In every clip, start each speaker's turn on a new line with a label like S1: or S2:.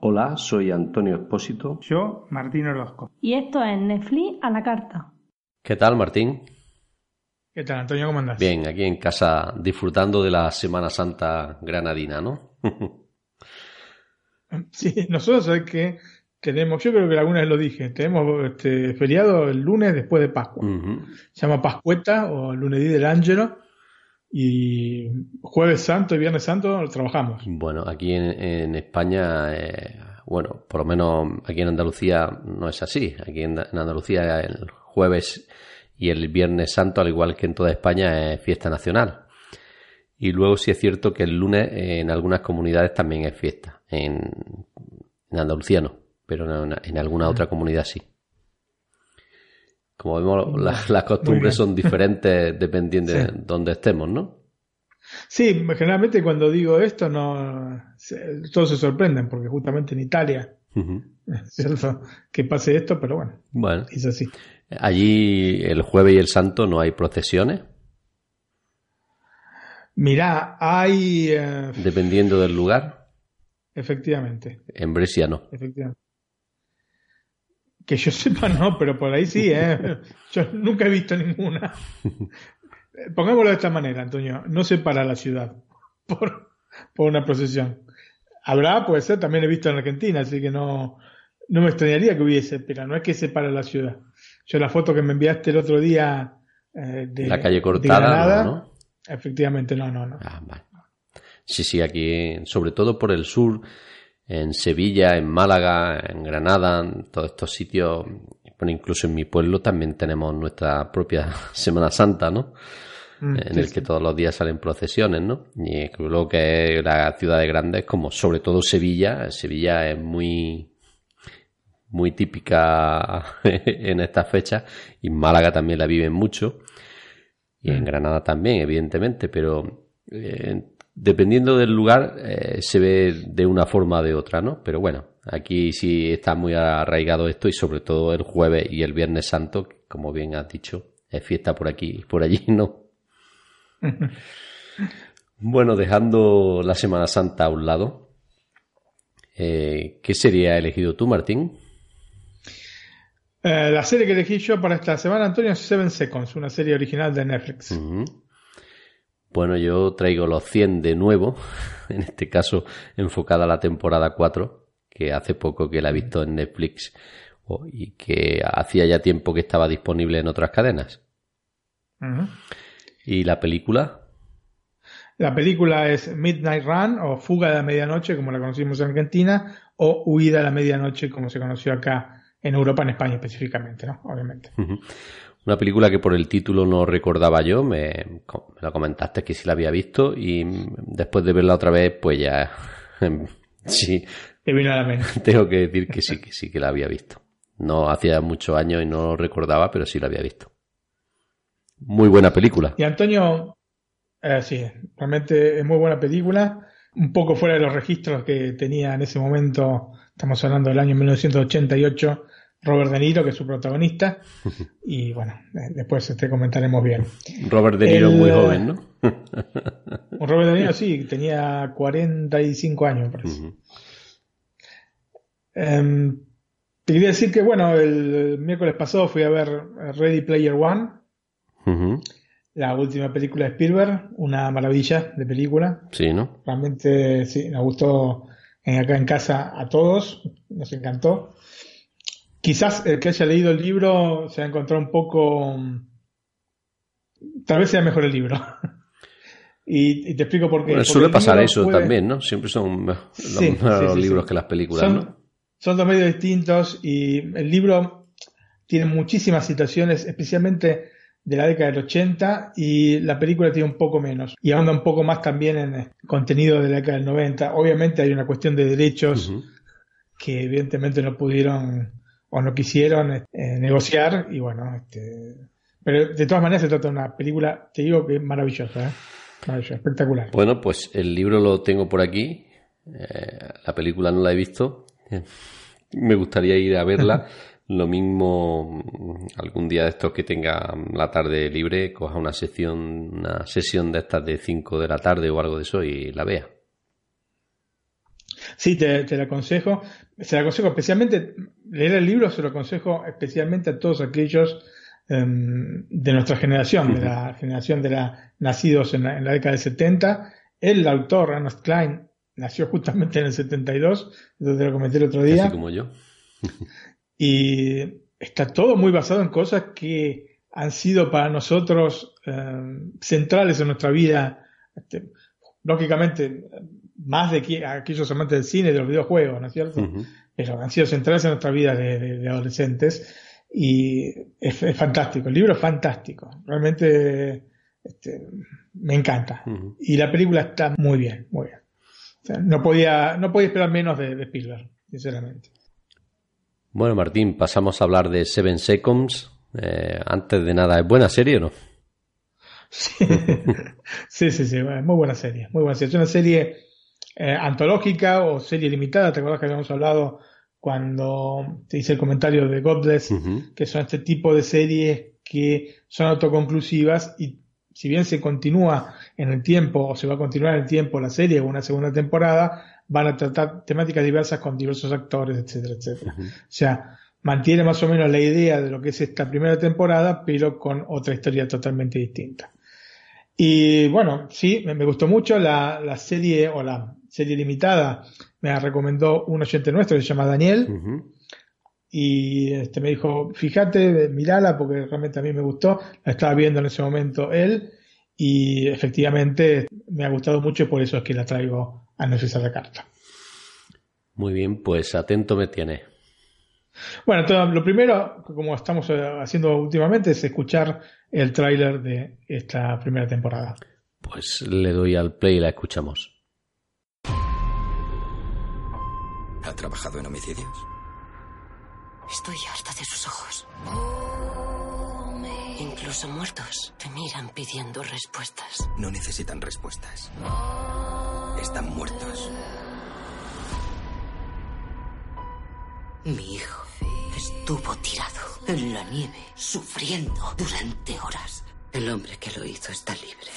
S1: Hola, soy Antonio Espósito.
S2: Yo, Martín Orozco.
S3: Y esto es Netflix a la carta.
S1: ¿Qué tal, Martín?
S2: ¿Qué tal, Antonio? ¿Cómo andas?
S1: Bien, aquí en casa disfrutando de la Semana Santa granadina, ¿no?
S2: sí, nosotros sabes que tenemos, yo creo que alguna vez lo dije, tenemos este feriado el lunes después de Pascua. Se llama Pascueta o lunes del Ángelo. Y jueves santo y viernes santo trabajamos.
S1: Bueno, aquí en, España, eh, bueno, por lo menos aquí en Andalucía no es así. Aquí en, Andalucía el jueves y el viernes santo, al igual que en toda España, es fiesta nacional. Y luego sí es cierto que el lunes en algunas comunidades también es fiesta. En, Andalucía no, pero en, alguna otra comunidad sí. Como vemos, las, costumbres son diferentes dependiendo de dónde estemos, ¿no?
S2: Sí, generalmente cuando digo esto, no todos se sorprenden, porque justamente en Italia cierto que pase esto, pero bueno,
S1: bueno,
S2: es así.
S1: Allí el jueves y el santo no hay procesiones.
S2: Mirá, hay. Eh,
S1: Dependiendo del lugar.
S2: Efectivamente.
S1: En Brescia no.
S2: Efectivamente. Que yo sepa, no, pero por ahí sí, ¿eh? Yo nunca he visto ninguna. Pongámoslo de esta manera, Antonio. No se para la ciudad por, por una procesión. Habrá, puede ser, también he visto en Argentina, así que no, no me extrañaría que hubiese, pero no es que se para la ciudad. Yo la foto que me enviaste el otro día eh, de
S1: la calle cortada,
S2: no, Efectivamente, no, no, no.
S1: Ah, sí, sí, aquí, sobre todo por el sur, en Sevilla, en Málaga, en Granada, en todos estos sitios, bueno, incluso en mi pueblo también tenemos nuestra propia Semana Santa, ¿no? Mm, en el que todos los días salen procesiones, ¿no? Y luego que la ciudad de grandes, como sobre todo Sevilla, Sevilla es muy muy típica en estas fechas y Málaga también la viven mucho y en mm. Granada también, evidentemente, pero eh, dependiendo del lugar, eh, se ve de una forma o de otra, ¿no? Pero bueno, aquí sí está muy arraigado esto y sobre todo el jueves y el viernes santo, como bien has dicho, es fiesta por aquí y por allí, ¿no? bueno, dejando la Semana Santa a un lado, eh, ¿qué sería elegido tú, Martín?
S2: Eh, la serie que elegí yo para esta semana, Antonio, es Seven Seconds, una serie original de Netflix.
S1: Bueno, yo traigo los 100 de nuevo, en este caso enfocada a la temporada 4, que hace poco que la he visto en Netflix y que hacía ya tiempo que estaba disponible en otras cadenas. ¿Y la película?
S2: La película es Midnight Run o Fuga de la Medianoche, como la conocimos en Argentina, o Huida a la Medianoche, como se conoció acá en Europa, en España específicamente, ¿no? Obviamente.
S1: Una película que por el título no recordaba yo, me, me lo comentaste que sí la había visto y después de verla otra vez, pues ya sí.
S2: Te vino a la mente.
S1: Tengo que decir que sí, que sí que la había visto. No hacía muchos años y no lo recordaba, pero sí la había visto. Muy buena película.
S2: Y Antonio, eh, sí, realmente es muy buena película. Un poco fuera de los registros que tenía en ese momento, estamos hablando del año 1988, Robert De Niro, que es su protagonista. Y bueno, eh, después este comentaremos bien.
S1: Robert De Niro muy joven, ¿no?
S2: Robert De Niro sí, tenía 45 años, parece. Em, te quería decir que, bueno, el, miércoles pasado fui a ver Ready Player One, la última película de Spielberg, una maravilla de película.
S1: Sí, ¿no?
S2: Realmente, sí, nos gustó acá en casa a todos, nos encantó. Quizás el que haya leído el libro se ha encontrado un poco. Tal vez sea mejor el libro. y, te explico por qué.
S1: suele pasar eso también, ¿no? Siempre son los, libros que las películas.
S2: Son, son dos medios distintos y el libro tiene muchísimas situaciones, especialmente de la década del 80 y la película tiene un poco menos y anda un poco más también en el contenido de la década del 90. Obviamente hay una cuestión de derechos que evidentemente no pudieron o no quisieron eh, negociar y bueno, este, pero de todas maneras se trata de una película, te digo que es maravillosa, ¿eh? maravillosa espectacular.
S1: Bueno, pues el libro lo tengo por aquí, eh, la película no la he visto, me gustaría ir a verla, Lo mismo algún día de estos que tenga la tarde libre, coja una sesión, una sesión de estas de 5 de la tarde o algo de eso y la vea.
S2: Sí, te, te lo aconsejo. Se lo aconsejo especialmente, leer el libro se lo aconsejo especialmente a todos aquellos em, de nuestra generación, de la generación de la nacidos en la, década del 70. El autor, Ernest Klein, nació justamente en el 72, entonces lo comenté el otro día.
S1: Así como yo.
S2: y está todo muy basado en cosas que han sido para nosotros em, centrales en nuestra vida. Este, lógicamente, más de aquellos amantes del cine y de los videojuegos, ¿no es cierto? Pero han sido centrales en nuestra vida de, adolescentes y es, fantástico, el libro es fantástico, realmente este, me encanta. Y la película está muy bien, muy bien. no, podía, no podía esperar menos de, de Spielberg, sinceramente.
S1: Bueno, Martín, pasamos a hablar de Seven Seconds. Eh, antes de nada, ¿es buena serie o no?
S2: Sí, sí, sí, muy buena serie, muy buena serie. Es una serie eh, antológica o serie limitada. ¿Te acuerdas que habíamos hablado cuando te hice el comentario de Godless? Que son este tipo de series que son autoconclusivas y si bien se continúa en el tiempo o se va a continuar en el tiempo la serie o una segunda temporada, van a tratar temáticas diversas con diversos actores, etcétera, etcétera. O sea, mantiene más o menos la idea de lo que es esta primera temporada, pero con otra historia totalmente distinta. Y bueno, sí, me, gustó mucho la, la, serie o la serie limitada. Me la recomendó un oyente nuestro que se llama Daniel. Y este me dijo, fíjate, mirala porque realmente a mí me gustó. La estaba viendo en ese momento él. Y efectivamente me ha gustado mucho y por eso es que la traigo a Noticias de Carta.
S1: Muy bien, pues atento me tiene.
S2: Bueno, entonces, lo primero, como estamos eh, haciendo últimamente, es escuchar el tráiler de esta primera temporada.
S1: Pues le doy al play y la escuchamos.
S4: ¿Ha trabajado en homicidios?
S5: Estoy harta de sus ojos. Incluso muertos te miran pidiendo respuestas.
S4: No necesitan respuestas. Están muertos.
S5: Mi hijo estuvo tirado en la nieve, sufriendo durante horas. El hombre que lo hizo está libre.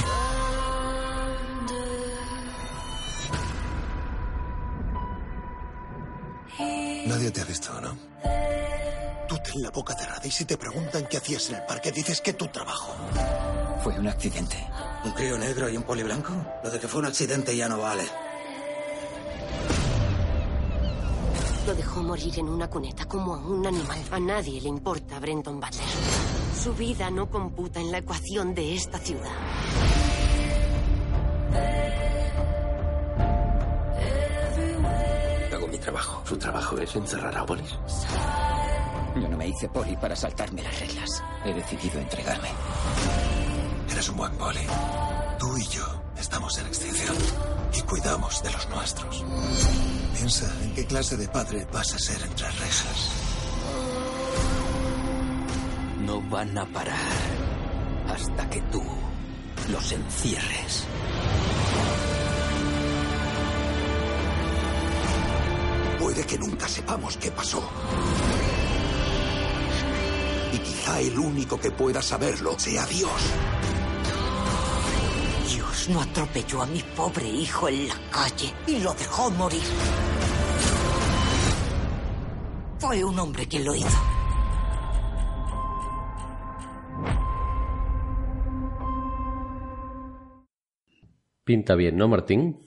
S4: Nadie te ha visto, ¿no? Tú ten la boca cerrada y si te preguntan qué hacías en el parque, dices que tu trabajo. Fue un accidente. ¿Un crío negro y un poli blanco? Lo de que fue un accidente ya no vale.
S5: Lo dejó morir en una cuneta como a un animal. A nadie le importa Brenton Butler. Su vida no computa en la ecuación de esta ciudad.
S4: Trabajo.
S1: ¿Su trabajo es encerrar a polis?
S4: Yo no me hice poli para saltarme las reglas. He decidido entregarme. Eres un buen poli. Tú y yo estamos en extinción y cuidamos de los nuestros. Piensa en qué clase de padre vas a ser entre rejas. No van a parar hasta que tú los encierres. Puede que nunca sepamos qué pasó. Y quizá el único que pueda saberlo sea Dios.
S5: Dios no atropelló a mi pobre hijo en la calle y lo dejó morir. Fue un hombre quien lo hizo.
S1: Pinta bien, ¿no, Martín?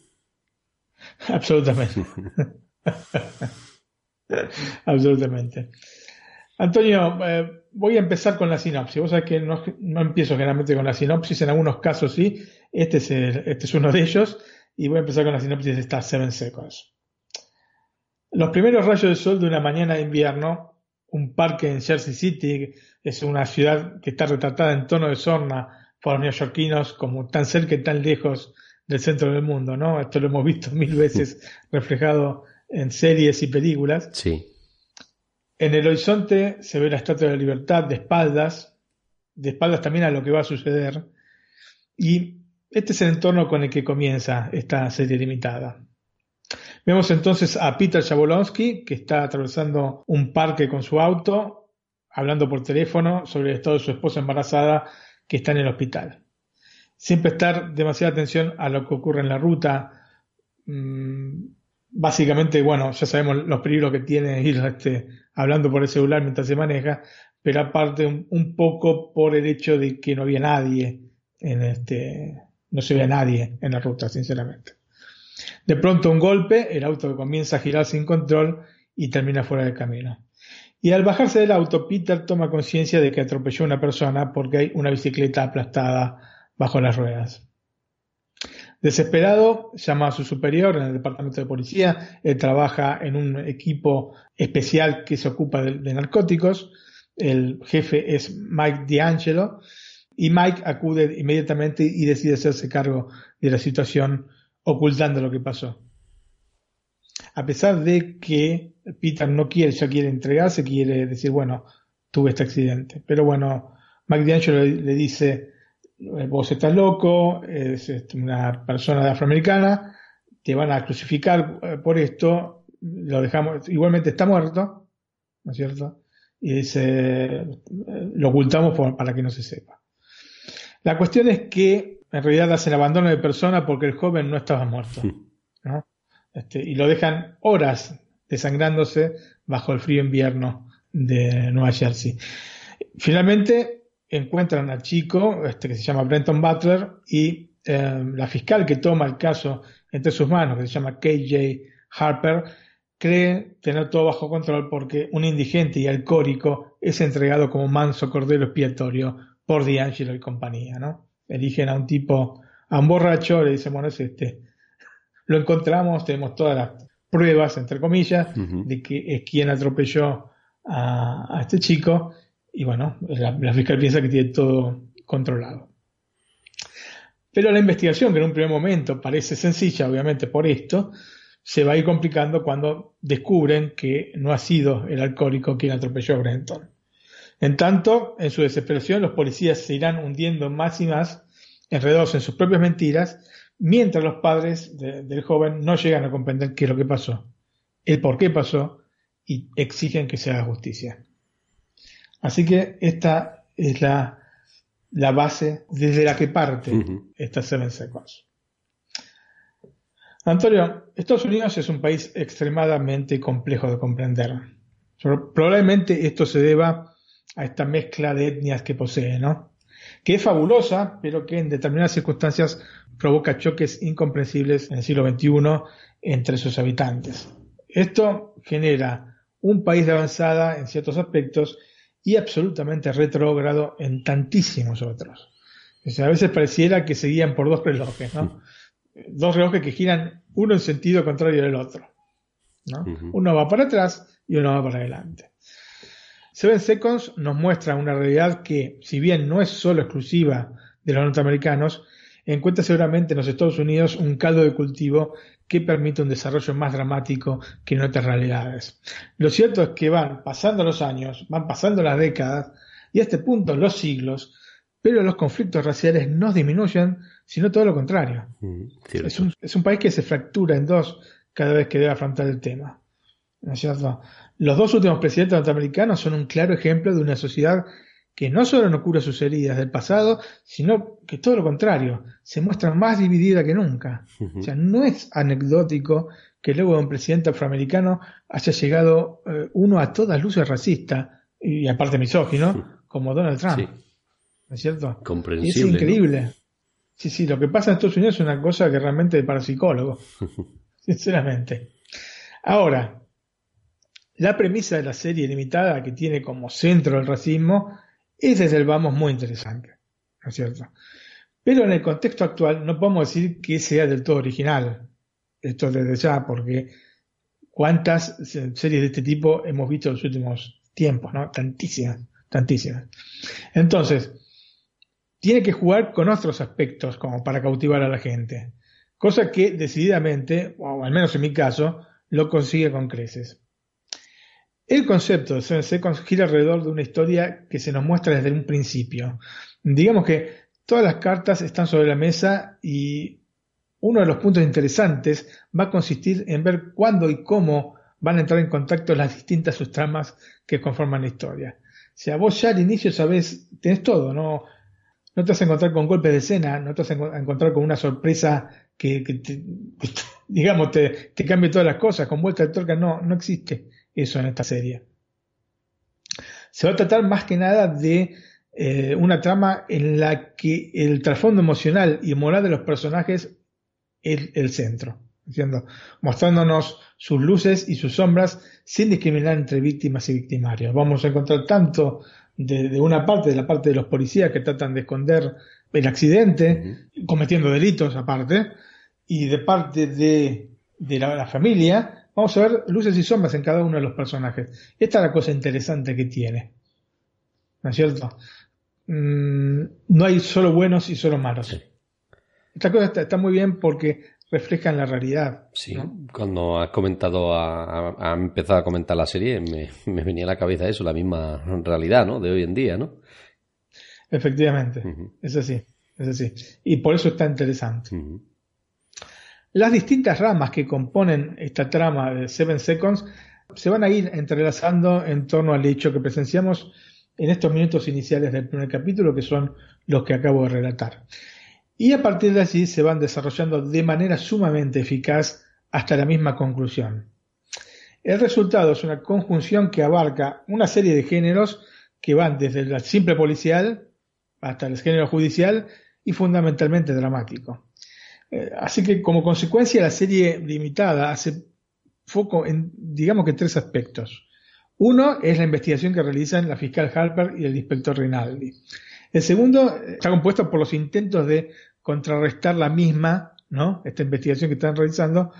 S2: Absolutamente. Absolutamente. Antonio, eh, voy a empezar con la sinopsis. Vos sabés que no, empiezo generalmente con la sinopsis, en algunos casos sí. Este es, este es uno de ellos. Y voy a empezar con la sinopsis de estas Seven Seconds. Los primeros rayos de sol de una mañana de invierno, un parque en Jersey City, es una ciudad que está retratada en tono de sorna por los neoyorquinos, como tan cerca y tan lejos del centro del mundo, ¿no? Esto lo hemos visto mil veces reflejado en series y películas.
S1: Sí.
S2: En el horizonte se ve la Estatua de la Libertad de espaldas, de espaldas también a lo que va a suceder. Y este es el entorno con el que comienza esta serie limitada. Vemos entonces a Peter Jabolonsky, que está atravesando un parque con su auto hablando por teléfono sobre el estado de su esposa embarazada que está en el hospital. Sin prestar demasiada atención a lo que ocurre en la ruta, mm, básicamente, bueno, ya sabemos los peligros que tiene ir este, hablando por el celular mientras se maneja, pero aparte un, poco por el hecho de que no había nadie en este, no se ve nadie en la ruta, sinceramente. De pronto un golpe, el auto comienza a girar sin control y termina fuera del camino. Y al bajarse del auto, Peter toma conciencia de que atropelló a una persona porque hay una bicicleta aplastada bajo las ruedas. Desesperado, llama a su superior en el departamento de policía. Él trabaja en un equipo especial que se ocupa de, narcóticos. El jefe es Mike D'Angelo. Y Mike acude inmediatamente y decide hacerse cargo de la situación, ocultando lo que pasó. A pesar de que Peter no quiere, ya quiere entregarse, quiere decir, bueno, tuve este accidente. Pero bueno, Mike D'Angelo le dice, vos estás loco, es este, una persona afroamericana, te van a crucificar eh, por esto, lo dejamos, igualmente está muerto, ¿no es cierto? Y dice, eh, lo ocultamos para que no se sepa. La cuestión es que en realidad hacen abandono de persona porque el joven no estaba muerto, ¿no? Este, y lo dejan horas desangrándose bajo el frío invierno de Nueva Jersey. Finalmente, encuentran al chico, este, que se llama Brenton Butler, y eh, la fiscal que toma el caso entre sus manos, que se llama KJ Harper, cree tener todo bajo control porque un indigente y alcohólico es entregado como manso cordero expiatorio por D'Angelo y compañía, ¿no? Eligen a un tipo, a un borracho, le dicen, bueno, es este. Lo encontramos, tenemos todas las pruebas, entre comillas, de que es quien atropelló a, a este chico y bueno, la, fiscal piensa que tiene todo controlado. Pero la investigación, que en un primer momento parece sencilla, obviamente por esto, se va a ir complicando cuando descubren que no ha sido el alcohólico quien atropelló a Brenton. En tanto, en su desesperación, los policías se irán hundiendo más y más, enredados en sus propias mentiras, mientras los padres del joven no llegan a comprender qué es lo que pasó, el por qué pasó y exigen que se haga justicia. Así que esta es la, base desde la que parte esta Seven Seconds. Antonio, Estados Unidos es un país extremadamente complejo de comprender. Probablemente esto se deba a esta mezcla de etnias que posee, ¿no? Que es fabulosa, pero que en determinadas circunstancias provoca choques incomprensibles en el siglo XXI entre sus habitantes. Esto genera un país de avanzada en ciertos aspectos y absolutamente retrógrado en tantísimos otros. a veces pareciera que seguían por dos relojes, ¿no? Dos relojes que giran uno en sentido contrario del otro. ¿no? Uno va para atrás y uno va para adelante. Seven Seconds nos muestra una realidad que, si bien no es solo exclusiva de los norteamericanos, encuentra seguramente en los Estados Unidos un caldo de cultivo que permite un desarrollo más dramático que en otras realidades. Lo cierto es que van pasando los años, van pasando las décadas y a este punto los siglos, pero los conflictos raciales no disminuyen, sino todo lo contrario. Mm, es, un, es, un, país que se fractura en dos cada vez que debe afrontar el tema. ¿No es cierto? Los dos últimos presidentes norteamericanos son un claro ejemplo de una sociedad que no solo no cura sus heridas del pasado, sino que todo lo contrario, se muestra más dividida que nunca. O sea, no es anecdótico que luego de un presidente afroamericano haya llegado eh, uno a todas luces racista y aparte misógino, como Donald Trump. ¿No es cierto?
S1: Comprensible.
S2: es increíble. Sí, sí, lo que pasa en Estados Unidos es una cosa que realmente es para psicólogos. Sinceramente. Ahora, la premisa de la serie limitada que tiene como centro el racismo ese es el vamos muy interesante, ¿no es cierto? Pero en el contexto actual no podemos decir que sea del todo original, esto desde ya, porque cuántas series de este tipo hemos visto en los últimos tiempos, ¿no? Tantísimas, tantísimas. Entonces, tiene que jugar con otros aspectos como para cautivar a la gente, cosa que decididamente, o al menos en mi caso, lo consigue con creces. El concepto Seven Seconds gira alrededor de una historia que se nos muestra desde un principio. Digamos que todas las cartas están sobre la mesa y uno de los puntos interesantes va a consistir en ver cuándo y cómo van a entrar en contacto las distintas subtramas que conforman la historia. sea, vos ya al inicio sabés, tenés todo, no, no te vas a encontrar con golpes de escena, no te vas a encontrar con una sorpresa que, digamos, te, te, cambie todas las cosas, con vuelta de torca, no, no existe eso en esta serie. Se va a tratar más que nada de eh, una trama en la que el trasfondo emocional y moral de los personajes es el centro, ¿entiendo? mostrándonos sus luces y sus sombras sin discriminar entre víctimas y victimarios. Vamos a encontrar tanto de, una parte, de la parte de los policías que tratan de esconder el accidente, cometiendo delitos aparte, y de parte de, la, familia, vamos a ver luces y sombras en cada uno de los personajes. Esta es la cosa interesante que tiene. ¿No es cierto? Mm, no hay solo buenos y solo malos. Esta cosa está, muy bien porque reflejan la realidad.
S1: Sí, cuando has comentado, ha, empezado a comentar la serie, me, venía a la cabeza eso, la misma realidad, ¿no? De hoy en día, ¿no?
S2: Efectivamente, es así, es así. Y por eso está interesante. Las distintas ramas que componen esta trama de Seven Seconds se van a ir entrelazando en torno al hecho que presenciamos en estos minutos iniciales del primer capítulo, que son los que acabo de relatar y a partir de allí se van desarrollando de manera sumamente eficaz hasta la misma conclusión. El resultado es una conjunción que abarca una serie de géneros que van desde el simple policial hasta el género judicial y fundamentalmente dramático. Eh, así que como consecuencia la serie limitada hace foco en digamos que tres aspectos. Uno es la investigación que realizan la fiscal Harper y el inspector Rinaldi. El segundo está compuesto por los intentos de contrarrestar la misma, ¿no? Esta investigación que están realizando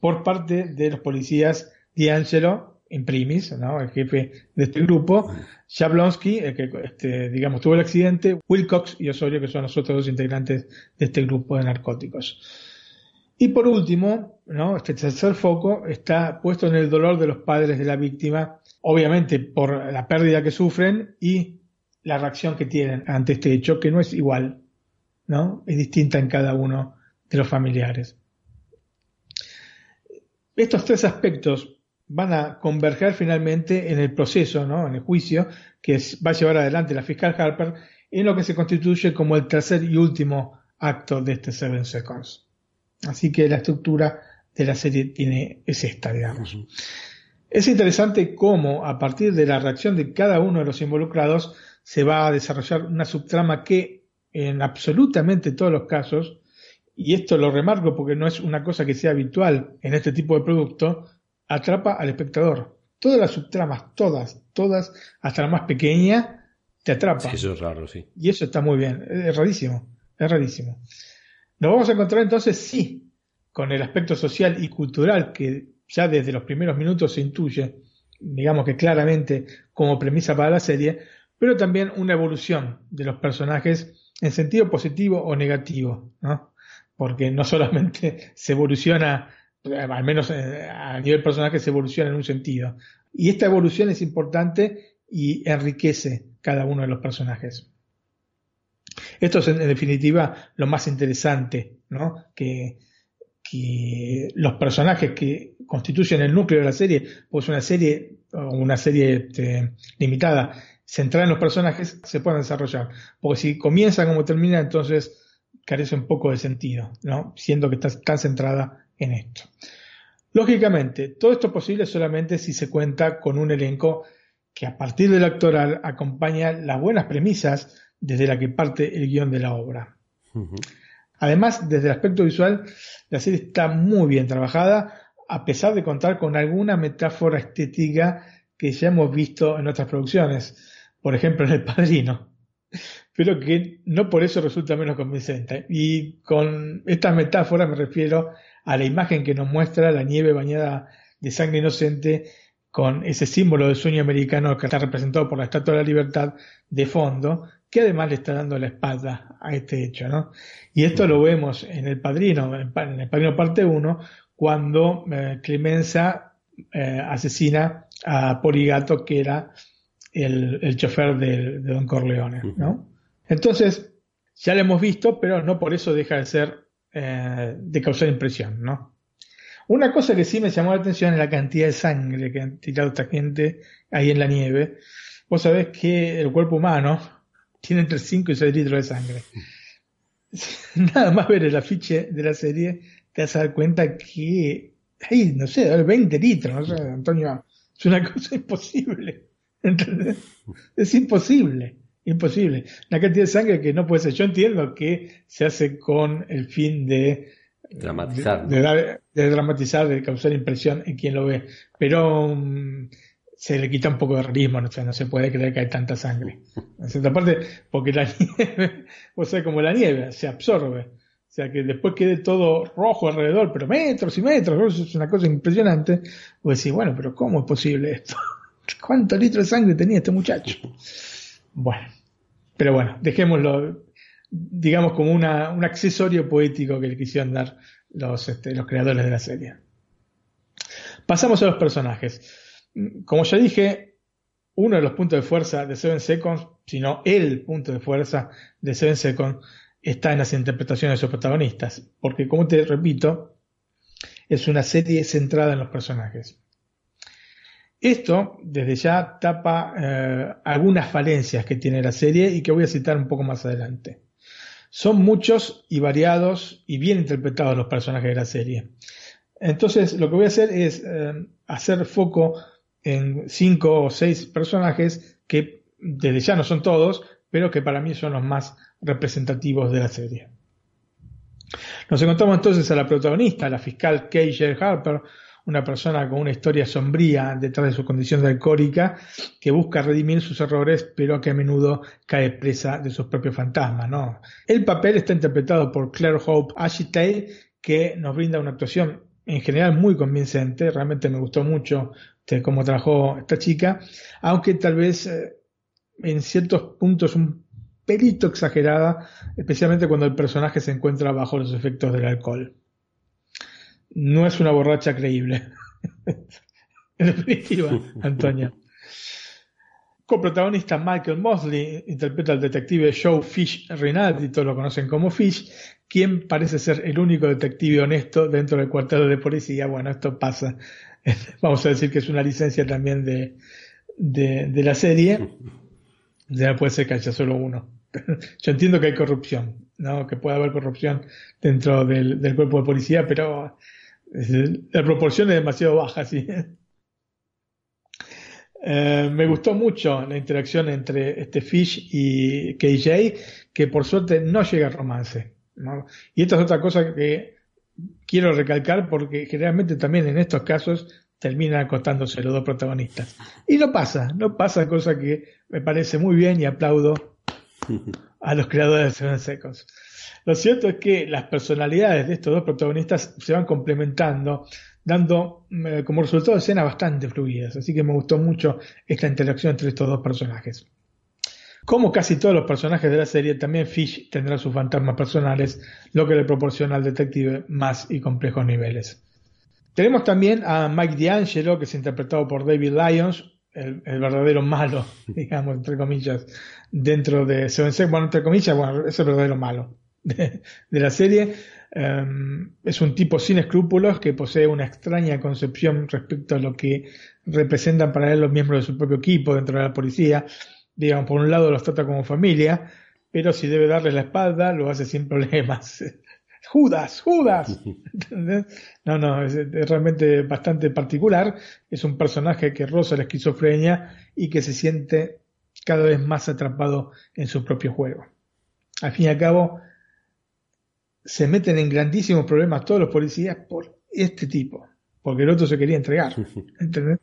S2: por parte de los policías D'Angelo, en primis, ¿no? El jefe de este grupo, Jablonski, el que, este, digamos, tuvo el accidente, Wilcox y Osorio, que son los otros dos integrantes de este grupo de narcóticos. Y por último, este tercer foco está puesto en el dolor de los padres de la víctima, obviamente por la pérdida que sufren y la reacción que tienen ante este hecho, que no es igual, ¿no? Es distinta en cada uno de los familiares. Estos tres aspectos van a converger finalmente en el proceso, ¿no? en el juicio que va a llevar adelante la fiscal Harper, en lo que se constituye como el tercer y último acto de este Seven Seconds. Así que la estructura de la serie tiene, es esta, digamos. Es interesante cómo, a partir de la reacción de cada uno de los involucrados, se va a desarrollar una subtrama que en absolutamente todos los casos, y esto lo remarco porque no es una cosa que sea habitual en este tipo de producto, atrapa al espectador. Todas las subtramas, todas, todas, hasta la más pequeña, te atrapa.
S1: eso es raro, sí.
S2: Y eso está muy bien, es rarísimo, es rarísimo. Nos vamos a encontrar entonces, sí, con el aspecto social y cultural que ya desde los primeros minutos se intuye, digamos que claramente como premisa para la serie, pero también una evolución de los personajes en sentido positivo o negativo, ¿no? Porque no solamente se evoluciona, al menos eh, a nivel personaje se evoluciona en un sentido. Y esta evolución es importante y enriquece cada uno de los personajes. Esto es en definitiva lo más interesante, ¿no? Que, que los personajes que constituyen el núcleo de la serie, pues una serie una serie este, limitada centrar en los personajes se puedan desarrollar. Porque si comienza como termina, entonces carece un poco de sentido, ¿no? Siendo que está tan centrada en esto. Lógicamente, todo esto es posible solamente si se cuenta con un elenco que a partir del actoral acompaña las buenas premisas desde la que parte el guion de la obra. Además, desde el aspecto visual, la serie está muy bien trabajada, a pesar de contar con alguna metáfora estética que ya hemos visto en otras producciones por ejemplo en El Padrino, pero que no por eso resulta menos convincente. Y con esta metáfora me refiero a la imagen que nos muestra la nieve bañada de sangre inocente con ese símbolo del sueño americano que está representado por la Estatua de la Libertad de fondo, que además le está dando la espalda a este hecho, ¿no? Y esto lo vemos en El Padrino, en El Padrino parte 1, cuando eh, Clemenza eh, asesina a Poligato, que era el, el chofer de, Don Corleone, ¿no? Entonces, ya lo hemos visto, pero no por eso deja de ser, eh, de causar impresión, ¿no? Una cosa que sí me llamó la atención es la cantidad de sangre que han tirado esta gente ahí en la nieve. vos sabés que el cuerpo humano tiene entre 5 y 6 litros de sangre. Nada más ver el afiche de la serie, te vas a dar cuenta que hay, no sé, 20 litros, no sé, Antonio, es una cosa imposible. ¿Entendés? Es imposible, imposible. La cantidad de sangre que no puede ser. Yo entiendo que se hace con el fin de
S1: dramatizar,
S2: de, de, dramatizar, de causar impresión en quien lo ve, pero um, se le quita un poco de realismo, no, no se puede creer que hay tanta sangre. En cierta parte, porque la nieve, o sea, como la nieve, se absorbe. O sea, que después quede todo rojo alrededor, pero metros y metros, eso es una cosa impresionante. Vos decís, bueno, pero ¿cómo es posible esto? ¿Cuántos litros de sangre tenía este muchacho? Bueno, pero bueno, dejémoslo, digamos, como una, un accesorio poético que le quisieron dar los, este, los creadores de la serie. Pasamos a los personajes. Como ya dije, uno de los puntos de fuerza de Seven Seconds, sino el punto de fuerza de Seven Seconds, está en las interpretaciones de sus protagonistas. Porque, como te repito, es una serie centrada en los personajes. Esto, desde ya, tapa eh, algunas falencias que tiene la serie y que voy a citar un poco más adelante. Son muchos y variados y bien interpretados los personajes de la serie. Entonces, lo que voy a hacer es eh, hacer foco en cinco o seis personajes que desde ya no son todos, pero que para mí son los más representativos de la serie. Nos encontramos entonces a la protagonista, la fiscal Kay Harper, una persona con una historia sombría detrás de su condición de alcohólica, que busca redimir sus errores, pero que a menudo cae presa de sus propios fantasmas. ¿no? El papel está interpretado por Claire Hope Ashitay, que nos brinda una actuación en general muy convincente, realmente me gustó mucho este, cómo trabajó esta chica, aunque tal vez eh, en ciertos puntos un pelito exagerada, especialmente cuando el personaje se encuentra bajo los efectos del alcohol no es una borracha creíble. en definitiva, Antonia. Coprotagonista Michael Mosley interpreta al detective Joe Fish Rinaldi, todos lo conocen como Fish, quien parece ser el único detective honesto dentro del cuartel de policía. Bueno, esto pasa. Vamos a decir que es una licencia también de, de, la serie. Ya puede ser que haya solo uno. Yo entiendo que hay corrupción, ¿no? que puede haber corrupción dentro del, del cuerpo de policía, pero la proporción es demasiado baja, sí. Eh, me gustó mucho la interacción entre este Fish y KJ, que por suerte no llega a romance. Y esta es otra cosa que quiero recalcar porque generalmente también en estos casos terminan acostándose los dos protagonistas. Y no pasa, no pasa, cosa que me parece muy bien y aplaudo a los creadores de Seven Seconds. Lo cierto es que las personalidades de estos dos protagonistas se van complementando, dando eh, como resultado escenas bastante fluidas. Así que me gustó mucho esta interacción entre estos dos personajes. Como casi todos los personajes de la serie, también Fish tendrá sus fantasmas personales, lo que le proporciona al detective más y complejos niveles. Tenemos también a Mike D'Angelo, que es interpretado por David Lyons, el, el, verdadero malo, digamos, entre comillas, dentro de Seven Seconds. Bueno, entre comillas, bueno, es el verdadero malo de, la serie. Em, es un tipo sin escrúpulos que posee una extraña concepción respecto a lo que representan para él los miembros de su propio equipo dentro de la policía. Digamos, por un lado los trata como familia, pero si debe darle la espalda, lo hace sin problemas. Judas, Judas. No, no, es, es, realmente bastante particular. Es un personaje que roza la esquizofrenia y que se siente cada vez más atrapado en su propio juego. Al fin y al cabo, se meten en grandísimos problemas todos los policías por este tipo, porque el otro se quería entregar.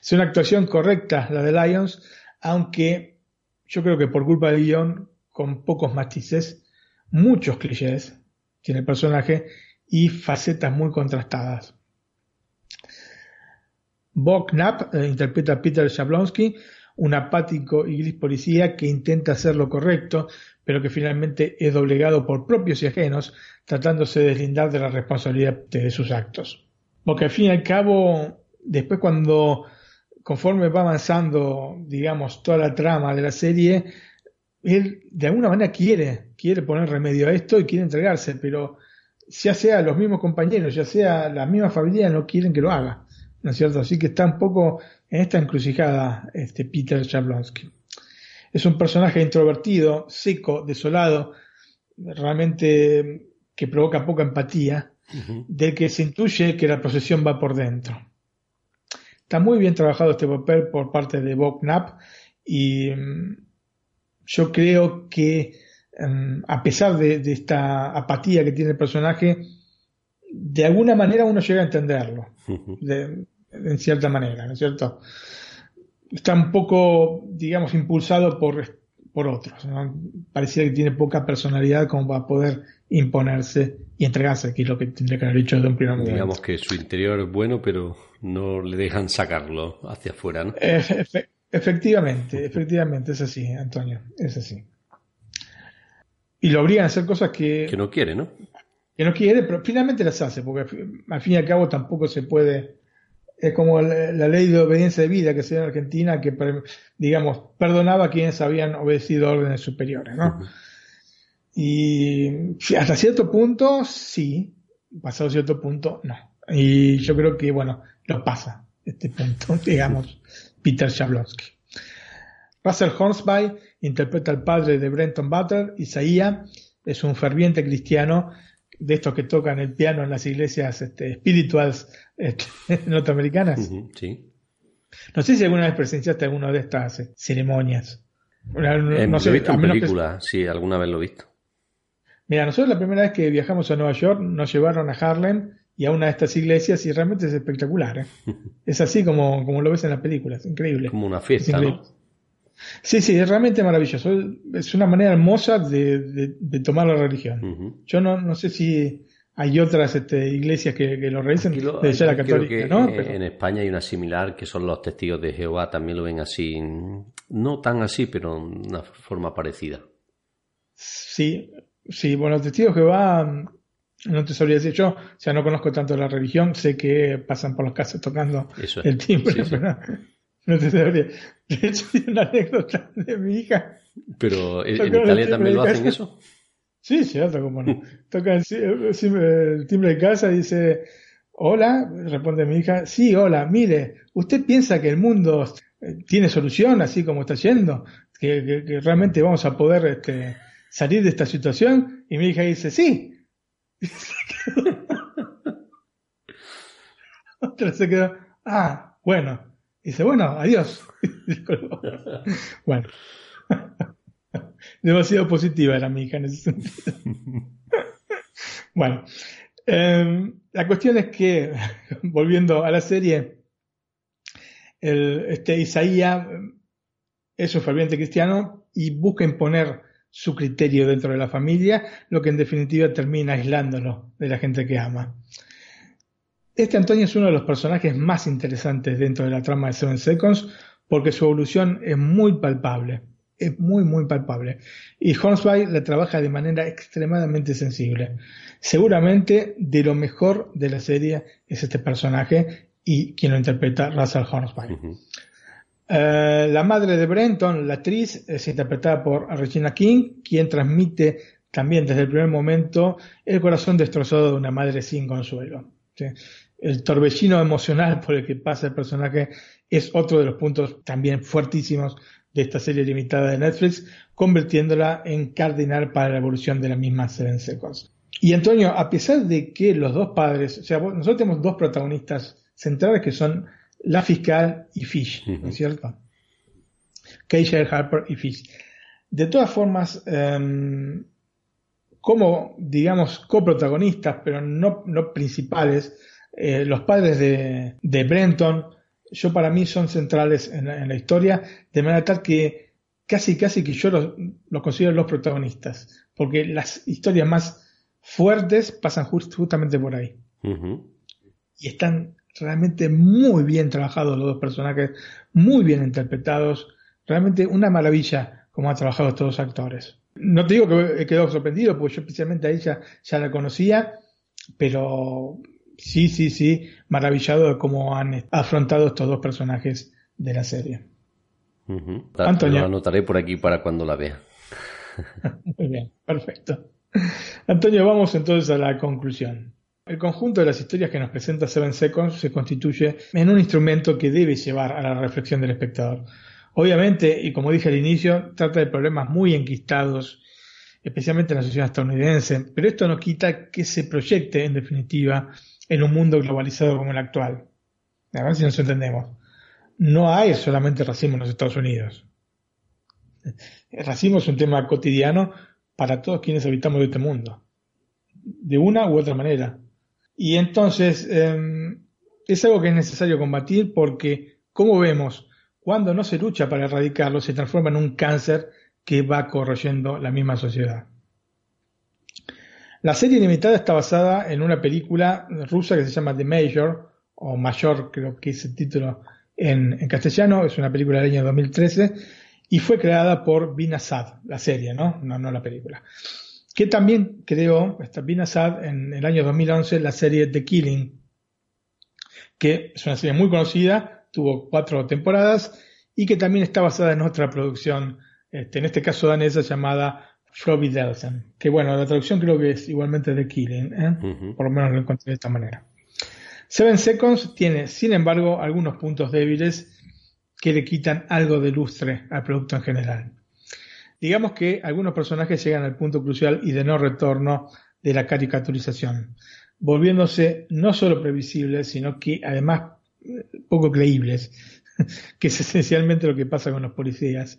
S2: Es una actuación correcta la de Lions, aunque yo creo que por culpa del guion, con pocos matices, muchos clichés tiene el personaje y facetas muy contrastadas. Bob Knapp eh, interpreta a Peter Jablonski, un apático y gris policía que intenta hacer lo correcto, pero que finalmente es doblegado por propios y ajenos, tratándose de deslindar de la responsabilidad de sus actos. Porque al fin y al cabo, después cuando, conforme va avanzando, digamos, toda la trama de la serie, él de alguna manera quiere, quiere poner remedio a esto y quiere entregarse, pero ya sea los mismos compañeros, ya sea la misma familia, no quieren que lo haga. ¿no es cierto? Así que está un poco en esta encrucijada este Peter Jablonski. Es un personaje introvertido, seco, desolado, realmente que provoca poca empatía, del que se intuye que la procesión va por dentro. Está muy bien trabajado este papel por parte de Bob Knapp y mm, yo creo que mm, a pesar de, esta apatía que tiene el personaje, de alguna manera uno llega a entenderlo, en cierta manera, ¿no es cierto? Está un poco, digamos, impulsado por, por otros. ¿no? Parecía que tiene poca personalidad como para poder imponerse y entregarse, que es lo que tendría que haber hecho de un primer momento.
S1: Digamos que su interior es bueno, pero no le dejan sacarlo hacia afuera, ¿no?
S2: efectivamente, efectivamente, es así, Antonio, es así. Y lo obligan a hacer cosas que...
S1: Que no quiere, ¿no?
S2: Que no quiere, pero finalmente las hace, porque al fin y al cabo tampoco se puede... Es como la, ley de obediencia de vida que se dio en Argentina, que, digamos, perdonaba a quienes habían obedecido órdenes superiores, ¿no? Y hasta cierto punto, sí. Pasado cierto punto, no. Y yo creo que, bueno, lo pasa este punto, digamos, Peter Jablonski. Russell Hornsby interpreta al padre de Brenton Butler, Isaías, es un ferviente cristiano de estos que tocan el piano en las iglesias este, espirituales norteamericanas.
S1: sí.
S2: No sé si alguna vez presenciaste alguna de estas eh, ceremonias.
S1: No, no sé, he visto en película, sí, alguna vez lo he visto.
S2: Mira, nosotros la primera vez que viajamos a Nueva York nos llevaron a Harlem y a una de estas iglesias y realmente es espectacular. ¿eh? es así como, como lo ves en las películas, increíble.
S1: Como una fiesta, ¿no?
S2: Sí, sí, es realmente maravilloso. Es una manera hermosa de, tomar la religión. Yo no, no sé si hay otras este, iglesias que, lo realizan,
S1: de la católica, ¿no? En España hay una similar que son los testigos de Jehová, también lo ven así, no tan así, pero de una forma parecida.
S2: Sí, Sí, bueno, testigos que va, no te sabría decir yo, o sea, no conozco tanto la religión, sé que pasan por los casas tocando el timbre, pero no, te sabría. De hecho, hay una anécdota de mi hija.
S1: Pero en Italia también lo hacen eso.
S2: Sí, cierto, como no. Toca el, timbre de casa y dice, hola, responde mi hija, sí, hola, mire, ¿usted piensa que el mundo eh, tiene solución así como está yendo? Que, que realmente vamos a poder este, salir de esta situación? Y mi hija dice, sí. Otra se quedó, ah, bueno. Dice, bueno, adiós. bueno. Demasiado positiva era mi hija en ese sentido. bueno, em, la cuestión es que, volviendo a la serie, el, este Isaías es un ferviente cristiano y busca imponer su criterio dentro de la familia, lo que en definitiva termina aislándolo de la gente que ama. Este Antonio es uno de los personajes más interesantes dentro de la trama de Seven Seconds porque su evolución es muy palpable, es muy muy palpable y Hornsby la trabaja de manera extremadamente sensible. Seguramente de lo mejor de la serie es este personaje y quien lo interpreta Russell Hornsby. Eh, la madre de Brenton, la actriz, es interpretada por Regina King, quien transmite también desde el primer momento el corazón destrozado de una madre sin consuelo. El torbellino emocional por el que pasa el personaje es otro de los puntos también fuertísimos de esta serie limitada de Netflix, convirtiéndola en cardinal para la evolución de la misma Seven Seconds. Y Antonio, a pesar de que los dos padres, o sea, nosotros tenemos dos protagonistas centrales que son la fiscal y Fish, ¿no es cierto? Keisha Harper y Fish. De todas formas, em, como, digamos, coprotagonistas, pero no, no principales, eh, los padres de, de, Brenton, yo para mí son centrales en la, historia, de manera tal que casi, casi que yo los, considero los protagonistas, porque las historias más fuertes pasan justamente por ahí. Y están realmente muy bien trabajados los dos personajes, muy bien interpretados, realmente una maravilla como han trabajado estos dos actores. No te digo que he quedado sorprendido, porque yo especialmente a ella ya la conocía, pero sí, sí, sí, maravillado de cómo han afrontado estos dos personajes de la serie.
S1: Antonio. Lo anotaré por aquí para cuando la vea.
S2: Muy bien, perfecto. Antonio, vamos entonces a la conclusión. El conjunto de las historias que nos presenta Seven Seconds se constituye en un instrumento que debe llevar a la reflexión del espectador. Obviamente, y como dije al inicio, trata de problemas muy enquistados, especialmente en la sociedad estadounidense, pero esto no quita que se proyecte, en definitiva, en un mundo globalizado como el actual. A ver si nos entendemos. No hay solamente racismo en los Estados Unidos. El racismo es un tema cotidiano para todos quienes habitamos este mundo, de una u otra manera. Y entonces em, es algo que es necesario combatir porque, como vemos, cuando no se lucha para erradicarlo, se transforma en un cáncer que va corroyendo la misma sociedad. La serie limitada está basada en una película rusa que se llama The Major, o Mayor, creo que es el título en, en castellano, es una película del año 2013, y fue creada por Binasad, la serie, ¿no? No, no la película. Que también creó, esta Binasad, en el año 2011, la serie The Killing, que es una serie muy conocida, tuvo cuatro temporadas, y que también está basada en otra producción, este, en este caso danesa, llamada Delsen, que bueno, la traducción creo que es igualmente The Killing, ¿eh? por lo menos lo encontré de esta manera. Seven Seconds tiene, sin embargo, algunos puntos débiles que le quitan algo de lustre al producto en general. Digamos que algunos personajes llegan al punto crucial y de no retorno de la caricaturización, volviéndose no solo previsibles, sino que además eh, poco creíbles, que es esencialmente lo que pasa con los policías.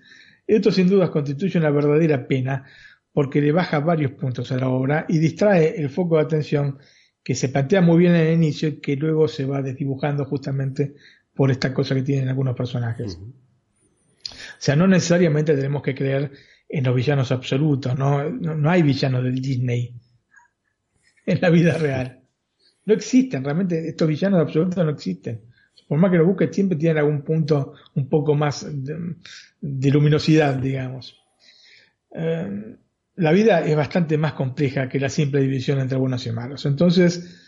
S2: Esto sin dudas constituye una verdadera pena porque le baja varios puntos a la obra y distrae el foco de atención que se plantea muy bien en el inicio y que luego se va desdibujando justamente por esta cosa que tienen algunos personajes. O sea, no necesariamente tenemos que creer en los villanos absolutos, ¿no? No, hay villanos del Disney en la vida real. No existen, realmente estos villanos absolutos no existen. Por más que lo busques, siempre tienen algún punto un poco más de, luminosidad, digamos. Eh, la vida es bastante más compleja que la simple división entre buenos y malos. Entonces,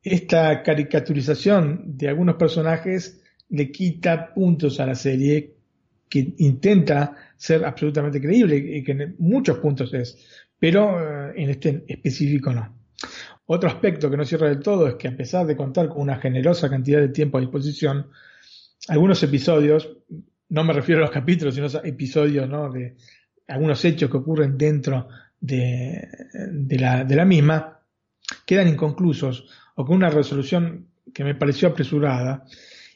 S2: esta caricaturización de algunos personajes le quita puntos a la serie que intenta ser absolutamente creíble y que en muchos puntos es, pero eh, en este específico no. Otro aspecto que no cierra del todo es que a pesar de contar con una generosa cantidad de tiempo a disposición, algunos episodios, no me refiero a los capítulos, sino a episodios ¿no? de algunos hechos que ocurren dentro de, la, de la misma, quedan inconclusos o con una resolución que me pareció apresurada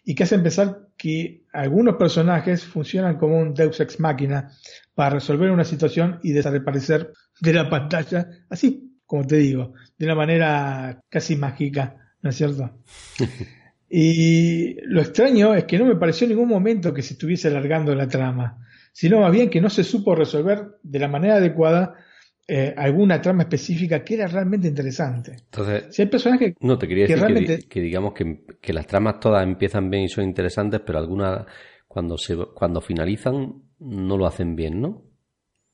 S2: y que hace pensar que algunos personajes funcionan como un deus ex machina para resolver una situación y desaparecer de la pantalla, así como te digo, de una manera casi mágica, ¿no es cierto? y lo extraño es que no me pareció en ningún momento que se estuviese alargando la trama, sino más bien que no se supo resolver de la manera adecuada eh, alguna trama específica que era realmente interesante.
S1: Entonces,
S2: si hay personajes
S1: no te quería decir que, digamos que, las tramas todas empiezan bien y son interesantes, pero algunas cuando se cuando finalizan no lo hacen bien, ¿no?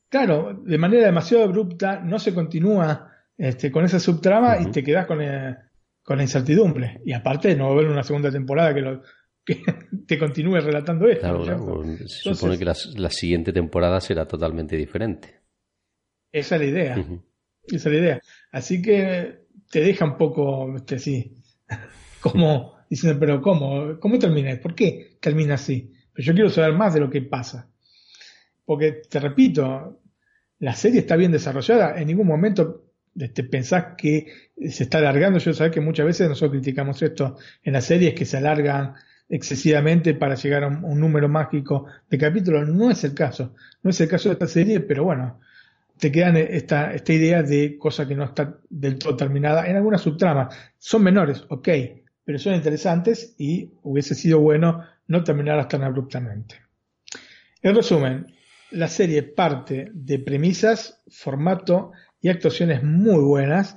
S2: Claro, de manera demasiado abrupta no se continúa este, con esa subtrama y te quedas con, eh, con la incertidumbre. Y aparte no va a haber una segunda temporada que lo, que te continúe relatando esto.
S1: Claro, se supone que la, siguiente temporada será totalmente diferente.
S2: Esa es la idea. Esa es la idea. Así que te deja un poco, este, así, como diciendo, pero ¿cómo? ¿Cómo terminé? ¿Por qué termina así? Pero yo quiero saber más de lo que pasa. Porque, te repito, la serie está bien desarrollada. En ningún momento este, pensás que se está alargando. Yo sé que muchas veces nosotros criticamos esto en las series que se alargan excesivamente para llegar a un, número mágico de capítulos. No es el caso. No es el caso de esta serie, pero bueno, te quedan esta, esta idea de cosa que no está del todo terminada en algunas subtramas. Son menores, ok, pero son interesantes y hubiese sido bueno no terminarlas tan abruptamente. En resumen, la serie parte de premisas, formato y actuaciones muy buenas,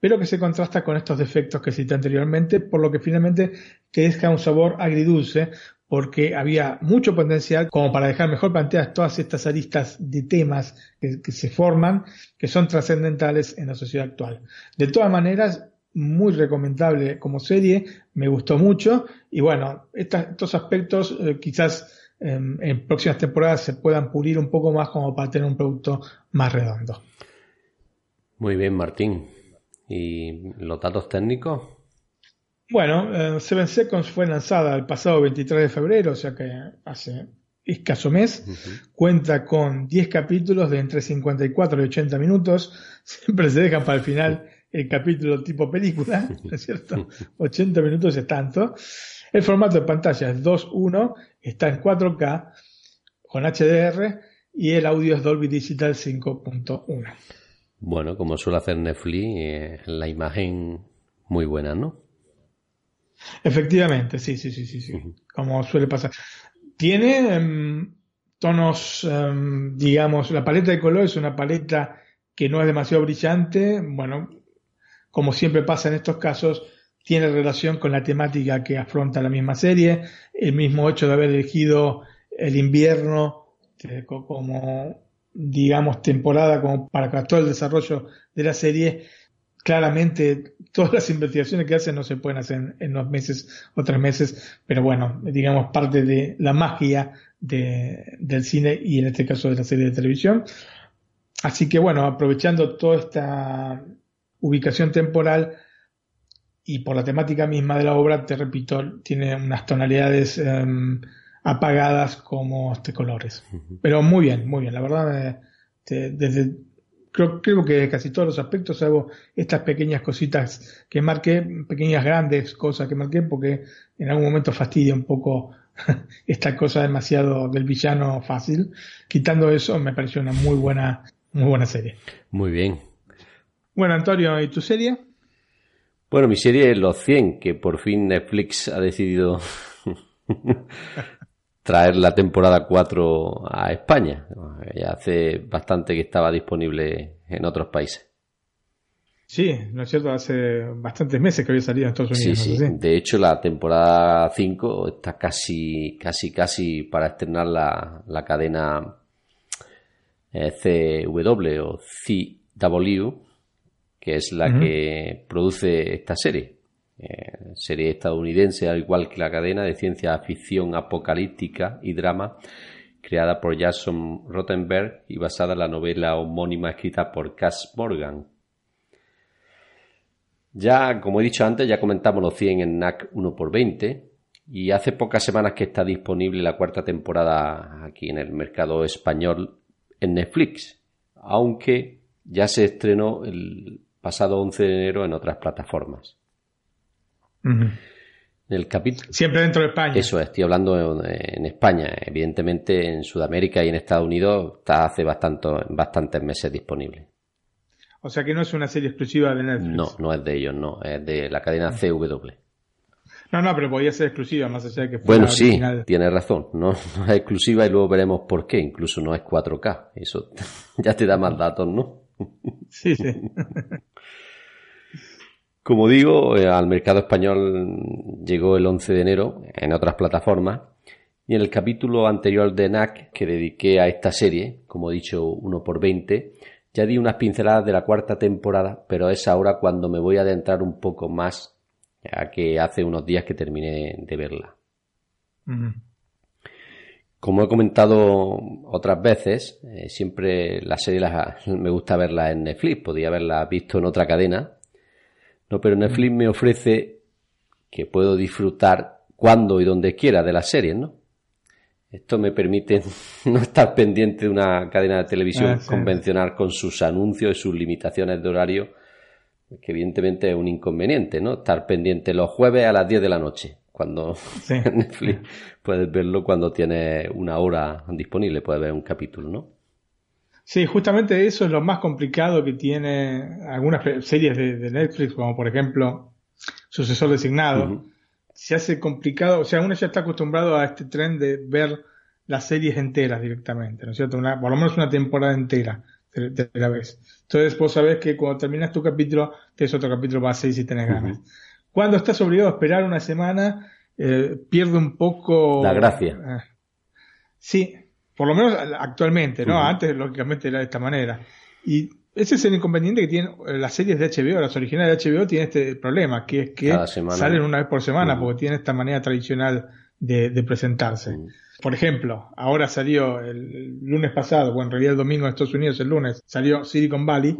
S2: pero que se contrasta con estos defectos que cité anteriormente, por lo que finalmente te deja un sabor agridulce, porque había mucho potencial como para dejar mejor planteadas todas estas aristas de temas que, se forman, que son trascendentales en la sociedad actual. De todas maneras, muy recomendable como serie, me gustó mucho y bueno, estos aspectos eh, quizás em, en próximas temporadas se puedan pulir un poco más como para tener un producto más redondo.
S1: Muy bien, Martín. ¿Y los datos técnicos?
S2: Bueno, Seven Seconds fue lanzada el pasado 23 de febrero, o sea que hace escaso mes. Cuenta con 10 capítulos de entre 54 y 80 minutos. Siempre se dejan para el final el capítulo tipo película, ¿no es cierto? 80 minutos es tanto. El formato de pantalla es 2.1, está en 4K con HDR y el audio es Dolby Digital 5.1.
S1: Bueno, como suele hacer Netflix, eh, la imagen muy buena, ¿no?
S2: Efectivamente, sí, sí, sí, sí, sí. Como suele pasar. Tiene em, tonos, em, digamos, la paleta de color es una paleta que no es demasiado brillante. Bueno, como siempre pasa en estos casos, tiene relación con la temática que afronta la misma serie. El mismo hecho de haber elegido el invierno eh, como, digamos, temporada como para todo el desarrollo de la serie claramente todas las investigaciones que hacen no se pueden hacer en, unos meses o tres meses, pero bueno, digamos parte de la magia del cine y en este caso de la serie de televisión. Así que bueno, aprovechando toda esta ubicación temporal y por la temática misma de la obra, te repito, tiene unas tonalidades em, apagadas como este colores. Pero muy bien, muy bien, la verdad, eh, desde creo, creo que casi todos los aspectos, salvo estas pequeñas cositas que marqué, pequeñas grandes cosas que marqué, porque en algún momento fastidia un poco esta cosa demasiado del villano fácil. Quitando eso, me pareció una muy buena, muy buena serie.
S1: Muy bien.
S2: Bueno, Antonio, ¿y tu serie?
S1: Bueno, mi serie es Los 100, que por fin Netflix ha decidido traer la temporada 4 a España. Ya hace bastante que estaba disponible en otros países.
S2: Sí, ¿no es cierto? Hace bastantes meses que había salido en Estados Unidos.
S1: Sí, sí. De hecho, la temporada 5 está casi, casi, casi para estrenar la, cadena eh, CW o CW, que es la que produce esta serie. Eh, serie estadounidense, al igual que la cadena de ciencia ficción apocalíptica y drama creada por Jason Rottenberg y basada en la novela homónima escrita por Cass Morgan. Ya, como he dicho antes, ya comentamos los 100 en NAC 1x20 y hace pocas semanas que está disponible la cuarta temporada aquí en el mercado español en Netflix, aunque ya se estrenó el pasado 11 de enero en otras plataformas. El capítulo.
S2: Siempre dentro de España.
S1: Eso, estoy hablando en, España. Evidentemente en Sudamérica y en Estados Unidos está hace bastante, bastantes meses disponible.
S2: O sea que no es una serie exclusiva de Netflix.
S1: No, no es de ellos, no. Es de la cadena CW.
S2: No, no, pero podía ser exclusiva, más allá de que
S1: fuera Bueno, sí, tiene razón. No, no, es exclusiva y luego veremos por qué. Incluso no es 4K. Eso ya te da más datos, ¿no?
S2: Sí, sí.
S1: Como digo, eh, al mercado español llegó el 11 de enero en otras plataformas y en el capítulo anterior de NAC que dediqué a esta serie, como he dicho, uno por 20, ya di unas pinceladas de la cuarta temporada, pero es ahora cuando me voy a adentrar un poco más a que hace unos días que terminé de verla. Como he comentado otras veces, eh, siempre la serie me gusta verla en Netflix, podía haberla visto en otra cadena, no, pero Netflix me ofrece que puedo disfrutar cuando y donde quiera de las series, ¿no? Esto me permite no estar pendiente de una cadena de televisión ah, convencional con sus anuncios y sus limitaciones de horario, que evidentemente es un inconveniente, ¿no? Estar pendiente los jueves a las 10 de la noche, cuando Netflix puedes verlo cuando tienes una hora disponible, puedes ver un capítulo, ¿no?
S2: Sí, justamente eso es lo más complicado que tiene algunas series de, Netflix, como por ejemplo Sucesor Designado. Se hace complicado, o sea, uno ya está acostumbrado a este tren de ver las series enteras directamente, ¿no es cierto? por lo menos una temporada entera de, la vez. Entonces vos sabés que cuando terminas tu capítulo, tienes otro capítulo para seis si tenés ganas. Cuando estás obligado a esperar una semana, eh, pierde un poco...
S1: La gracia.
S2: Eh, sí, por lo menos actualmente, ¿no? Antes, lógicamente, era de esta manera. Y ese es el inconveniente que tienen eh, las series de HBO, las originales de HBO tienen este problema, que es que salen una vez por semana, porque tienen esta manera tradicional de, presentarse. Por ejemplo, ahora salió el, lunes pasado, bueno, en realidad el domingo en Estados Unidos, el lunes, salió Silicon Valley,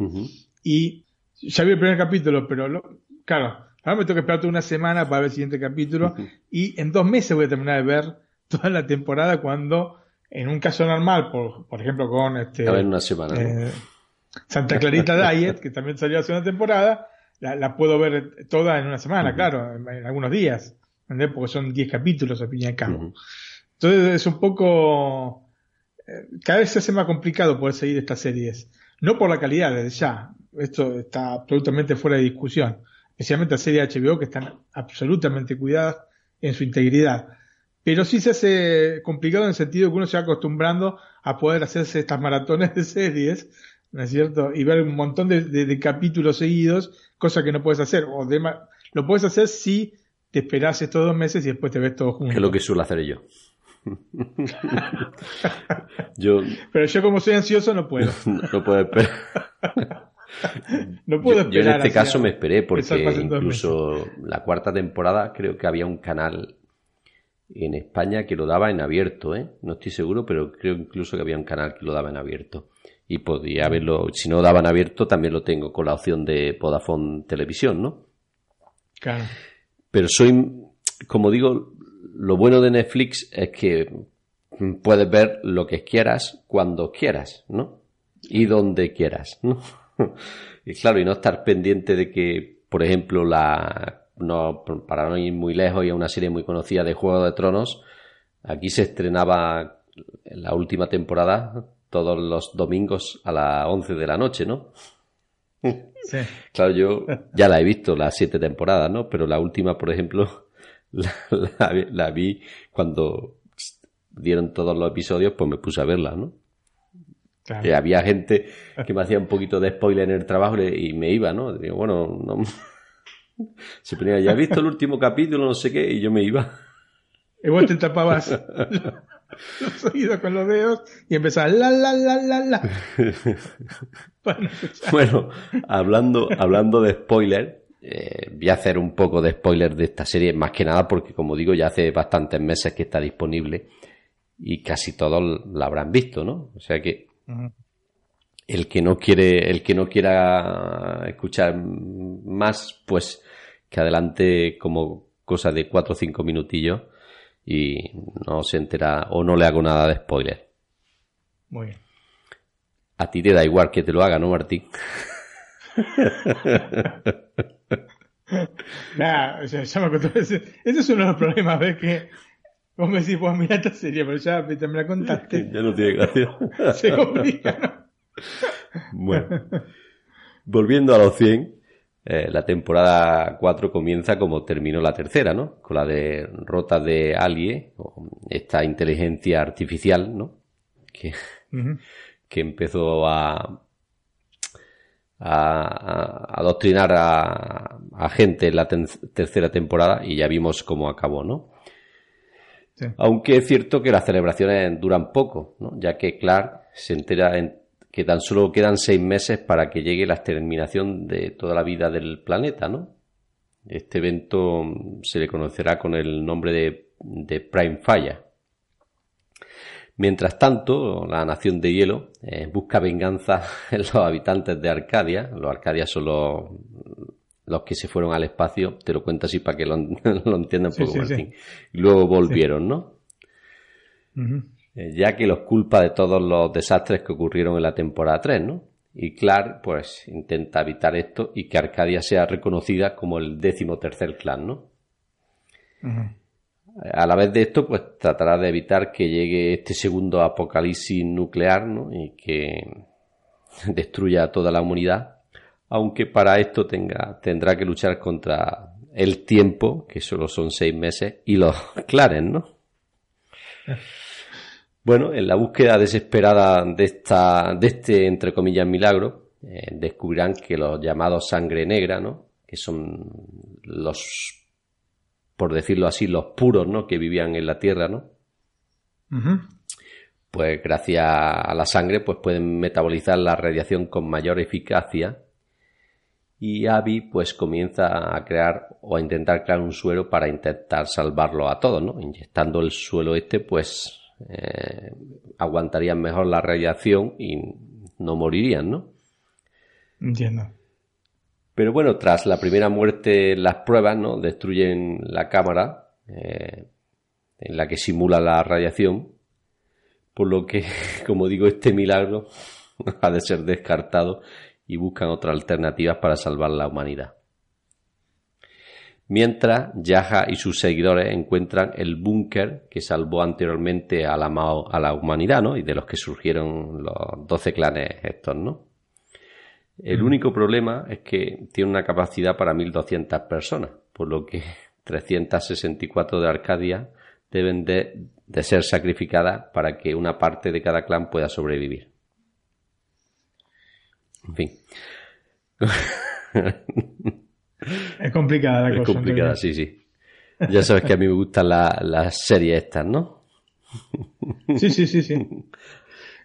S2: y ya vi el primer capítulo, pero claro, ahora me tengo que esperar toda una semana para ver el siguiente capítulo y en dos meses voy a terminar de ver toda la temporada cuando, en un caso normal, por, por ejemplo con este...
S1: A ver, una semana.
S2: Eh, Santa Clarita Diet, que también salió hace una temporada, la, puedo ver toda en una semana, claro, en, algunos días, porque son 10 capítulos al fin y al cabo. Entonces es un poco... Eh, cada vez se hace más complicado poder seguir estas series. No por la calidad, desde ya. Esto está absolutamente fuera de discusión. Especialmente las series de HBO que están absolutamente cuidadas en su integridad. Pero sí se hace complicado en el sentido que uno se va acostumbrando a poder hacerse estas maratones de series, ¿no es cierto? Y ver un montón de, capítulos seguidos, cosa que no puedes hacer. O lo puedes hacer si te esperas estos dos meses y después te ves todo junto.
S1: Que es lo que suelo hacer yo. yo,
S2: Pero yo como soy ansioso no puedo.
S1: no puedo esperar.
S2: no puedo esperar.
S1: Yo, en este caso me esperé porque incluso la cuarta temporada creo que había un canal en España que lo daba en abierto, ¿eh? No estoy seguro, pero creo incluso que había un canal que lo daba en abierto. Y podía haberlo, si no daban abierto, también lo tengo con la opción de Vodafone Televisión, ¿no?
S2: Claro.
S1: Pero soy, como digo, lo bueno de Netflix es que puedes ver lo que quieras cuando quieras, ¿no? Y donde quieras, ¿no? y claro, y no estar pendiente de que, por ejemplo, la no para no ir muy lejos y a una serie muy conocida de Juego de Tronos, aquí se estrenaba en la última temporada todos los domingos a las 11 de la noche, ¿no?
S2: Sí.
S1: Claro, yo ya la he visto las siete temporadas, ¿no? Pero la última, por ejemplo, la, vi cuando dieron todos los episodios, pues me puse a verla, ¿no? Que había gente que me hacía un poquito de spoiler en el trabajo y me iba, ¿no? Digo, bueno, no... se ponía, ya he visto el último capítulo, no sé qué, y yo me iba.
S2: Y vos te tapabas los oídos con los dedos y empezabas la la la la la.
S1: bueno, hablando, hablando de spoiler, eh, voy a hacer un poco de spoiler de esta serie, más que nada porque, como digo, ya hace bastantes meses que está disponible y casi todos la habrán visto, ¿no? O sea que el que no quiere, el que no quiera escuchar más, pues que adelante como cosa de cuatro o cinco minutillos y no se entera o no le hago nada de spoiler.
S2: Muy bien.
S1: A ti te da igual que te lo haga, ¿no, Martín?
S2: O sea, ya me contó. Ese, es uno de los problemas, ¿ves? Que vos me decís, pues mira esta serie, pero ya me la contaste.
S1: ya no tiene gracia.
S2: Se complica, ¿no?
S1: Bueno, volviendo a los 100, eh, la temporada 4 comienza como terminó la tercera, ¿no? Con la de Rota de Alie, esta inteligencia artificial, ¿no? Que, que empezó a, a, adoctrinar a, gente en la tercera temporada y ya vimos cómo acabó, ¿no? Aunque es cierto que las celebraciones duran poco, ¿no? ya que Clark se entera en que tan solo quedan seis meses para que llegue la exterminación de toda la vida del planeta, ¿no? Este evento se le conocerá con el nombre de, de Prime Fire. Mientras tanto, la nación de hielo eh, busca venganza en los habitantes de Arcadia. Los Arcadias son los, que se fueron al espacio. Te lo cuento así para que lo, entiendan un poco, Martín. Y luego volvieron, ¿no? Ya que los culpa de todos los desastres que ocurrieron en la temporada 3, ¿no? Y Clark, pues, intenta evitar esto y que Arcadia sea reconocida como el décimo tercer clan, ¿no? A la vez de esto, pues tratará de evitar que llegue este segundo apocalipsis nuclear, ¿no? Y que destruya toda la humanidad. Aunque para esto tenga, tendrá que luchar contra el tiempo, que solo son seis meses, y los Claren, ¿no? Bueno, en la búsqueda desesperada de, esta, de este, entre comillas, milagro, eh, descubrirán que los llamados sangre negra, ¿no? Que son los, por decirlo así, los puros, ¿no? Que vivían en la Tierra, ¿no? Pues gracias a la sangre, pues pueden metabolizar la radiación con mayor eficacia y Abby pues comienza a crear o a intentar crear un suero para intentar salvarlo a todos, ¿no? Inyectando el suelo este, pues eh, aguantarían mejor la radiación y no morirían, ¿no?
S2: Entiendo.
S1: Pero bueno, tras la primera muerte, las pruebas, ¿no? Destruyen la cámara eh, en la que simula la radiación. Por lo que, como digo, este milagro ha de ser descartado y buscan otras alternativas para salvar la humanidad. Mientras, Yaja y sus seguidores encuentran el búnker que salvó anteriormente a la, a la humanidad, ¿no? Y de los que surgieron los doce clanes estos, ¿no? El único problema es que tiene una capacidad para 1200 personas, por lo que 364 de Arcadia deben de, de ser sacrificadas para que una parte de cada clan pueda sobrevivir. En fin.
S2: Es complicada la
S1: es
S2: cosa.
S1: complicada, sí, sí. Ya sabes que a mí me gustan la- las series estas, ¿no?
S2: Sí, sí, sí, sí.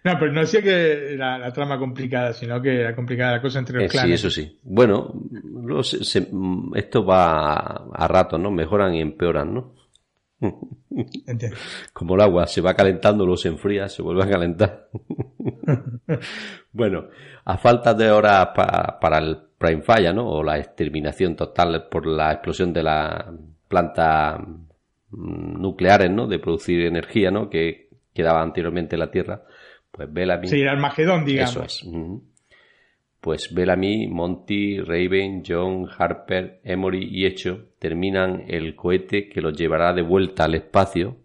S2: No, pero no decía que la, la trama complicada, sino que era complicada la cosa entre los
S1: Eh, sí,
S2: clanes.
S1: eso sí. Bueno, luego se- se- esto va a, a ratos, ¿no? Mejoran y empeoran, ¿no?
S2: Entiendo.
S1: Como el agua, se va calentando, luego se enfría, se vuelve a calentar. bueno, a falta de horas pa- para el Prime Fire, ¿no? O la exterminación total por la explosión de las plantas mm, nucleares, ¿no? De producir energía, ¿no? Que quedaba anteriormente en la Tierra. Pues Bellamy.
S2: Sí, el Armagedón, digamos.
S1: Eso es. Pues Bellamy, Monty, Raven, John, Harper, Emory y Echo terminan el cohete que los llevará de vuelta al espacio,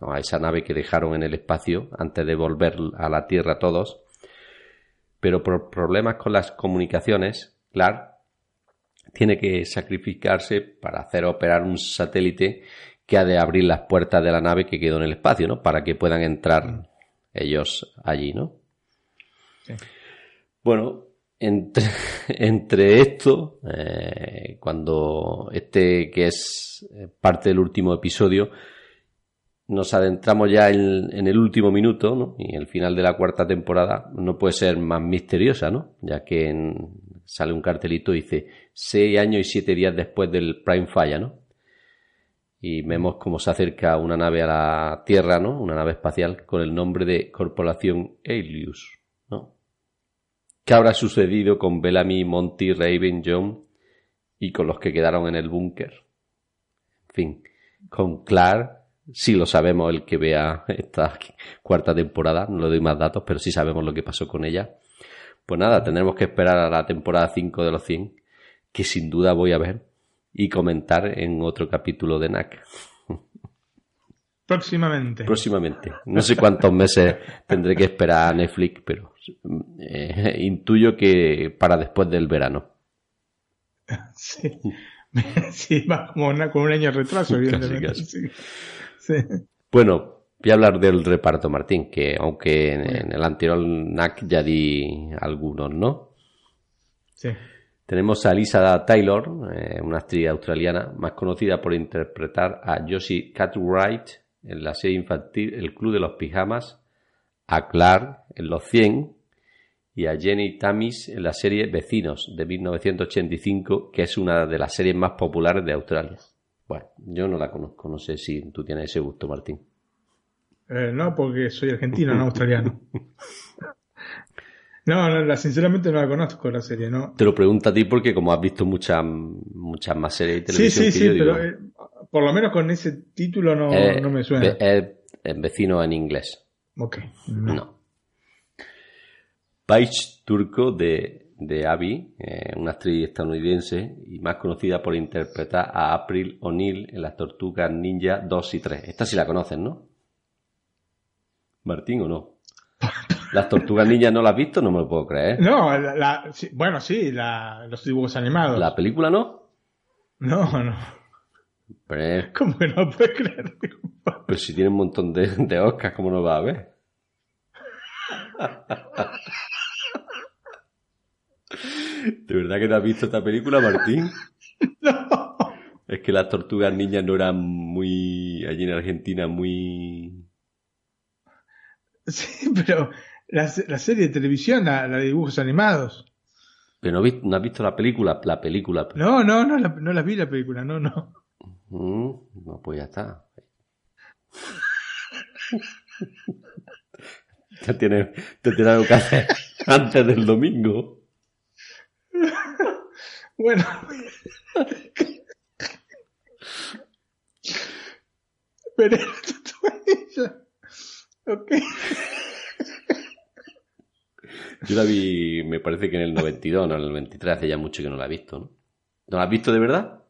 S1: ¿no? a esa nave que dejaron en el espacio antes de volver a la Tierra todos. Pero por problemas con las comunicaciones, Clark tiene que sacrificarse para hacer operar un satélite que ha de abrir las puertas de la nave que quedó en el espacio, ¿no? Para que puedan entrar ellos allí, ¿no?
S2: Sí.
S1: Bueno, entre, entre esto, eh, cuando este que es parte del último episodio, nos adentramos ya en, en el último minuto, ¿no? Y el final de la cuarta temporada no puede ser más misteriosa, ¿no? Ya que en- sale un cartelito y dice seis años y siete días después del Prime Falla, ¿no? Y vemos cómo se acerca una nave a la Tierra, ¿no? Una nave espacial con el nombre de Corporación Aelius, ¿no? ¿Qué habrá sucedido con Bellamy, Monty, Raven, John y con los que quedaron en el búnker? En fin, con Clark sí lo sabemos el que vea esta cuarta temporada, no le doy más datos, pero sí sabemos lo que pasó con ella. Pues nada, tendremos que esperar a la temporada 5 de los 100, que sin duda voy a ver y comentar en otro capítulo de NAC
S2: Próximamente.
S1: próximamente. No sé cuántos meses tendré que esperar a Netflix, pero eh, intuyo que para después del verano.
S2: Sí. Sí, va como una- con un año de retraso,
S1: Casi,
S2: evidentemente.
S1: casi.
S2: Sí. Sí.
S1: Bueno, voy a hablar del reparto, Martín, que aunque en, en el anterior NAC ya di algunos, ¿no?
S2: Sí.
S1: Tenemos a Lisa Taylor, eh, una actriz australiana, más conocida por interpretar a Josie Cartwright en la serie infantil El Club de los Pijamas, a Clark en Los 100 y a Jenny Tamis en la serie Vecinos de 1985, que es una de las series más populares de Australia. Bueno, yo no la conozco, no sé si tú tienes ese gusto, Martín.
S2: Eh, no, porque soy argentino, no australiano. No, no, la- sinceramente no la conozco la serie, ¿no?
S1: Te lo pregunto a ti porque como has visto muchas muchas más series de
S2: Sí,
S1: televisión
S2: sí,
S1: que
S2: sí,
S1: yo, digo,
S2: pero eh, por lo menos con ese título no,
S1: eh,
S2: no me suena.
S1: Es es vecino en inglés.
S2: Ok.
S1: No. Paige Turco de, de Abby, eh, una actriz estadounidense y más conocida por interpretar a April O'Neil en las Tortugas Ninja 2 y 3. Esta sí la conocen, ¿no? Martín o no. Las Tortugas Ninja no la has visto, no me lo puedo creer.
S2: No, la, la- sí, bueno, sí, la, los dibujos animados.
S1: La película no.
S2: No, no.
S1: Pero,
S2: ¿Cómo que no puedes creer?
S1: pero si tiene un montón de, de Oscars, ¿cómo no va a ver? ¿De verdad que no has visto esta película, Martín?
S2: No.
S1: Es que las tortugas niñas no eran muy, allí en Argentina, muy...
S2: Sí, pero la, la serie de televisión, la, la de dibujos animados.
S1: Pero no, has visto- no has visto la película, la película.
S2: No, no, no la, no la vi la película, no, no.
S1: Mm, no, pues ya está. Te tienes, te tienes algo que hacer antes del domingo.
S2: Bueno. Pero Ok.
S1: Yo la vi, me parece que en el 92, no en el 93, hace ya mucho que no la he visto, ¿no? ¿No la has visto de verdad?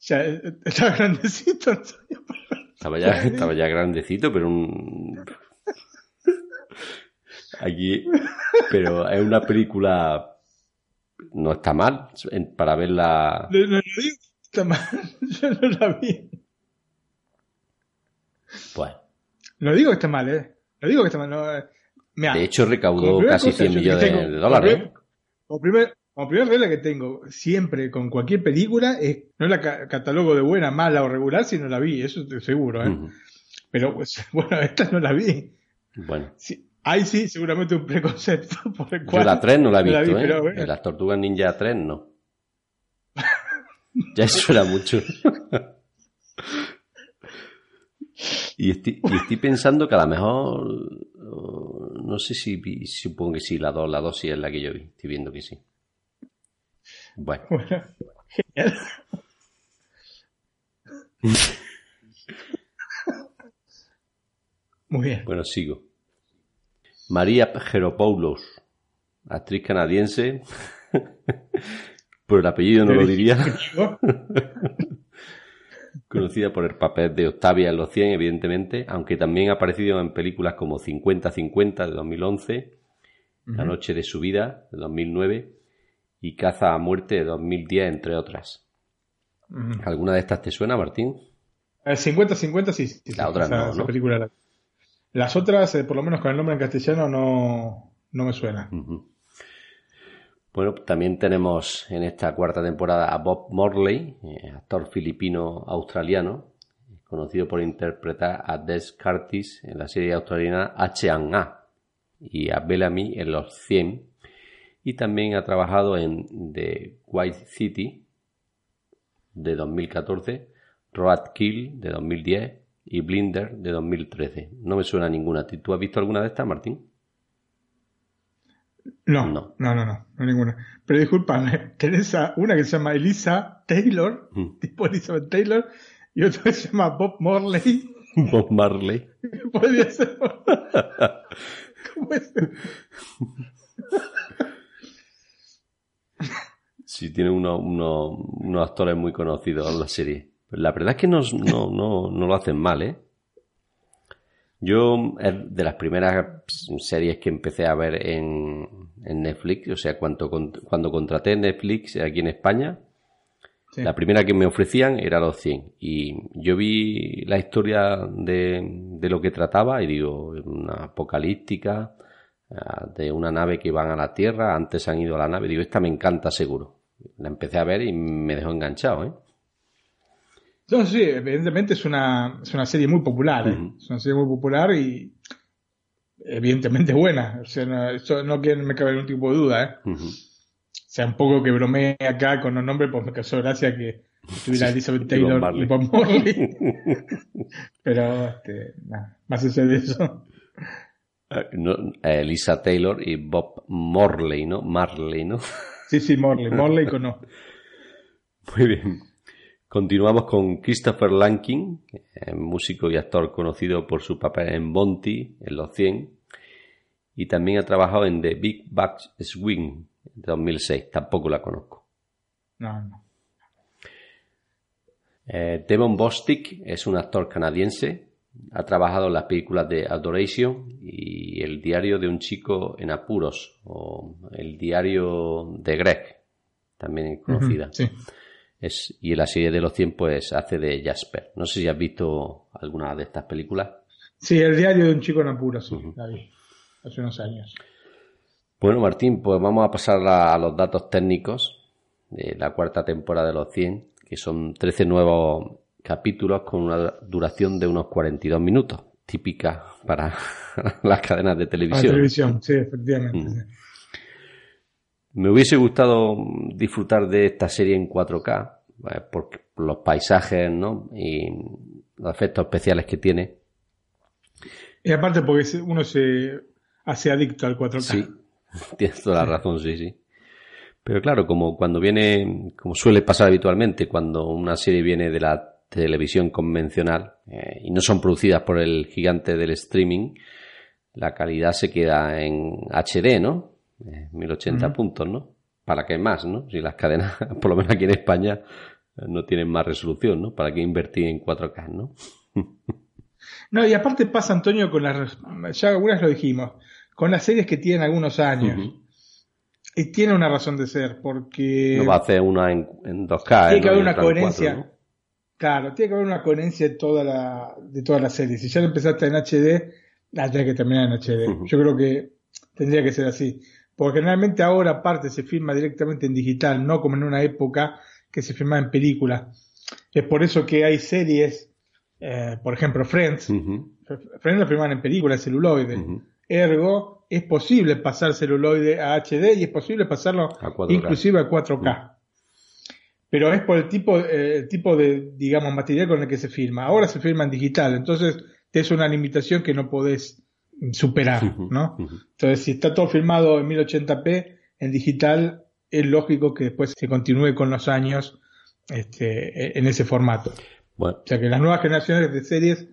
S2: Ya, estaba grandecito.
S1: Estaba ya, estaba ya grandecito, pero un... Aquí, pero es una película, no está mal, para verla...
S2: No, no, digo está mal, yo no la vi.
S1: Pues.
S2: No digo que está mal, ¿eh? No digo que está mal, no, eh.
S1: de hecho, recaudó casi 100 millones de dólares.
S2: Como primer, como primer regla que tengo siempre con cualquier película es no la catálogo de buena, mala o regular si no la vi, eso estoy seguro, ¿eh? Pero pues, bueno, esta no la vi.
S1: Bueno.
S2: Sí, ahí sí, seguramente un preconcepto por el
S1: cual. Yo la 3 no la he visto, ¿eh? Las Tortugas Ninja 3 no. ya eso era mucho. Y, estoy, y estoy pensando que a lo mejor no sé si supongo que sí, la 2, la 2 sí es la que yo vi, estoy viendo que sí. Bueno. genial.
S2: Muy bien.
S1: Bueno, sigo. María Geropoulos, actriz canadiense. Por el apellido no lo diría. conocida por el papel de Octavia en los 100, evidentemente, aunque también ha aparecido en películas como 50-50 de 2011, La noche de su vida de 2009 y Caza a muerte de 2010, entre otras. ¿Alguna de estas te suena, Martín?
S2: 50-50 eh, sí, sí,
S1: La otra no,
S2: película. Las otras, eh, por lo menos con el nombre en castellano, no, no me suena.
S1: Bueno, también tenemos en esta cuarta temporada a Bob Morley, eh, actor filipino-australiano, conocido por interpretar a Des Curtis en la serie australiana H&A y a Bellamy en Los 100 y también ha trabajado en The White City de 2014, Roadkill de 2010 y Blinder de 2013. No me suena ninguna. ¿Tú has visto alguna de estas, Martín?
S2: No, no, no, no, no, ninguna. Pero disculpame, tenés una que se llama Elisa Taylor, mm. tipo Elizabeth Taylor, y otra que se llama Bob Morley.
S1: Bob Marley.
S2: Podría ser. ¿Cómo es?
S1: sí, tiene unos actores muy conocidos en la serie. La verdad es que no, no, no, no lo hacen mal, ¿eh? Yo es de las primeras series que empecé a ver en, Netflix, o sea, cuando, cuando contraté Netflix aquí en España, la primera que me ofrecían era los 100. Y yo vi la historia de, de lo que trataba y digo, una apocalíptica, ah, de una nave que van a la Tierra, antes han ido a la nave, digo, esta me encanta seguro. La empecé a ver y me dejó enganchado, ¿eh?
S2: No, sí, evidentemente es una, es una serie muy popular, ¿eh? es una serie muy popular y evidentemente buena. O sea, no, eso no me cabe ningún tipo de duda, ¿eh? O sea, un poco que bromeé acá con los nombres, pues me causó gracia que estuviera Elizabeth Taylor y Bob Morley. Pero, este, nada, más allá de eso.
S1: Ah, Elisa Taylor y Bob Morley, ¿no? Marley, ¿no?
S2: Sí, sí, Morley, Morley con no.
S1: Muy bien. Continuamos con Christopher Lankin, eh, músico y actor conocido por su papel en Bonty en Los 100 y también ha trabajado en The Big Bang Swing de 2006. Tampoco la conozco.
S2: No, no.
S1: Eh, Devon Bostick es un actor canadiense. Ha trabajado en las películas de Adoration y El diario de un chico en apuros o El diario de Greg, también conocida.
S2: sí
S1: y en la serie de los 100 pues hace de Jasper. No sé si has visto alguna de estas películas.
S2: Sí, el diario de un chico en apuros, sí, la vi hace unos años.
S1: Bueno, Martín, pues vamos a pasar a, los datos técnicos de la cuarta temporada de los 100, que son 13 nuevos capítulos con una duración de unos 42 minutos, típica para las cadenas de televisión. La
S2: televisión, sí, efectivamente. Mm.
S1: Me hubiese gustado disfrutar de esta serie en 4K, eh, por los paisajes, ¿no? Y los efectos especiales que tiene.
S2: Y aparte porque uno se hace adicto al 4K.
S1: Sí, tienes toda la razón, sí, sí. Pero claro, como cuando viene, como suele pasar habitualmente, cuando una serie viene de la televisión convencional eh, y no son producidas por el gigante del streaming, la calidad se queda en HD, ¿no? 1080 puntos, ¿no? ¿Para qué más, no? Si las cadenas, por lo menos aquí en España, no tienen más resolución, ¿no? ¿Para qué invertir en 4K, no?
S2: no, y aparte pasa, Antonio, con las... Ya algunas lo dijimos, con las series que tienen algunos años. Y tiene una razón de ser, porque...
S1: No va a hacer una en, 2K.
S2: Tiene que haber una coherencia. Claro, tiene que haber una coherencia de toda la, de toda la serie. Si ya empezaste en HD, la tenés que terminar en HD. Yo creo que tendría que ser así. Porque generalmente ahora aparte se filma directamente en digital, no como en una época que se filmaba en película. Es por eso que hay series, eh, por ejemplo Friends, Friends la filman en película, celuloide. Ergo, es posible pasar celuloide a HD y es posible pasarlo inclusive a 4K. Pero es por el tipo, eh, tipo de, digamos, material con el que se filma. Ahora se filma en digital, entonces es una limitación que no podés superar, ¿no? Entonces, si está todo filmado en 1080p, en digital, es lógico que después se continúe con los años este, en ese formato. O sea que las nuevas generaciones de series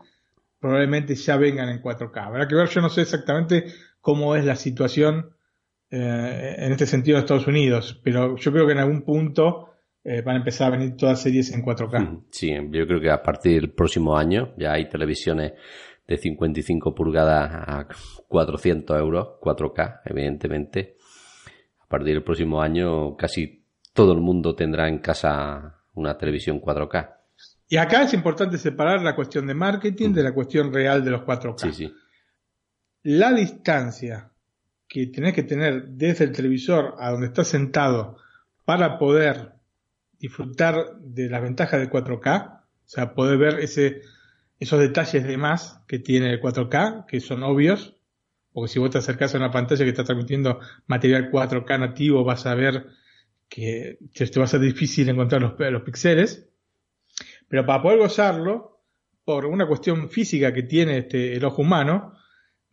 S2: probablemente ya vengan en 4K. Habrá que ver, yo no sé exactamente cómo es la situación eh, en este sentido de Estados Unidos, pero yo creo que en algún punto eh, van a empezar a venir todas series en 4K.
S1: Sí, yo creo que a partir del próximo año ya hay televisiones de 55 pulgadas a 400 euros, 4K, evidentemente. A partir del próximo año casi todo el mundo tendrá en casa una televisión 4K.
S2: Y acá es importante separar la cuestión de marketing de la cuestión real de los 4K.
S1: Sí, sí.
S2: La distancia que tenés que tener desde el televisor a donde estás sentado para poder disfrutar de las ventajas del 4K, o sea, poder ver ese esos detalles de más que tiene el 4K, que son obvios, porque si vos te acercás a una pantalla que está transmitiendo material 4K nativo, vas a ver que te va a ser difícil encontrar los, los píxeles. Pero para poder gozarlo, por una cuestión física que tiene este, el ojo humano,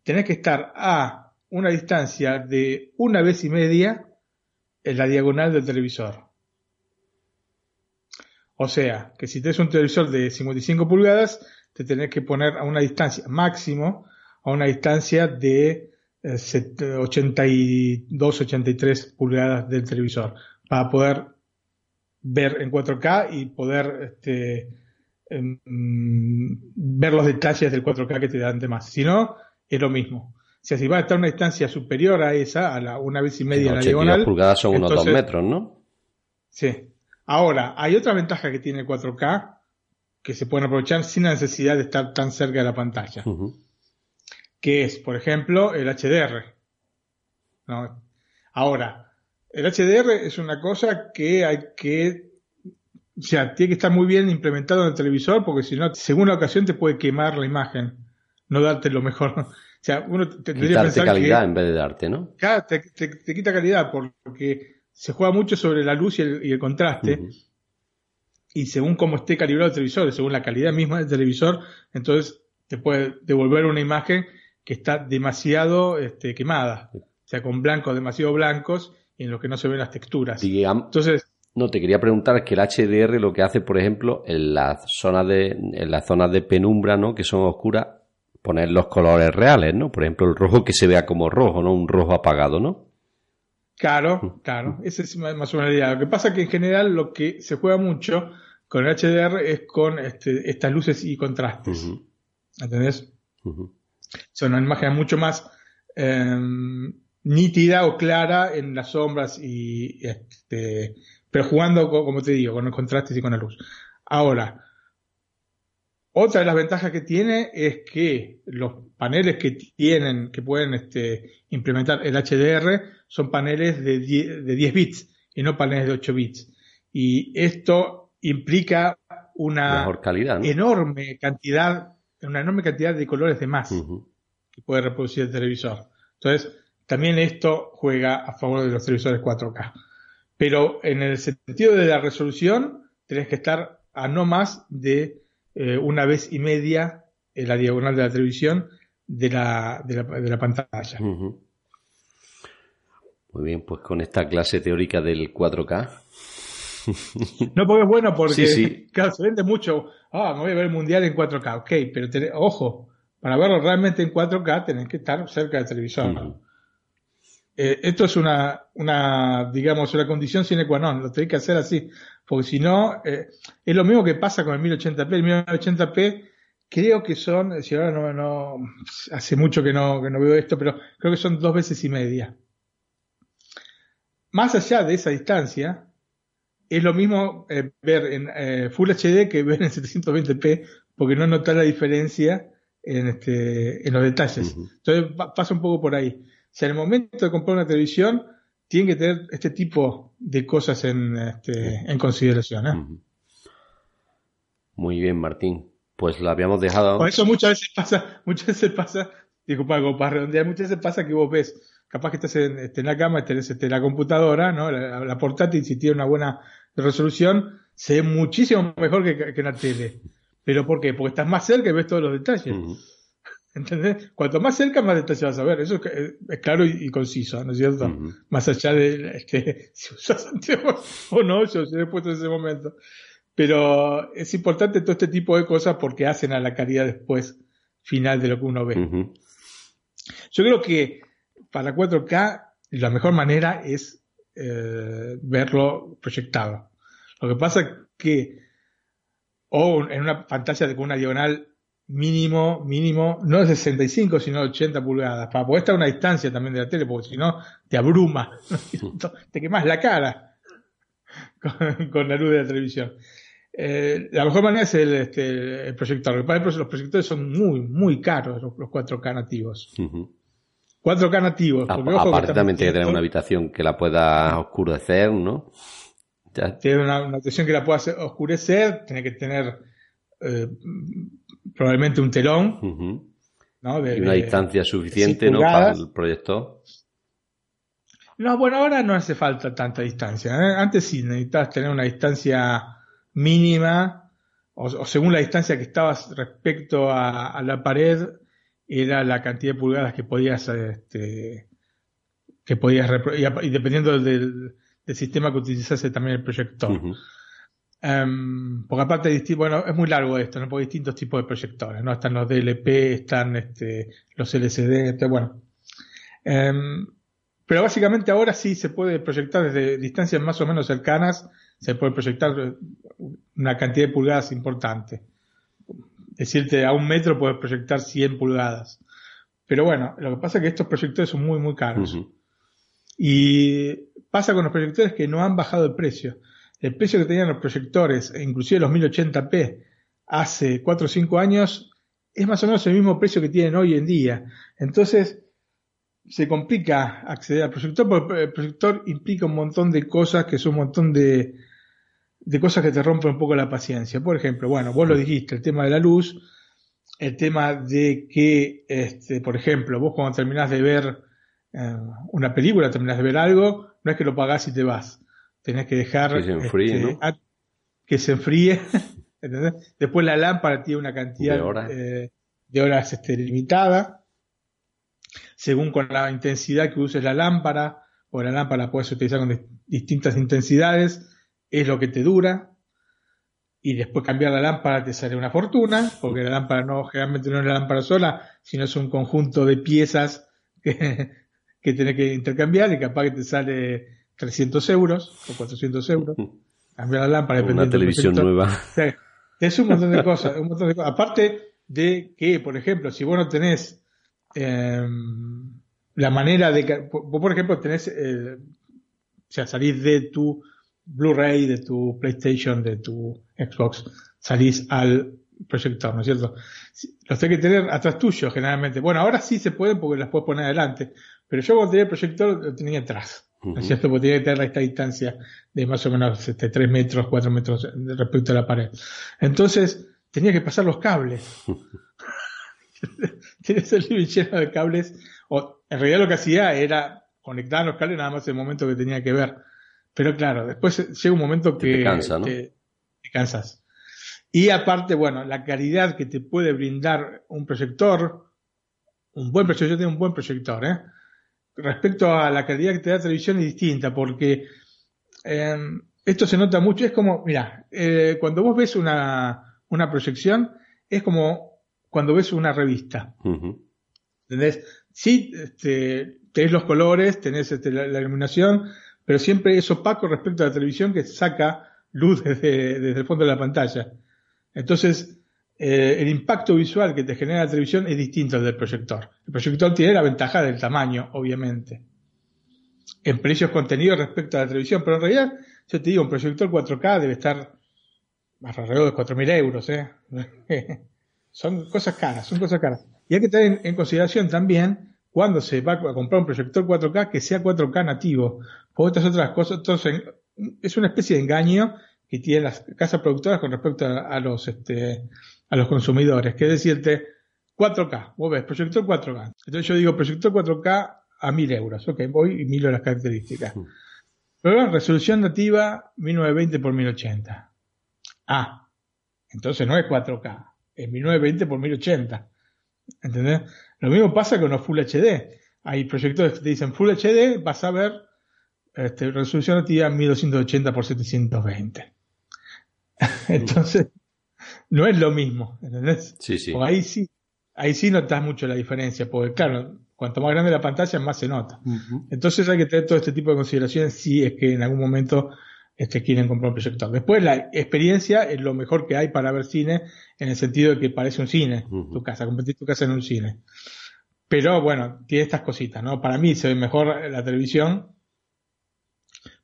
S2: tenés que estar a una distancia de una vez y media en la diagonal del televisor. O sea, que si tenés un televisor de 55 pulgadas, te tenés que poner a una distancia máximo, a una distancia de 82, eh, 83 pulgadas del televisor, para poder ver en 4K y poder este, em, ver los detalles del 4K que te dan de más. Si no, es lo mismo. Si así va a estar a una distancia superior a esa, a la una vez y media en la diagonal.
S1: pulgadas son unos 2 metros, ¿no?
S2: Sí. Ahora, hay otra ventaja que tiene el 4K, que se pueden aprovechar sin la necesidad de estar tan cerca de la pantalla. Que es, por ejemplo, el HDR. Ahora, el HDR es una cosa que hay que, o sea, tiene que estar muy bien implementado en el televisor porque si no, según la ocasión te puede quemar la imagen, no darte lo mejor. O sea, uno
S1: tendría que pensar calidad en vez de darte, ¿no?
S2: Claro, te, quita calidad porque se juega mucho sobre la luz y el, contraste y según cómo esté calibrado el televisor, según la calidad misma del televisor, entonces te puede devolver una imagen que está demasiado este, quemada, o sea, con blancos demasiado blancos y en los que no se ven las texturas.
S1: entonces, no, te quería preguntar que el HDR lo que hace, por ejemplo, en las zonas de, en las zonas de penumbra, ¿no? Que son oscuras, poner los colores reales, ¿no? Por ejemplo, el rojo que se vea como rojo, ¿no? Un rojo apagado, ¿no?
S2: Claro, mm. claro, esa es más o menos la idea. Lo que pasa es que en general lo que se juega mucho con el HDR es con este, estas luces y contrastes. ¿Entendés? Son una imagen mucho más em, nítida o clara en las sombras y este, pero jugando, como te digo, con los contrastes y con la luz. Ahora, otra de las ventajas que tiene es que los paneles que tienen, que pueden este, implementar el HDR, son paneles de 10, de 10 bits y no paneles de 8 bits. Y esto implica una enorme cantidad, una enorme cantidad de colores de más que puede reproducir el televisor. Entonces, también esto juega a favor de los televisores 4K. Pero en el sentido de la resolución, tenés que estar a no más de eh, una vez y media en la diagonal de la televisión de la, de la, pantalla.
S1: Muy bien, pues con esta clase teórica del 4K.
S2: No, porque es bueno porque
S1: Sí, sí.
S2: claro, se vende mucho. Ah, me voy a ver el mundial en 4K, ok, pero te- ojo, para verlo realmente en 4K tenés que estar cerca del televisor. Eh, esto es una, una, digamos, una condición sine qua non, lo tenés que hacer así, porque si no, eh, es lo mismo que pasa con el 1080p. El 1080p creo que son, si ahora no, no, hace mucho que no, que no veo esto, pero creo que son dos veces y media. Más allá de esa distancia, es lo mismo eh, ver en eh, Full HD que ver en 720p, porque no notas la diferencia en, este, en los detalles. Entonces pa- pasa un poco por ahí. Si en el momento de comprar una televisión, tienen que tener este tipo de cosas en, este, en consideración. ¿eh?
S1: Muy bien, Martín. Pues la habíamos dejado.
S2: Por eso muchas veces pasa, muchas veces pasa, disculpa, para redondear, muchas veces pasa que vos ves, capaz que estás en, este, en la cama, tenés este, la computadora, ¿no? La, la portátil, si tiene una buena resolución, se ve muchísimo mejor que, que en la tele. ¿Pero por qué? Porque estás más cerca y ves todos los detalles. ¿Entendés? Cuanto más cerca, más detalles vas a ver. Eso es, es claro y, y conciso, ¿no es cierto? Más allá de este, si usas anteojos o no, yo se he puesto en ese momento. Pero es importante todo este tipo de cosas porque hacen a la calidad después final de lo que uno ve. Yo creo que para 4K la mejor manera es eh, verlo proyectado. Lo que pasa es que o en una pantalla con una diagonal mínimo, mínimo, no de 65, sino de 80 pulgadas, para poder estar a una distancia también de la tele, porque si no te abruma, ¿no es cierto? te quemas la cara con, con la luz de la televisión. Eh, la mejor manera es el, este, el proyector. Los proyectores son muy, muy caros, los, los 4K nativos. 4K nativos.
S1: A-
S2: ojo
S1: aparte también tiene que tener una habitación que la pueda oscurecer, ¿no? Ya-
S2: tiene una, una televisión que la pueda oscurecer, tiene que tener eh, probablemente un telón,
S1: Ujú.
S2: ¿no? De-
S1: Y una
S2: de-
S1: distancia suficiente, ¿no? Para el proyector.
S2: No, bueno, ahora no hace falta tanta distancia. ¿eh? Antes sí necesitabas tener una distancia mínima, o, o según la distancia que estabas respecto a, a la pared, era la cantidad de pulgadas que podías, este, que podías, repro- y, dependiendo del, del sistema que utilizase también el proyector. Em, porque aparte, bueno, es muy largo esto, ¿no? Porque hay distintos tipos de proyectores, ¿no? Están los DLP, están este, los LCD, este, bueno. Em, pero básicamente ahora sí se puede proyectar desde distancias más o menos cercanas, se puede proyectar una cantidad de pulgadas importante. Decirte, a un metro puedes proyectar 100 pulgadas. Pero bueno, lo que pasa es que estos proyectores son muy, muy caros. Y pasa con los proyectores que no han bajado el precio. El precio que tenían los proyectores, e inclusive los 1080p, hace 4 o 5 años, es más o menos el mismo precio que tienen hoy en día. Entonces, se complica acceder al proyector porque el proyector implica un montón de cosas que son un montón de, de cosas que te rompen un poco la paciencia. Por ejemplo, bueno, vos lo dijiste, el tema de la luz, el tema de que, este, por ejemplo, vos cuando terminás de ver eh, una película, terminás de ver algo, no es que lo pagás y te vas. Tenés que dejar
S1: Que se enfríe,
S2: este,
S1: ¿no?
S2: a- que se enfríe. ¿entendés? Después la lámpara tiene una cantidad
S1: De horas.
S2: eh, de horas este, limitada. Según con la intensidad que uses la lámpara, o la lámpara la puedes utilizar con di- distintas intensidades, es lo que te dura. Y después cambiar la lámpara te sale una fortuna, porque la lámpara no, generalmente no es la lámpara sola, sino es un conjunto de piezas que, que tenés que intercambiar y capaz que te sale 300 euros o 400 euros. Cambiar la lámpara
S1: Una televisión nueva.
S2: O sea, es un montón de cosas, un montón de cosas. Aparte de que, por ejemplo, si vos no tenés eh, la manera de que, vos por ejemplo tenés, eh, o sea, salís de tu Blu-ray, de tu PlayStation, de tu Xbox, salís al proyector, ¿no es cierto? Los tenés que tener atrás tuyo generalmente. Bueno, ahora sí se pueden porque las puedes poner adelante, pero yo cuando tenía el proyector lo tenía atrás. ¿no es cierto? Porque tenía que tener esta distancia de más o menos este, 3 metros, 4 metros respecto a la pared. Entonces, tenía que pasar los cables. Tienes el living lleno de cables. O, en realidad lo que hacía era conectar los cables nada más en el momento que tenía que ver. Pero claro, después llega un momento
S1: Que
S2: que
S1: te cansa, ¿no?
S2: te- te cansas. Y aparte, bueno, la calidad que te puede brindar un proyector, un buen proyector, yo tengo un buen proyector, ¿eh? respecto a la calidad que te da la televisión es distinta, porque eh, esto se nota mucho, es como, mira, eh, cuando vos ves una, una proyección, es como cuando ves una revista. ¿Entendés? Sí, este, tenés los colores, tenés este, la, iluminación, pero siempre es opaco respecto a la televisión que saca luz desde, desde el fondo de la pantalla. Entonces, eh, el impacto visual que te genera la televisión es distinto al del proyector. El proyector tiene la ventaja del tamaño, obviamente. En precios contenidos respecto a la televisión, pero en realidad, yo te digo, un proyector 4K debe estar alrededor de 4.000 euros, ¿eh? son cosas caras, son cosas caras. Y hay que tener en, consideración también cuando se va a comprar un proyector 4K que sea 4K nativo. Porque estas otras cosas, entonces, es una especie de engaño que tienen las casas productoras con respecto a, los este, a los consumidores, que es decirte 4K, vos ves, proyector 4K. Entonces yo digo proyector 4K a 1000 euros, ok, voy y miro las características. Mm. Pero resolución nativa 1920 x 1080. Ah, entonces no es 4K, es 1920 x 1080. ¿Entendés? Lo mismo pasa con los Full HD. Hay proyectores que te dicen Full HD, vas a ver este, resolución nativa 1280 x 720. Entonces, no es lo mismo, ¿entendés?
S1: Sí, sí.
S2: ahí sí, ahí sí notas mucho la diferencia, porque claro, cuanto más grande la pantalla, más se nota. Entonces hay que tener todo este tipo de consideraciones si es que en algún momento este, quieren comprar un proyector. Después la experiencia es lo mejor que hay para ver cine, en el sentido de que parece un cine, tu casa, convertir tu casa en un cine. Pero bueno, tiene estas cositas, ¿no? Para mí se ve mejor la televisión,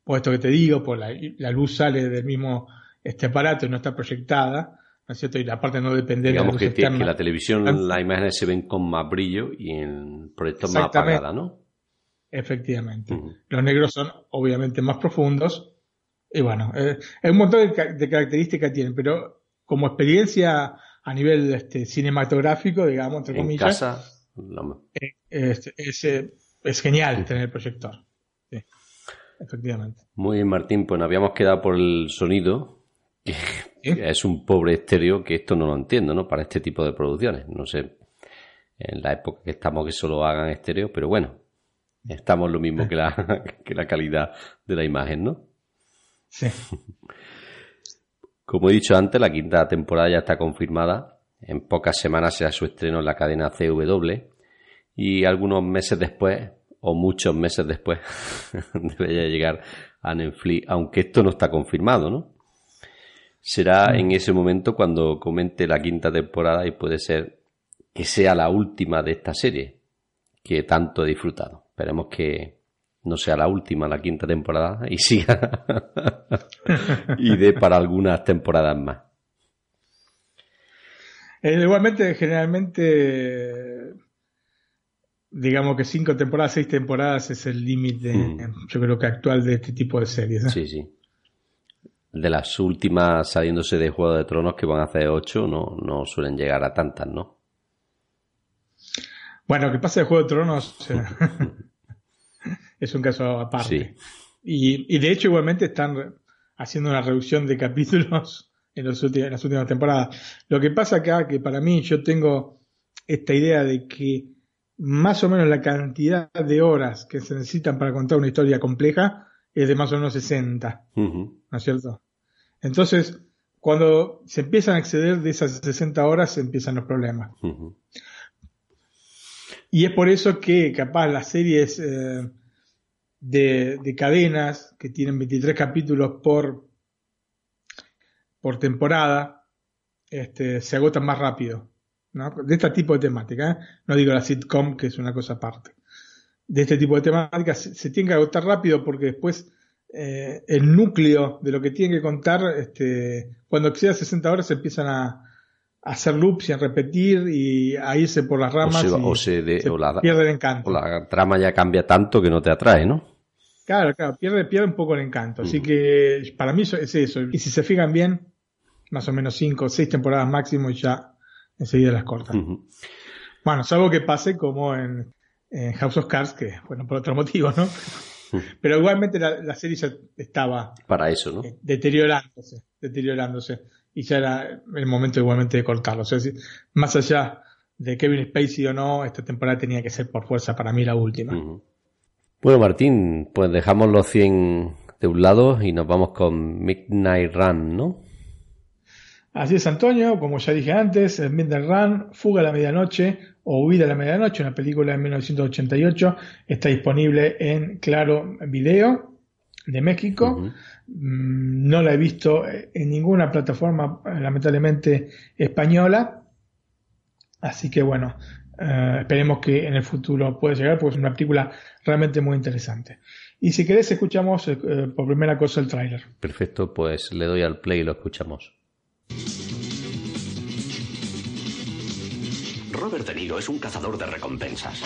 S2: por esto que te digo, por la, la luz sale del mismo este aparato y no está proyectada, ¿no es cierto? Y aparte no depende
S1: de la luz que, que la televisión, ah. las imágenes se ven con más brillo y en proyectos más apagada, ¿no?
S2: Efectivamente. Los negros son obviamente más profundos y bueno, eh, un montón de, características tienen, pero como experiencia a nivel este, cinematográfico, digamos, entre
S1: en
S2: comillas,
S1: casa,
S2: eh, es, es, genial tener el proyector. Efectivamente.
S1: Muy bien, Martín, pues nos habíamos quedado por el sonido es un pobre estéreo que esto no lo entiendo, ¿no? Para este tipo de producciones. No sé en la época que estamos que solo hagan estéreo, pero bueno, estamos lo mismo que la, que la calidad de la imagen, ¿no?
S2: Sí.
S1: Como he dicho antes, la quinta temporada ya está confirmada. En pocas semanas será su estreno en la cadena CW y algunos meses después, o muchos meses después, debería llegar a Netflix, aunque esto no está confirmado, ¿no? será en ese momento cuando comente la quinta temporada y puede ser que sea la última de esta serie que tanto he disfrutado. Esperemos que no sea la última, la quinta temporada, y siga y dé para algunas temporadas más.
S2: Eh, igualmente, generalmente, digamos que cinco temporadas, seis temporadas es el límite, mm. yo creo que actual de este tipo de series.
S1: Sí, sí de las últimas saliéndose de Juego de Tronos que van a hacer ocho, no, no suelen llegar a tantas, ¿no?
S2: Bueno, que pasa de Juego de Tronos es un caso aparte. Y, y, de hecho igualmente están haciendo una reducción de capítulos en, los últimos, en las últimas temporadas. Lo que pasa acá, que para mí yo tengo esta idea de que más o menos la cantidad de horas que se necesitan para contar una historia compleja es de más o menos 60, ¿no es cierto? Entonces, cuando se empiezan a exceder de esas 60 horas, empiezan los problemas. Y es por eso que capaz las series eh, de, cadenas que tienen 23 capítulos por, por temporada este, se agotan más rápido. ¿No? De este tipo de temática. ¿eh? No digo la sitcom, que es una cosa aparte de este tipo de temáticas se, tiene que agotar rápido porque después eh, el núcleo de lo que tienen que contar, este, cuando exceda 60 horas se empiezan a, hacer loops y a repetir y a irse por las ramas
S1: o se,
S2: pierde el encanto.
S1: O la trama ya cambia tanto que no te atrae, ¿no?
S2: Claro, claro, pierde, pierde un poco el encanto. Así que para mí es eso. Y si se fijan bien, más o menos 5 o 6 temporadas máximo y ya enseguida las cortan. Bueno, salvo que pase como en en House of Cards, que bueno, por otro motivo, ¿no? Pero igualmente la, serie ya estaba
S1: para eso, ¿no?
S2: Eh, deteriorándose, deteriorándose. Y ya era el momento igualmente de cortarlo. O sea, más allá de Kevin Spacey o no, esta temporada tenía que ser por fuerza para mí la última.
S1: Bueno, Martín, pues dejamos los 100 de un lado y nos vamos con Midnight Run, ¿no?
S2: Así es, Antonio, como ya dije antes, Midnight Run, Fuga a la Medianoche o Huida a la Medianoche, una película de 1988, está disponible en Claro Video de México. Mm, no la he visto en ninguna plataforma, lamentablemente, española. Así que bueno, eh, esperemos que en el futuro pueda llegar, porque es una película realmente muy interesante. Y si querés, escuchamos eh, por primera cosa el tráiler.
S1: Perfecto, pues le doy al play y lo escuchamos.
S6: Robert De Niro es un cazador de recompensas.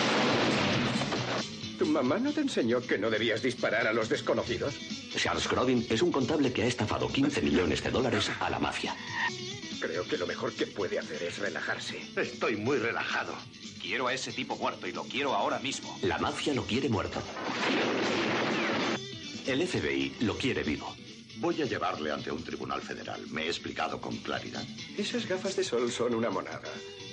S7: ¿Tu mamá no te enseñó que no debías disparar a los desconocidos?
S6: Charles Grodin es un contable que ha estafado 15 millones de dólares a la mafia.
S7: Creo que lo mejor que puede hacer es relajarse.
S8: Estoy muy relajado. Quiero a ese tipo muerto y lo quiero ahora mismo.
S6: La mafia lo quiere muerto. El FBI lo quiere vivo.
S8: Voy a llevarle ante un tribunal federal. Me he explicado con claridad.
S7: Esas gafas de sol son una monada.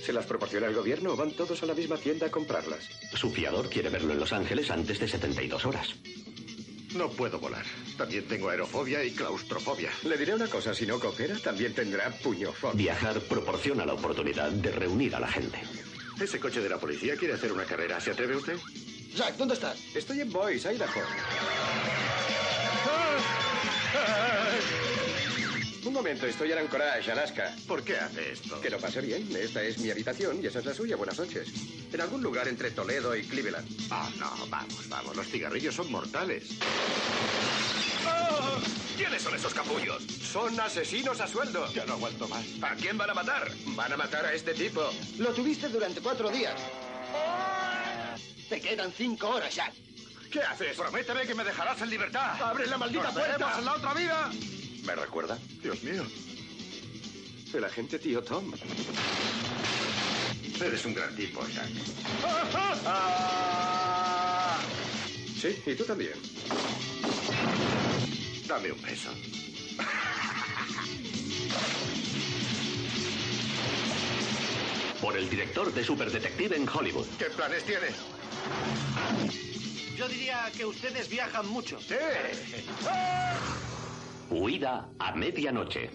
S7: ¿Se las proporciona el gobierno o van todos a la misma tienda a comprarlas?
S6: Su fiador quiere verlo en Los Ángeles antes de 72 horas.
S8: No puedo volar. También tengo aerofobia y claustrofobia.
S7: Le diré una cosa, si no coopera, también tendrá puñofobia.
S6: Viajar proporciona la oportunidad de reunir a la gente.
S8: Ese coche de la policía quiere hacer una carrera. ¿Se atreve usted?
S7: Jack, ¿dónde estás? Estoy en Boise, Idaho. Un momento, estoy en Anchorage, Alaska.
S8: ¿Por qué hace esto?
S7: Que lo pase bien. Esta es mi habitación y esa es la suya. Buenas noches. En algún lugar entre Toledo y Cleveland.
S8: Ah, no, vamos, vamos. Los cigarrillos son mortales.
S7: ¡Oh! ¿Quiénes son esos capullos? Son asesinos a sueldo.
S8: Ya no aguanto más.
S7: ¿A quién van a matar? Van a matar a este tipo.
S9: Lo tuviste durante cuatro días. Te quedan cinco horas, Jack.
S7: ¿Qué haces?
S8: Prométeme que me dejarás en libertad.
S7: ¡Abre la maldita
S8: Nos
S7: puerta!
S8: en la otra vida.
S7: ¿Me recuerda?
S8: Dios mío.
S7: El agente tío Tom.
S8: Eres un gran tipo, Jack.
S7: Sí, y tú también.
S8: Dame un beso.
S6: Por el director de Superdetective en Hollywood.
S7: ¿Qué planes tiene?
S9: Yo diría que ustedes viajan mucho.
S7: Sí.
S6: Huida a medianoche.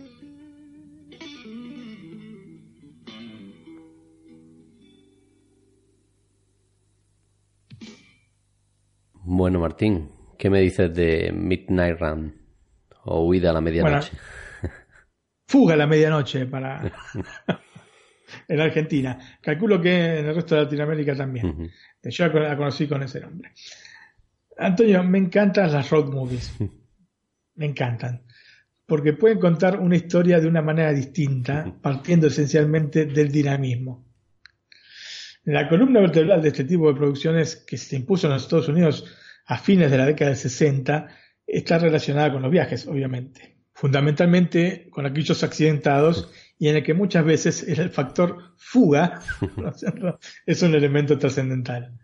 S1: Bueno, Martín, ¿qué me dices de Midnight Run? O Huida a la medianoche.
S2: Fuga a la medianoche para en Argentina. Calculo que en el resto de Latinoamérica también.
S1: Ujú.
S2: Yo la conocí con ese nombre. Antonio, me encantan las road movies. Me encantan. Porque pueden contar una historia de una manera distinta, partiendo esencialmente del dinamismo. La columna vertebral de este tipo de producciones que se impuso en los Estados Unidos a fines de la década del 60 está relacionada con los viajes, obviamente. Fundamentalmente con aquellos accidentados y en el que muchas veces el factor fuga ¿no es cierto? es un elemento trascendental.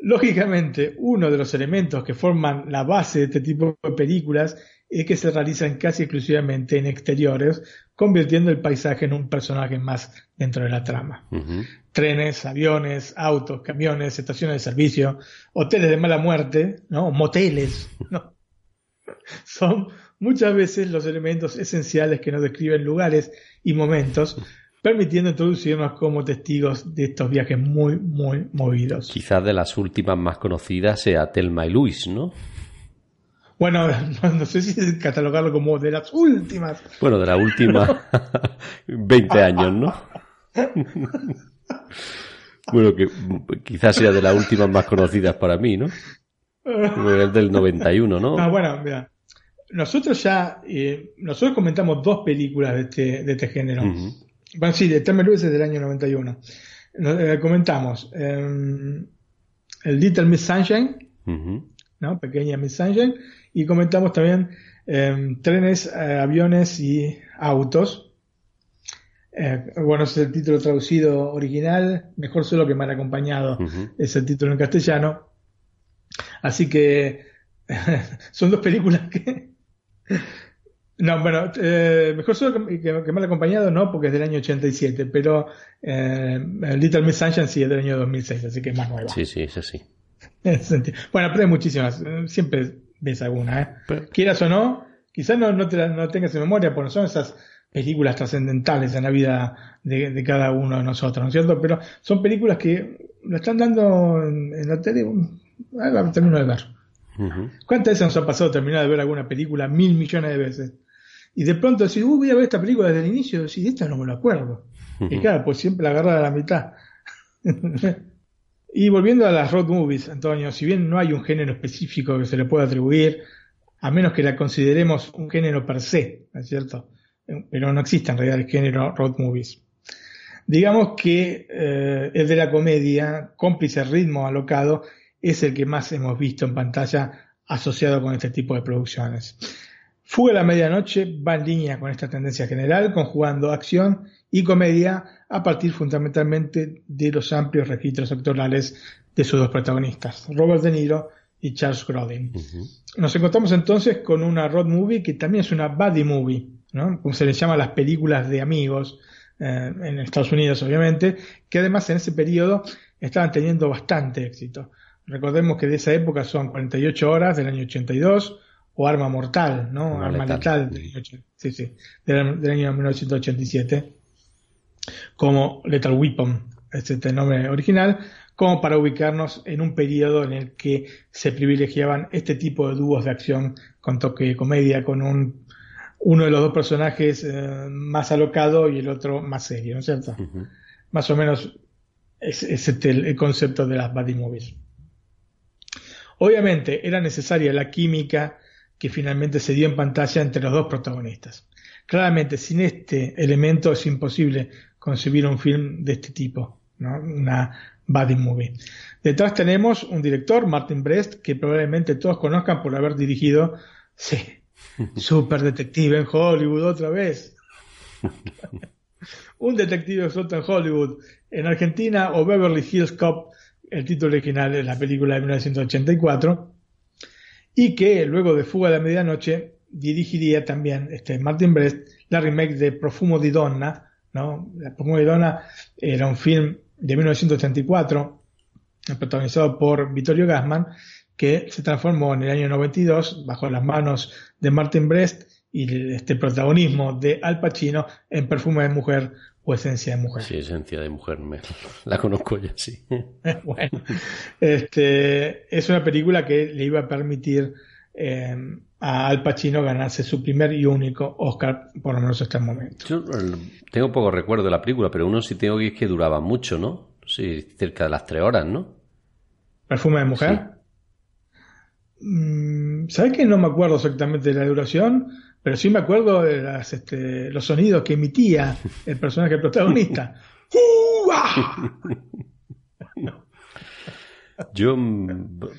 S2: Lógicamente, uno de los elementos que forman la base de este tipo de películas es que se realizan casi exclusivamente en exteriores, convirtiendo el paisaje en un personaje más dentro de la trama. Trenes, aviones, autos, camiones, estaciones de servicio, hoteles de mala muerte, ¿no? moteles, ¿no? son muchas veces los elementos esenciales que nos describen lugares y momentos, permitiendo introducirnos como testigos de estos viajes muy, muy movidos.
S1: Quizás de las últimas más conocidas sea Telma y Luis, ¿no?
S2: Bueno, no, no sé si catalogarlo como de las últimas.
S1: Bueno, de la última 20 años, ¿no? bueno, que quizás sea de las últimas más conocidas para mí, ¿no? Es del 91, ¿no?
S2: Ah, bueno, mira. Nosotros ya, eh, nosotros comentamos dos películas de este, de este género.
S1: Ujú.
S2: Bueno, sí, de Thelma Louise es del año 91. Nos- eh, comentamos eh, el Little Miss Sunshine. ¿no? Pequeña Miss Sunshine, y comentamos también eh, trenes, eh, aviones y autos. Eh, bueno, ese es el título traducido original, mejor solo que mal acompañado,
S1: Ujú.
S2: es el título en castellano. Así que son dos películas que... No, bueno, eh, mejor solo que, que- que mal acompañado no, porque es del año 87, pero eh, Little Miss Sunshine sí es del año 2006, así que es más nueva.
S1: Sí, sí, es así.
S2: bueno, pero hay muchísimas. Siempre ves alguna, ¿eh? Quieras o no, quizás no, no, te no tengas en memoria, porque son esas películas trascendentales en la vida de, cada uno de nosotros, ¿no es cierto? Pero son películas que la están dando en, la tele, ahora termino de ver. ¿Cuántas veces nos ha pasado terminar de ver alguna película mil millones de veces? Y de pronto decir, uy, voy a ver esta película desde el inicio, y esta no me la acuerdo. Y claro, pues siempre la agarra a la mitad. y volviendo a las road movies, Antonio, si bien no hay un género específico que se le pueda atribuir, a menos que la consideremos un género per se, ¿no es cierto? Pero no existe en realidad el género road movies. Digamos que eh, el de la comedia, cómplice ritmo alocado, es el que más hemos visto en pantalla asociado con este tipo de producciones. Fuga a la medianoche va en línea con esta tendencia general, conjugando acción y comedia a partir fundamentalmente de los amplios registros actorales de sus dos protagonistas, Robert De Niro y Charles Grodin. Nos encontramos entonces con una road movie que también es una buddy movie, ¿no? como se le llama las películas de amigos eh, en Estados Unidos obviamente, que además en ese periodo estaban teniendo bastante éxito. Recordemos que de esa época son 48 horas del año 82 o Arma Mortal, ¿no? Arma, Letal, del, sí, sí, del, año 1987, como Lethal Weapon, este es el nombre original, como para ubicarnos en un periodo en el que se privilegiaban este tipo de dúos de acción con toque de comedia, con un, uno de los dos personajes eh, más alocado y el otro más serio, ¿no es cierto? Más o menos es, es este el, concepto de las buddy movies. Obviamente era necesaria la química que finalmente se dio en pantalla entre los dos protagonistas. Claramente, sin este elemento es imposible concebir un film de este tipo, ¿no? una buddy movie. Detrás tenemos un director, Martin Brest, que probablemente todos conozcan por haber dirigido, sí, Super Detective en Hollywood otra vez. un detective suelto en Hollywood. En Argentina o Beverly Hills Cop el título original es la película de 1984, y que luego de Fuga de la Medianoche dirigiría también este Martin Brest la remake de Profumo di Donna, ¿no? La Profumo di Donna era un film de 1934 protagonizado por Vittorio Gassman que se transformó en el año 92 bajo las manos de Martin Brest y este protagonismo de Al Pacino en Perfume de Mujer o Esencia de Mujer.
S1: Sí, Esencia de Mujer, la conozco ya, sí.
S2: bueno, este, es una película que le iba a permitir eh, a Al Pacino ganarse su primer y único Oscar, por lo menos hasta el momento.
S1: Yo tengo poco recuerdo de la película, pero uno sí tengo que es que duraba mucho, ¿no? Sí, cerca de las tres horas, ¿no?
S2: ¿Perfume de Mujer? Mm, ¿Sabes que no me acuerdo exactamente de la duración? Pero sí me acuerdo de las, este, los sonidos que emitía el personaje protagonista.
S1: Yo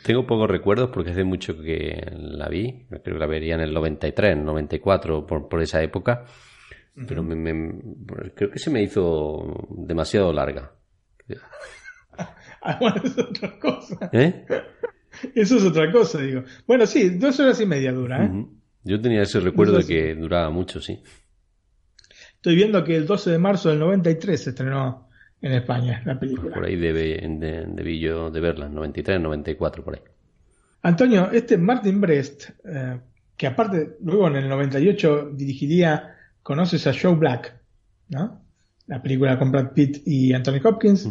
S1: tengo pocos recuerdos porque hace mucho que la vi. Creo que la vería en el 93, 94, por, por esa época. Pero creo que se me hizo demasiado larga.
S2: Ah, bueno, es otra cosa. ¿Eh? Eso es otra cosa, digo. Bueno, sí, dos horas y media dura, ¿eh?
S1: Yo tenía ese recuerdo de que duraba mucho, sí.
S2: Estoy viendo que el 12 de marzo del 93 se estrenó en España la película.
S1: Por ahí debe, de, debí yo de verla, 93, 94, por ahí.
S2: Antonio, este Martin Brest, eh, que aparte luego en el 98 dirigiría, conoces a Joe Black, ¿no? La película con Brad Pitt y Anthony Hopkins.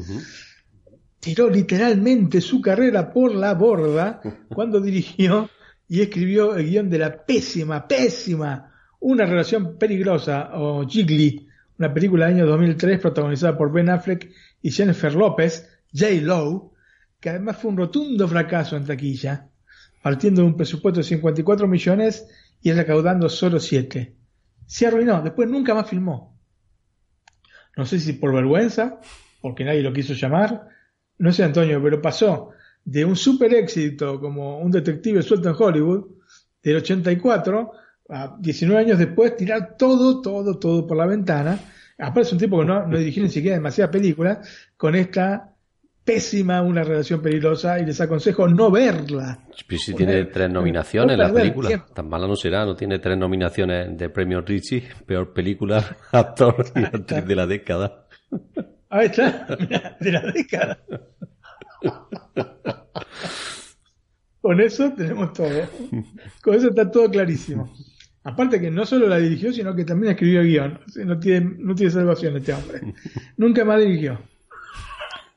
S2: Tiró literalmente su carrera por la borda cuando dirigió y escribió el guion de la pésima, pésima, Una relación peligrosa o Jiggly, una película del año 2003 protagonizada por Ben Affleck y Jennifer López, J. Lowe, que además fue un rotundo fracaso en taquilla, partiendo de un presupuesto de 54 millones y recaudando solo 7. Se arruinó, después nunca más filmó. No sé si por vergüenza, porque nadie lo quiso llamar, no sé Antonio, pero pasó de un super éxito como un detective suelto en Hollywood, del 84, a 19 años después, tirar todo, todo, todo por la ventana. Aparte es un tipo que no, no dirigió ni siquiera demasiadas películas, con esta pésima, una relación peligrosa, y les aconsejo no verla.
S1: Pero si tiene tres nominaciones la película, tan mala no será, no tiene tres nominaciones de premio Richie, peor película, actor y actriz de la década.
S2: Ahí está, de la década. Con eso tenemos todo. Con eso está todo clarísimo. Aparte que no solo la dirigió, sino que también escribió guion. no, tiene, no tiene salvación este hombre. Nunca más dirigió.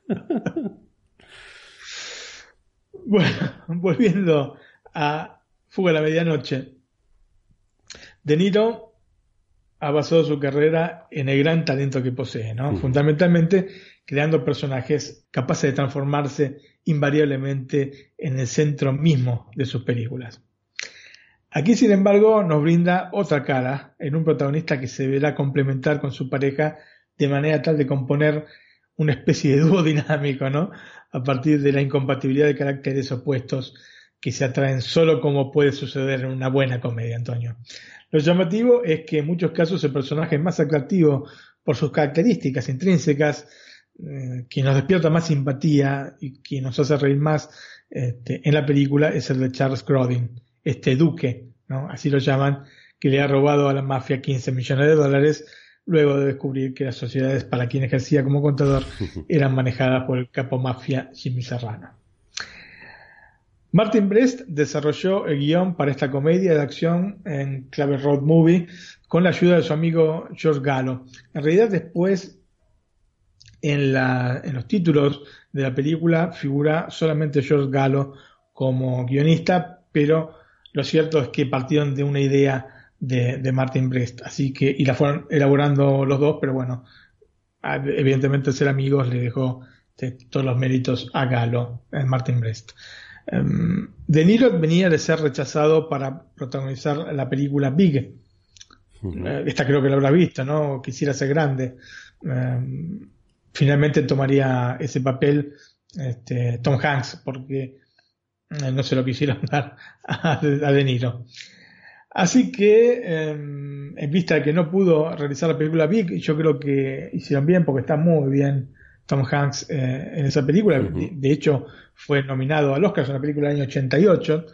S2: bueno, volviendo a Fuga a la Medianoche. De Niro ha basado su carrera en el gran talento que posee, ¿no? Fundamentalmente creando personajes capaces de transformarse invariablemente en el centro mismo de sus películas. Aquí, sin embargo, nos brinda otra cara en un protagonista que se verá complementar con su pareja de manera tal de componer una especie de dúo dinámico, ¿no? A partir de la incompatibilidad de caracteres opuestos que se atraen solo como puede suceder en una buena comedia, Antonio. Lo llamativo es que en muchos casos el personaje más atractivo por sus características intrínsecas, eh, quien nos despierta más simpatía y quien nos hace reír más este, en la película es el de Charles Grodin este duque, ¿no? así lo llaman, que le ha robado a la mafia 15 millones de dólares luego de descubrir que las sociedades para quien ejercía como contador eran manejadas por el capo mafia Jimmy Serrano. Martin Brest desarrolló el guion para esta comedia de acción en Clave Road Movie con la ayuda de su amigo George Gallo. En realidad después en, en los títulos de la película figura solamente George Gallo como guionista, pero lo cierto es que partieron de una idea de, Martin Brest, así que, y la fueron elaborando los dos, pero bueno, evidentemente ser amigos le dejó todos los méritos a Galo, en Martin Brest. Em, de Niro venía de ser rechazado para protagonizar la película Big. Eh, esta creo que la habrá visto, ¿no? Quisiera ser grande. Em, finalmente tomaría ese papel este, Tom Hanks, porque eh, no se lo quisieron dar a, De Niro. Así que, em, en vista de que no pudo realizar la película Big, yo creo que hicieron bien porque está muy bien Tom Hanks eh, en esa película. de, hecho, fue nominado al Oscar, es una película del año 88.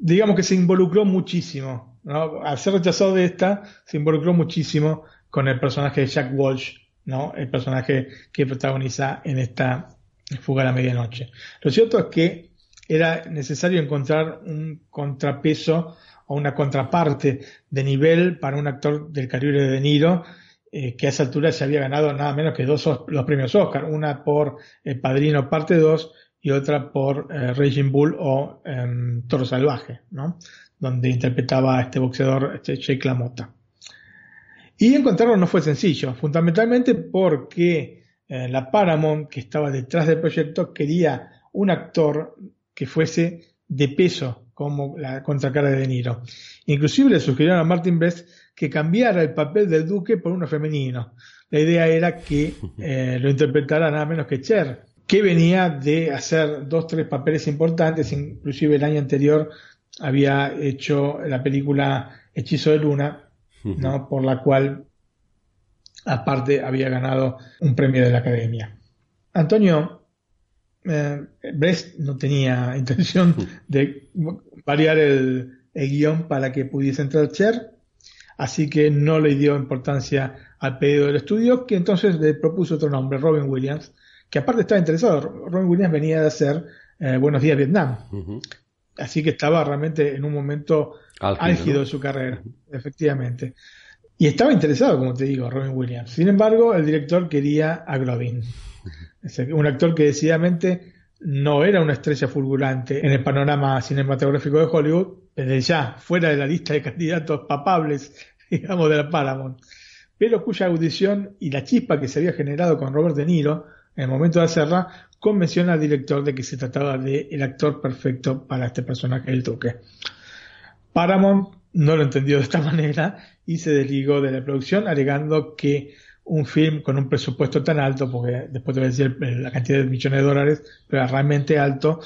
S2: Digamos que se involucró muchísimo. Al ser rechazado de esta, se involucró muchísimo con el personaje de Jack Walsh, ¿no? el personaje que protagoniza en esta Fuga a la Medianoche. Lo cierto es que era necesario encontrar un contrapeso o una contraparte de nivel para un actor del calibre de De Niro, eh, que a esa altura se había ganado nada menos que dos los premios Oscar, una por El Padrino Parte 2 y otra por eh, Raging Bull o em, Toro Salvaje, ¿no? donde interpretaba a este boxeador este Jake LaMotta. Y encontrarlo no fue sencillo, fundamentalmente porque eh, la Paramount, que estaba detrás del proyecto, quería un actor que fuese de peso como la contracara de De Niro. Inclusive le sugirieron a Martin Brest que cambiara el papel del duque por uno femenino. La idea era que eh, lo interpretara nada menos que Cher, que venía de hacer dos, tres papeles importantes, inclusive el año anterior había hecho la película Hechizo de Luna, ¿no? por la cual aparte había ganado un premio de la Academia. Antonio, eh, Brest no tenía intención de variar el, guion para que pudiese entrar Cher, así que no le dio importancia al pedido del estudio, que entonces le propuso otro nombre, Robin Williams, que aparte estaba interesado. Robin Williams venía de hacer eh, Buenos Días Vietnam, así que estaba realmente en un momento álgido de su carrera, efectivamente. Y estaba interesado, como te digo, Robin Williams. Sin embargo, el director quería a Glovin un actor que decididamente no era una estrella fulgurante en el panorama cinematográfico de Hollywood, desde ya, fuera de la lista de candidatos papables, digamos, de la Paramount, pero cuya audición y la chispa que se había generado con Robert De Niro en el momento de hacerla convenció al director de que se trataba de el actor perfecto para este personaje del Duque. Paramount no lo entendió de esta manera y se desligó de la producción alegando que un film con un presupuesto tan alto, porque después te voy a decir la cantidad de millones de dólares, pero realmente alto,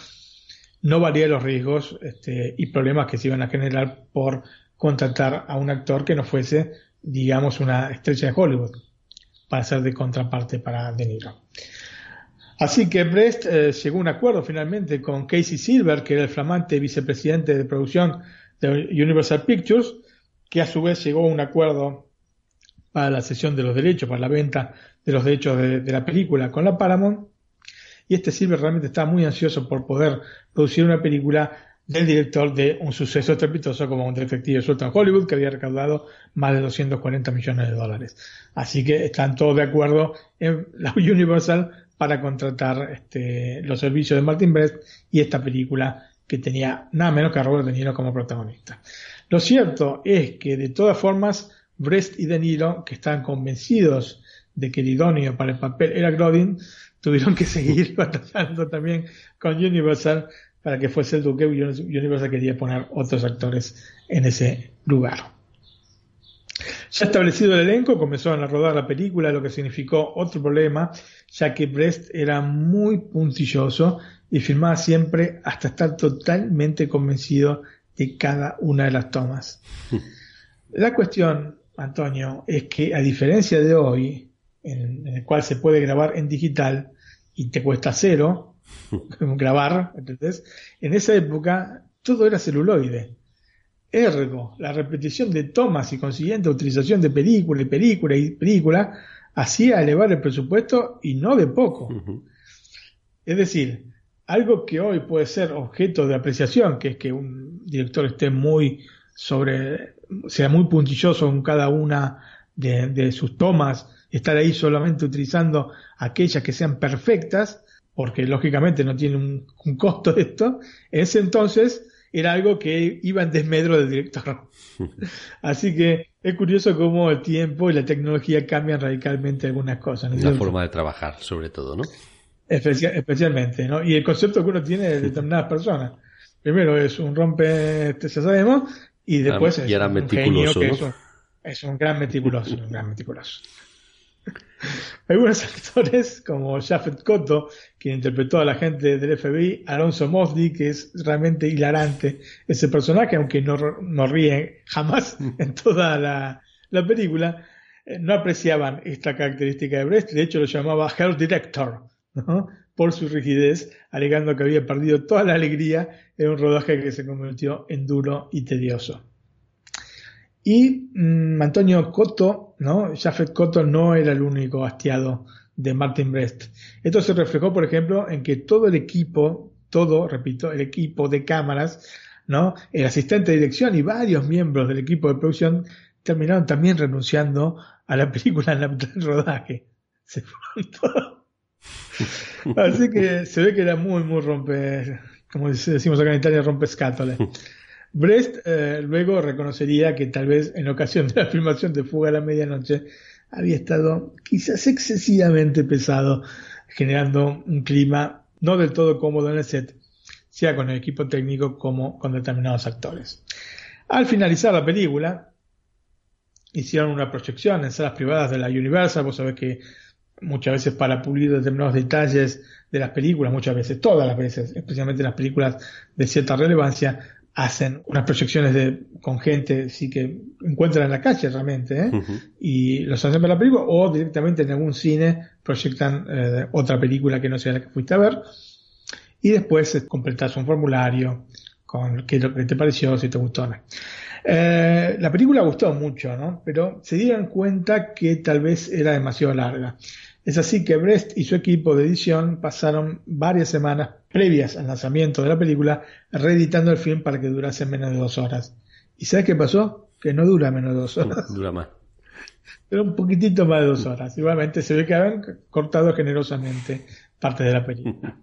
S2: no valía los riesgos este, y problemas que se iban a generar por contratar a un actor que no fuese, digamos, una estrella de Hollywood, para ser de contraparte para De Niro. Así que Brest eh, llegó a un acuerdo finalmente con Casey Silver, que era el flamante vicepresidente de producción de Universal Pictures, que a su vez llegó a un acuerdo para la cesión de los derechos, para la venta de los derechos de, la película con la Paramount. Y este Silver realmente está muy ansioso por poder producir una película del director de un suceso estrepitoso como un detective suelto en Hollywood que había recaudado más de 240 millones de dólares. Así que están todos de acuerdo en la Universal para contratar este, los servicios de Martin Brest y esta película que tenía nada menos que a Robert De Niro como protagonista. Lo cierto es que de todas formas Brest y De Niro, que estaban convencidos de que el idóneo para el papel era Grodin, tuvieron que seguir batallando también con Universal para que fuese el Duque. Universal quería poner otros actores en ese lugar. Ya establecido el elenco, comenzaron a rodar la película, lo que significó otro problema, ya que Brest era muy puntilloso y filmaba siempre hasta estar totalmente convencido de cada una de las tomas. La cuestión, Antonio, es que a diferencia de hoy, en, el cual se puede grabar en digital y te cuesta cero grabar, ¿entendés? En esa época todo era celuloide. Ergo, la repetición de tomas y consiguiente utilización de película y película y película hacía elevar el presupuesto y no de poco. Es decir, algo que hoy puede ser objeto de apreciación, que es que un director esté muy sobre, sea muy puntilloso en cada una de, sus tomas, estar ahí solamente utilizando aquellas que sean perfectas, porque lógicamente no tiene un, un costo esto, en ese entonces era algo que iba en desmedro del director. Así que es curioso cómo el tiempo y la tecnología cambian radicalmente algunas cosas.
S1: La forma de trabajar, sobre todo, ¿no?
S2: especialmente, ¿no? Y el concepto que uno tiene de determinadas personas. Primero es un rompe, este, ya sabemos, y después es un genio que es, un, gran meticuloso, un gran meticuloso. Algunos actores, como Jafet Cotto, quien interpretó a la gente del FBI, Alonso Mosley, que es realmente hilarante ese personaje, aunque no, no ríe jamás en toda la, película, eh, no apreciaban esta característica de Brest, de hecho lo llamaba Hell Director, por su rigidez, alegando que había perdido toda la alegría en un rodaje que se convirtió en duro y tedioso. Y mm, Antonio Cotto, ¿no? Jafet Cotto no era el único hastiado de Martin Brest. Esto se reflejó, por ejemplo, en que todo el equipo, todo, repito, el equipo de cámaras, ¿no? El asistente de dirección y varios miembros del equipo de producción terminaron también renunciando a la película en la del rodaje. Se fueron todos. Así que se ve que era muy, muy rompe, como decimos acá en Italia, rompe. Brest eh, luego reconocería que tal vez en ocasión de la filmación de Fuga a la Medianoche había estado quizás excesivamente pesado, generando un clima no del todo cómodo en el set, sea con el equipo técnico como con determinados actores. Al finalizar la película, hicieron una proyección en salas privadas de la Universal, vos sabés que muchas veces para pulir determinados detalles de las películas, muchas veces, todas las veces, especialmente las películas de cierta relevancia, hacen unas proyecciones de, con gente sí que encuentran en la calle realmente ¿eh? y los hacen para la película o directamente en algún cine proyectan eh, otra película que no sea la que fuiste a ver y después eh, completas un formulario con qué es lo que te pareció, si te gustó o no. Eh, la película gustó mucho, ¿no? Pero se dieron cuenta que tal vez era demasiado larga. Es así que Brest y su equipo de edición pasaron varias semanas previas al lanzamiento de la película reeditando el film para que durase menos de dos horas. ¿Y sabes qué pasó? Que no dura menos de dos horas.
S1: dura más.
S2: Era un poquitito más de dos horas. Igualmente se ve que habían cortado generosamente parte de la película.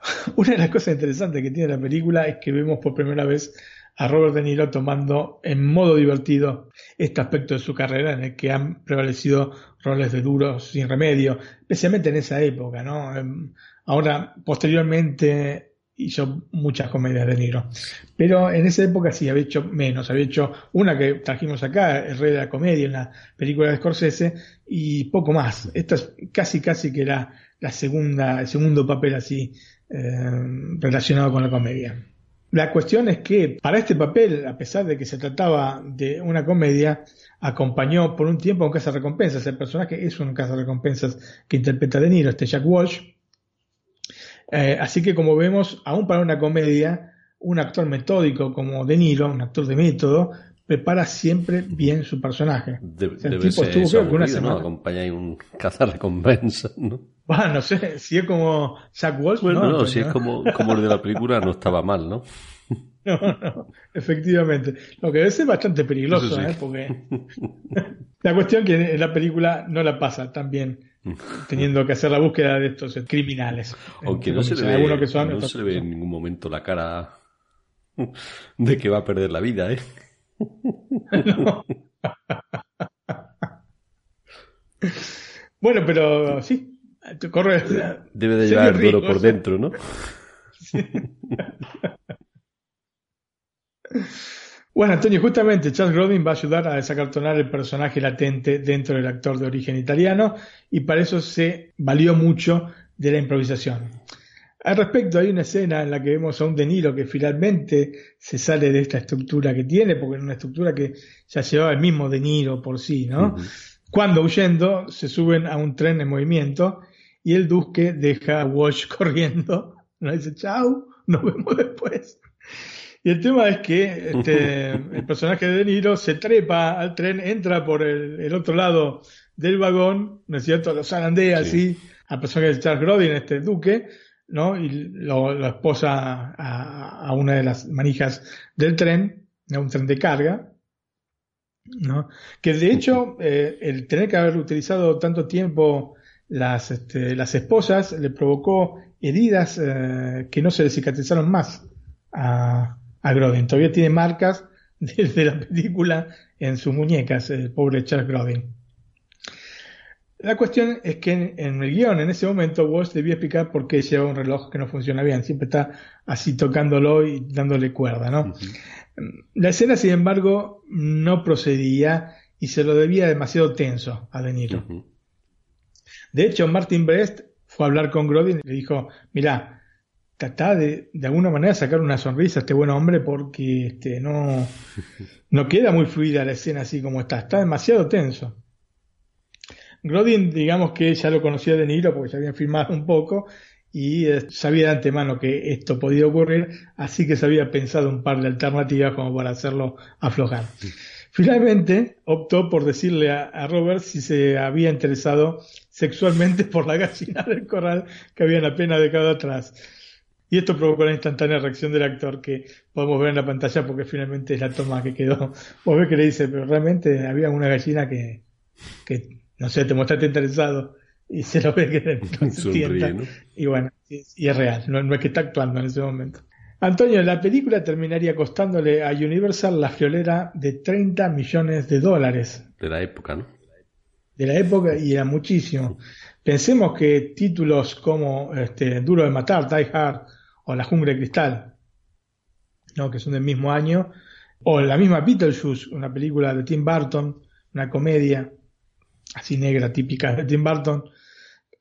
S2: Una de las cosas interesantes que tiene la película es que vemos por primera vez a Robert De Niro tomando en modo divertido este aspecto de su carrera en el que han prevalecido roles de duros sin remedio, especialmente en esa época, ¿no? Em, ahora, posteriormente hizo muchas comedias de Niro, pero en esa época sí había hecho menos, había hecho una que trajimos acá, El Rey de la Comedia, una película de Scorsese, y poco más. Esta es casi casi que era la segunda, el segundo papel así eh, relacionado con la comedia. La cuestión es que para este papel, a pesar de que se trataba de una comedia, acompañó por un tiempo a un recompensas. El personaje es un recompensas que interpreta De Niro, este Jack Walsh. Eh, así que como vemos, aún para una comedia, un actor metódico como De Niro, un actor de método, prepara siempre bien su personaje.
S1: De, el tipo estuvo una semana. ¿no? Acompaña un cazarrecompensas, ¿no?
S2: Bueno, no sé, si es como Jack Walsh.
S1: Bueno, no, si es como, como el de la película, no estaba mal, ¿no?
S2: No, no, efectivamente. Lo que es bastante peligroso, ¿eh? Porque la cuestión que en la película no la pasa tan bien teniendo que hacer la búsqueda de estos criminales.
S1: Aunque no, se le, ve, que son, no se le ve en ningún momento la cara de que va a perder la vida, ¿eh?
S2: bueno, pero sí, corre.
S1: Debe de llevar duro por dentro, ¿no?
S2: Bueno, Antonio, justamente Charles Grodin va a ayudar a desacartonar el personaje latente dentro del actor de origen italiano y para eso se valió mucho de la improvisación. Al respecto, hay una escena en la que vemos a un De Niro que finalmente se sale de esta estructura que tiene, porque es una estructura que ya llevaba el mismo De Niro por sí, ¿no? Cuando huyendo se suben a un tren en movimiento y el duque deja a Walsh corriendo, nos dice chau, nos vemos después. Y el tema es que este, el personaje de De Niro se trepa al tren, entra por el, otro lado del vagón, ¿no es cierto? Lo zarandea así al personaje de Charles Grodin, este duque, ¿no? Y lo, esposa a, una de las manijas del tren, a un tren de carga, ¿no? Que de hecho, eh, el tener que haber utilizado tanto tiempo las, este, las esposas le provocó heridas eh, que no se le cicatrizaron más a, a Grodin. Todavía tiene marcas desde la película en sus muñecas, el pobre Charles Grodin. La cuestión es que en, el guion, en ese momento, Walsh debía explicar por qué lleva un reloj que no funciona bien. Siempre está así tocándolo y dándole cuerda, ¿no? La escena, sin embargo, no procedía y se lo debía demasiado tenso a De Niro. De hecho, Martin Brest fue a hablar con Grodin y le dijo, mira, trata de, de alguna manera sacar una sonrisa a este buen hombre porque este, no, no queda muy fluida la escena así como está, está demasiado tenso. Grodin, digamos que ya lo conocía de Niro porque se habían filmado un poco y eh, sabía de antemano que esto podía ocurrir, así que se había pensado un par de alternativas como para hacerlo aflojar. Finalmente optó por decirle a, Robert si se había interesado sexualmente por la gallina del corral que habían apenas dejado atrás. Y esto provocó la instantánea reacción del actor que podemos ver en la pantalla porque finalmente es la toma que quedó. Vos ves que le dice, pero realmente había una gallina que, que no sé, te mostraste interesado y se lo ve que no se Y bueno, y, es real, no, es que está actuando en ese momento. Antonio, la película terminaría costándole a Universal la friolera de 30 millones de dólares.
S1: De la época, ¿no?
S2: De la época y era muchísimo. Pensemos que títulos como este, Duro de Matar, Die Hard o La Jungla de Cristal, ¿no? que son del mismo año, o la misma Beetlejuice, una película de Tim Burton, una comedia, así negra típica de Tim Burton,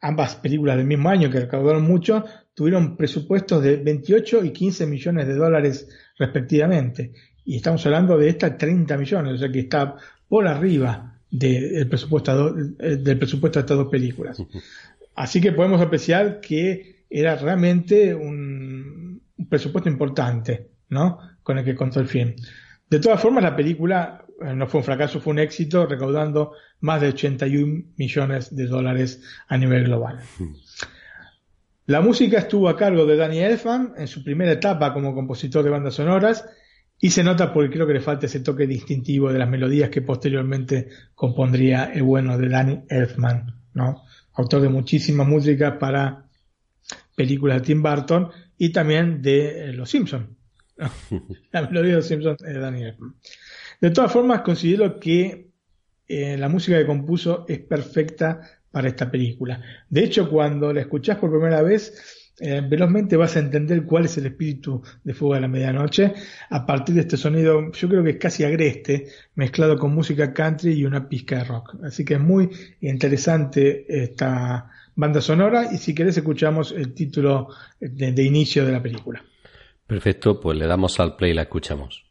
S2: ambas películas del mismo año que recaudaron mucho, tuvieron presupuestos de 28 y 15 millones de dólares respectivamente. Y estamos hablando de esta 30 millones, o sea que está por arriba del presupuesto, del presupuesto de estas dos películas. Así que podemos apreciar que era realmente un, un presupuesto importante, ¿no? Con el que contó el film. De todas formas, la película no fue un fracaso, fue un éxito, recaudando más de 81 millones de dólares a nivel global. La música estuvo a cargo de Danny Elfman en su primera etapa como compositor de bandas sonoras y se nota porque creo que le falta ese toque distintivo de las melodías que posteriormente compondría el bueno de Danny Elfman, ¿no? Autor de muchísima música para películas de Tim Burton y también de eh, Los Simpsons. La melodía de Los Simpsons es de Danny Elfman. De todas formas, considero que eh, la música que compuso es perfecta para esta película. De hecho, cuando la escuchás por primera vez, eh, velozmente vas a entender cuál es el espíritu de Fuego de la Medianoche a partir de este sonido, yo creo que es casi agreste, mezclado con música country y una pizca de rock. Así que es muy interesante esta banda sonora y si querés escuchamos el título de inicio de la película.
S1: Perfecto, pues le damos al play y la escuchamos.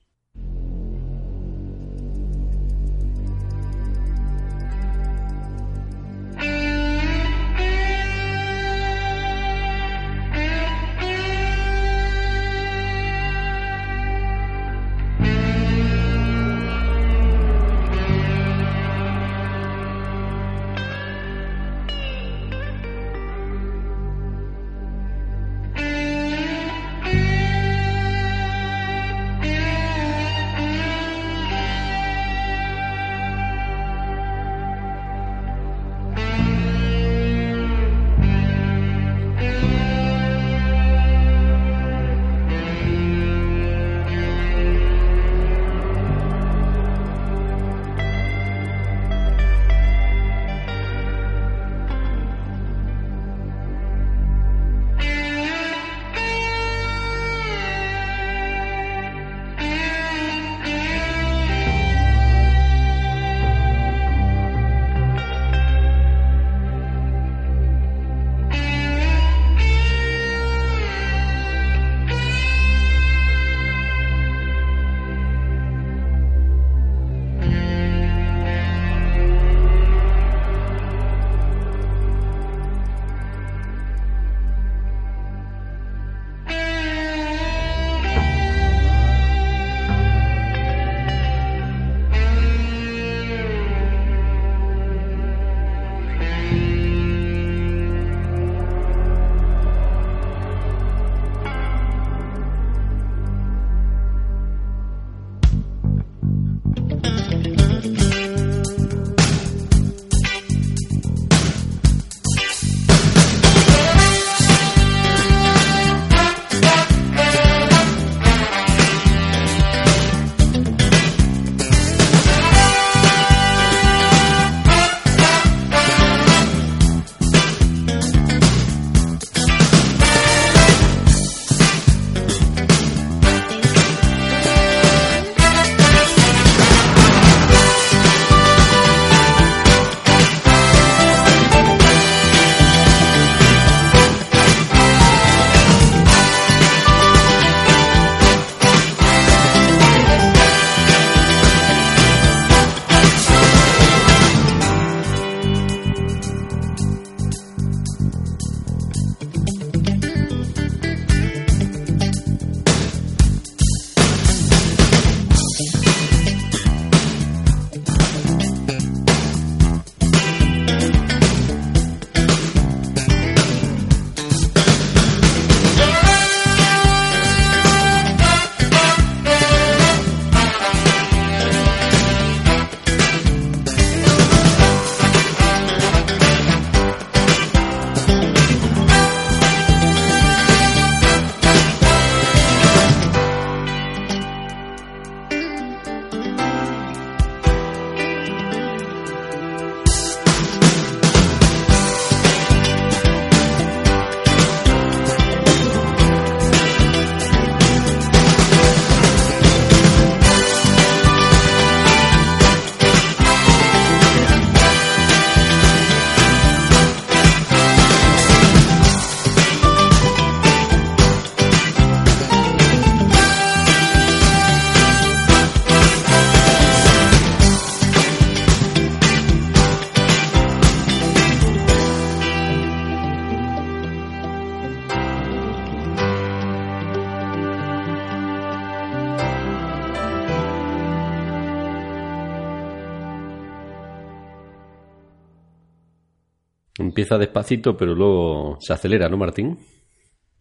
S1: Empieza despacito, pero luego se acelera, ¿no, Martín?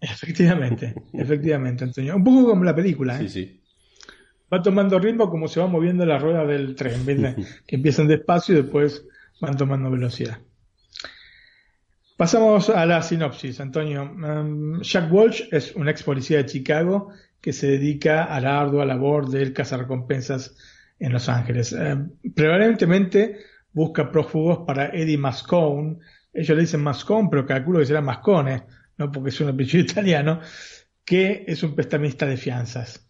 S2: Efectivamente, efectivamente, Antonio. Un poco como la película, ¿eh?
S1: Sí, sí.
S2: Va tomando ritmo como se va moviendo la rueda del tren, ¿ves? que empiezan despacio y después van tomando velocidad. Pasamos a la sinopsis, Antonio. Um, Jack Walsh es un ex policía de Chicago que se dedica a la ardua labor del cazarrecompensas en Los Ángeles. Um, prevalentemente busca prófugos para Eddie Mascone. Ellos le dicen Mascone, pero calculo que será Mascone, ¿no? porque es un apellido italiano, que es un prestamista de fianzas.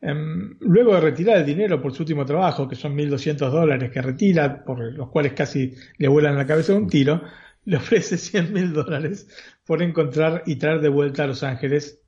S2: Um, luego de retirar el dinero por su último trabajo, que son 1.200 dólares que retira, por los cuales casi le vuelan la cabeza un tiro, le ofrece 100 mil dólares por encontrar y traer de vuelta a Los Ángeles,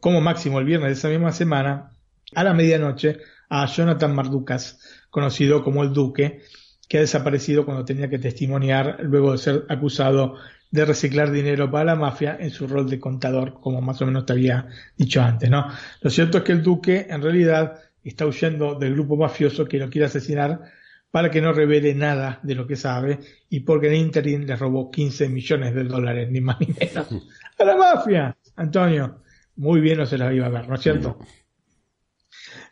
S2: como máximo el viernes de esa misma semana, a la medianoche, a Jonathan Marducas, conocido como el Duque, que ha desaparecido cuando tenía que testimoniar luego de ser acusado de reciclar dinero para la mafia en su rol de contador, como más o menos te había dicho antes, ¿no? Lo cierto es que el Duque, en realidad, está huyendo del grupo mafioso que lo quiere asesinar para que no revele nada de lo que sabe y porque en interim le robó 15 millones de dólares, ni más ni menos. A la mafia, Antonio. Muy bien no se la iba a ver, ¿no es cierto?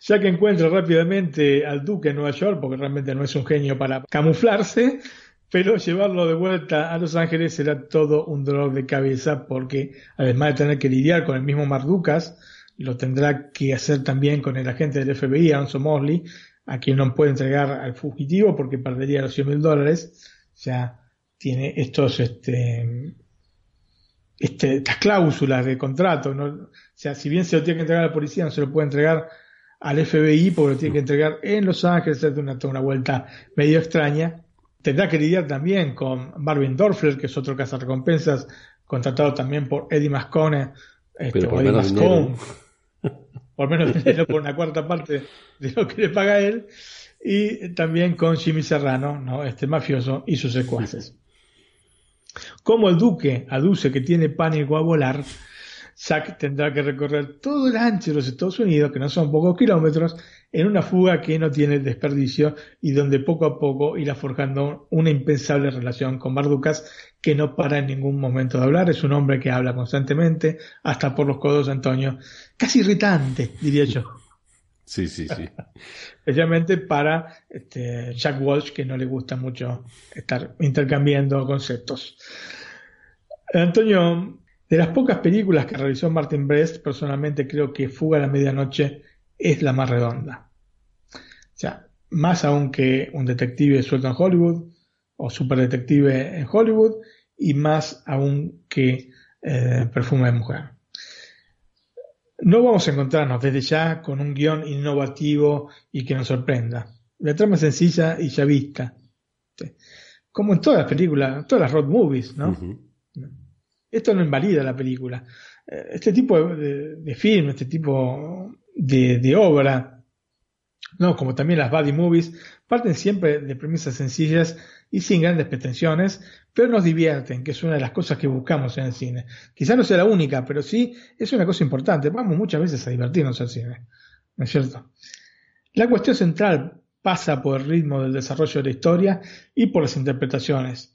S2: Ya que encuentra rápidamente al duque en Nueva York, porque realmente no es un genio para camuflarse, pero llevarlo de vuelta a Los Ángeles será todo un dolor de cabeza porque además de tener que lidiar con el mismo Marducas, lo tendrá que hacer también con el agente del FBI, Alonso Mosley, a quien no puede entregar al fugitivo porque perdería los 100 mil dólares. Ya tiene estos, este, este, estas cláusulas de contrato. ¿no? O sea, si bien se lo tiene que entregar a la policía, no se lo puede entregar al FBI porque lo tiene que entregar en Los Ángeles, es una, una vuelta medio extraña. Tendrá que lidiar también con Marvin Dorfler, que es otro cazarrecompensas, contratado también por Eddie Mascone, este, o Eddie Mascone, por menos dinero, por una cuarta parte de lo que le paga él, y también con Jimmy Serrano, ¿no? este mafioso, y sus secuaces. Como el duque aduce que tiene pánico a volar, Zack tendrá que recorrer todo el ancho de los Estados Unidos, que no son pocos kilómetros, en una fuga que no tiene desperdicio y donde poco a poco irá forjando una impensable relación con Barducas que no para en ningún momento de hablar. Es un hombre que habla constantemente, hasta por los codos, Antonio. Casi irritante, diría yo.
S1: Sí, sí, sí.
S2: Especialmente para este, Jack Walsh, que no le gusta mucho estar intercambiando conceptos. Antonio, de las pocas películas que realizó Martin Brest, personalmente creo que Fuga a la Medianoche es la más redonda. O sea, más aún que un detective suelto en Hollywood o superdetective en Hollywood y más aún que eh, Perfume de Mujer. No vamos a encontrarnos desde ya con un guion innovativo y que nos sorprenda. La trama es sencilla y ya vista. Como en todas las películas, todas las road movies, ¿no? Esto no invalida la película. Eh, este tipo de, de film, este tipo de, obra, no, como también las body movies, parten siempre de premisas sencillas y sin grandes pretensiones, pero nos divierten, que es una de las cosas que buscamos en el cine. Quizá no sea la única, pero sí es una cosa importante. Vamos muchas veces a divertirnos al cine, ¿no es cierto? La cuestión central pasa por el ritmo del desarrollo de la historia y por las interpretaciones.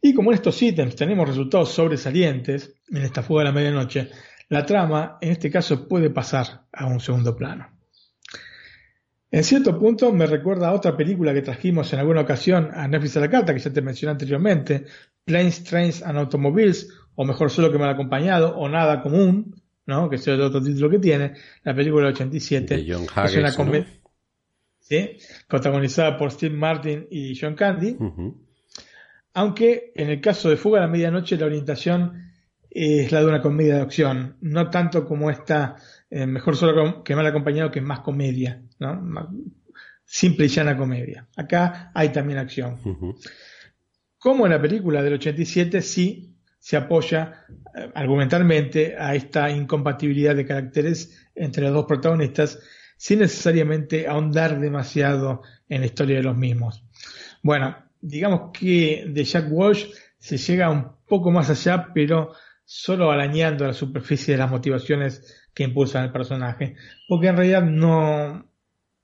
S2: Y como en estos ítems tenemos resultados sobresalientes en esta fuga de la medianoche, la trama en este caso puede pasar a un segundo plano. En cierto punto me recuerda a otra película que trajimos en alguna ocasión a Netflix a la carta, que ya te mencioné anteriormente, Planes, Trains and Automobiles, o mejor solo que me ha acompañado, o Nada Común, ¿no? que es el otro título que tiene, la película del 87.
S1: De John Haggis,
S2: es una
S1: ¿no?
S2: comedia, ¿sí? protagonizada por Steve Martin y John Candy. Aunque en el caso de Fuga a la Medianoche la orientación es la de una comedia de acción, no tanto como esta, eh, mejor solo que mal acompañado que más comedia, ¿no? Simple y llana comedia. Acá hay también acción. Como en la película del 87 sí se apoya eh, argumentalmente a esta incompatibilidad de caracteres entre los dos protagonistas sin necesariamente ahondar demasiado en la historia de los mismos. Bueno, digamos que de Jack Walsh se llega un poco más allá, pero solo arañando la superficie de las motivaciones que impulsan al personaje, porque en realidad no,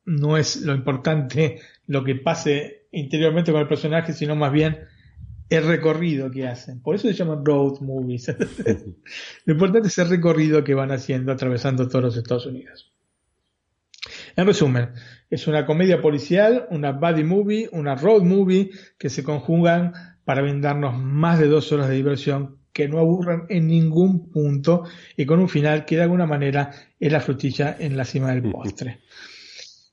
S2: no es lo importante lo que pase interiormente con el personaje, sino más bien el recorrido que hacen. Por eso se llaman road movies. Lo importante es el recorrido que van haciendo atravesando todos los Estados Unidos. En resumen, es una comedia policial, una buddy movie, una road movie que se conjugan para brindarnos más de dos horas de diversión que no aburran en ningún punto y con un final que de alguna manera es la frutilla en la cima del postre.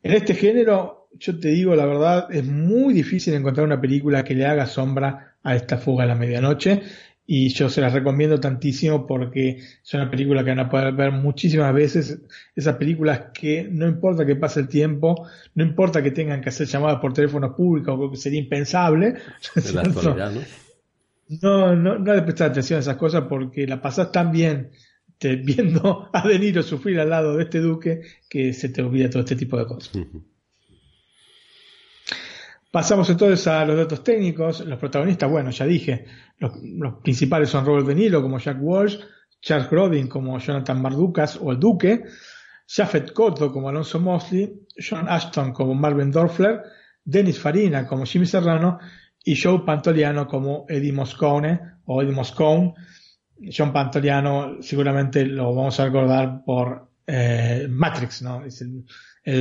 S2: En este género, yo te digo la verdad, es muy difícil encontrar una película que le haga sombra a esta fuga a la medianoche y yo se las recomiendo tantísimo porque es una película que van a poder ver muchísimas veces, esas películas que no importa que pase el tiempo, no importa que tengan que hacer llamadas por teléfono público, que sería impensable, ¿no? no, no, le prestar atención a esas cosas porque la pasas tan bien viendo a De Niro sufrir al lado de este duque que se te olvida todo este tipo de cosas. Pasamos entonces a los datos técnicos. Los protagonistas, bueno, ya dije, los, principales son Robert De Niro como Jack Walsh, Charles Grodin como Jonathan Mardukas o el Duque, Jafet Cotto como Alonso Mosley, John Ashton como Marvin Dorfler, Dennis Farina como Jimmy Serrano y Joe Pantoliano como Eddie Moscone o Eddie Moscone. John Pantoliano seguramente lo vamos a recordar por eh, Matrix, ¿no? Es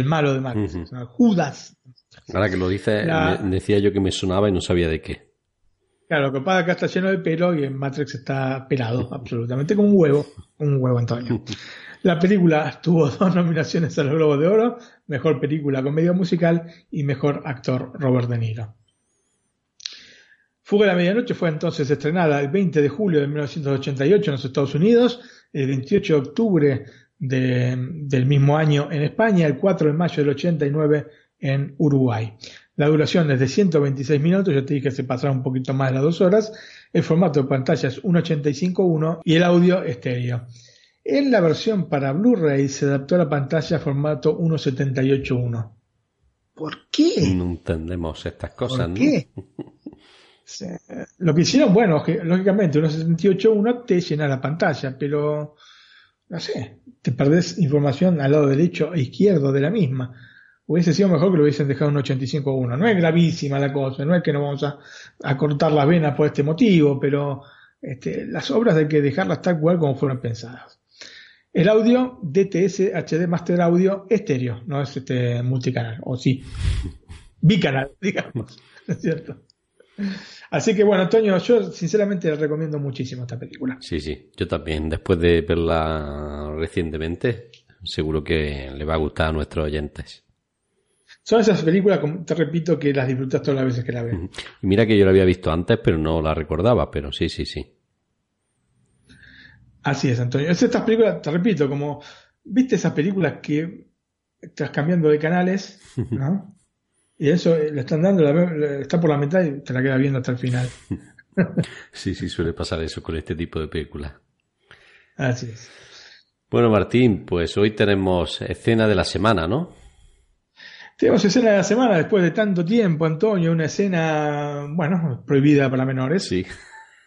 S2: malo de Matrix, Judas.
S1: Ahora que lo dice, decía yo que me sonaba y no sabía de qué.
S2: Claro, lo que pasa es que está lleno de pelo y en Matrix está pelado, absolutamente como un huevo, un huevo Antonio. La película tuvo dos nominaciones a los Globos de Oro, Mejor Película Comedia Musical y Mejor Actor Robert De Niro. Fuga de la Medianoche fue entonces estrenada el 20 de julio de 1988 en los Estados Unidos, el 28 de octubre del mismo año en España, el 4 de mayo del 89 en Uruguay. La duración es de 126 minutos, yo te dije que se pasará un poquito más de las dos horas. El formato de pantalla es 1.85.1 y el audio estéreo. En la versión para Blu-ray se adaptó a la pantalla a formato 1.78.1. ¿Por qué?
S1: No entendemos estas cosas,
S2: ¿Por qué? Lo que hicieron, bueno, lógicamente 1.78.1 te llena la pantalla, pero no sé, te perdés información al lado derecho e izquierdo de la misma hubiese sido mejor que lo hubiesen dejado en 85-1. No es gravísima la cosa, no es que no vamos a, cortar las venas por este motivo, pero este, las obras hay que dejarlas tal cual como fueron pensadas. El audio DTS HD Master Audio estéreo, no es este multicanal, o sí, bicanal, digamos, es cierto? Así que bueno, Antonio, yo sinceramente recomiendo muchísimo esta película.
S1: Sí, sí, yo también, después de verla recientemente, seguro que le va a gustar a nuestros oyentes.
S2: Son esas películas, te repito, que las disfrutas todas las veces que la ves.
S1: Y mira que yo la había visto antes, pero no la recordaba, pero sí, sí, sí.
S2: Así es, Antonio. Es estas películas, te repito, como, ¿viste esas películas que estás cambiando de canales, ¿no? Y eso eh, le están dando, está por la mitad y te la quedas viendo hasta el final.
S1: sí, sí, suele pasar eso con este tipo de películas.
S2: Así es.
S1: Bueno, Martín, pues hoy tenemos escena de la semana, ¿no?
S2: Tenemos escena de la semana después de tanto tiempo, Antonio, una escena, bueno, prohibida para menores.
S1: Sí.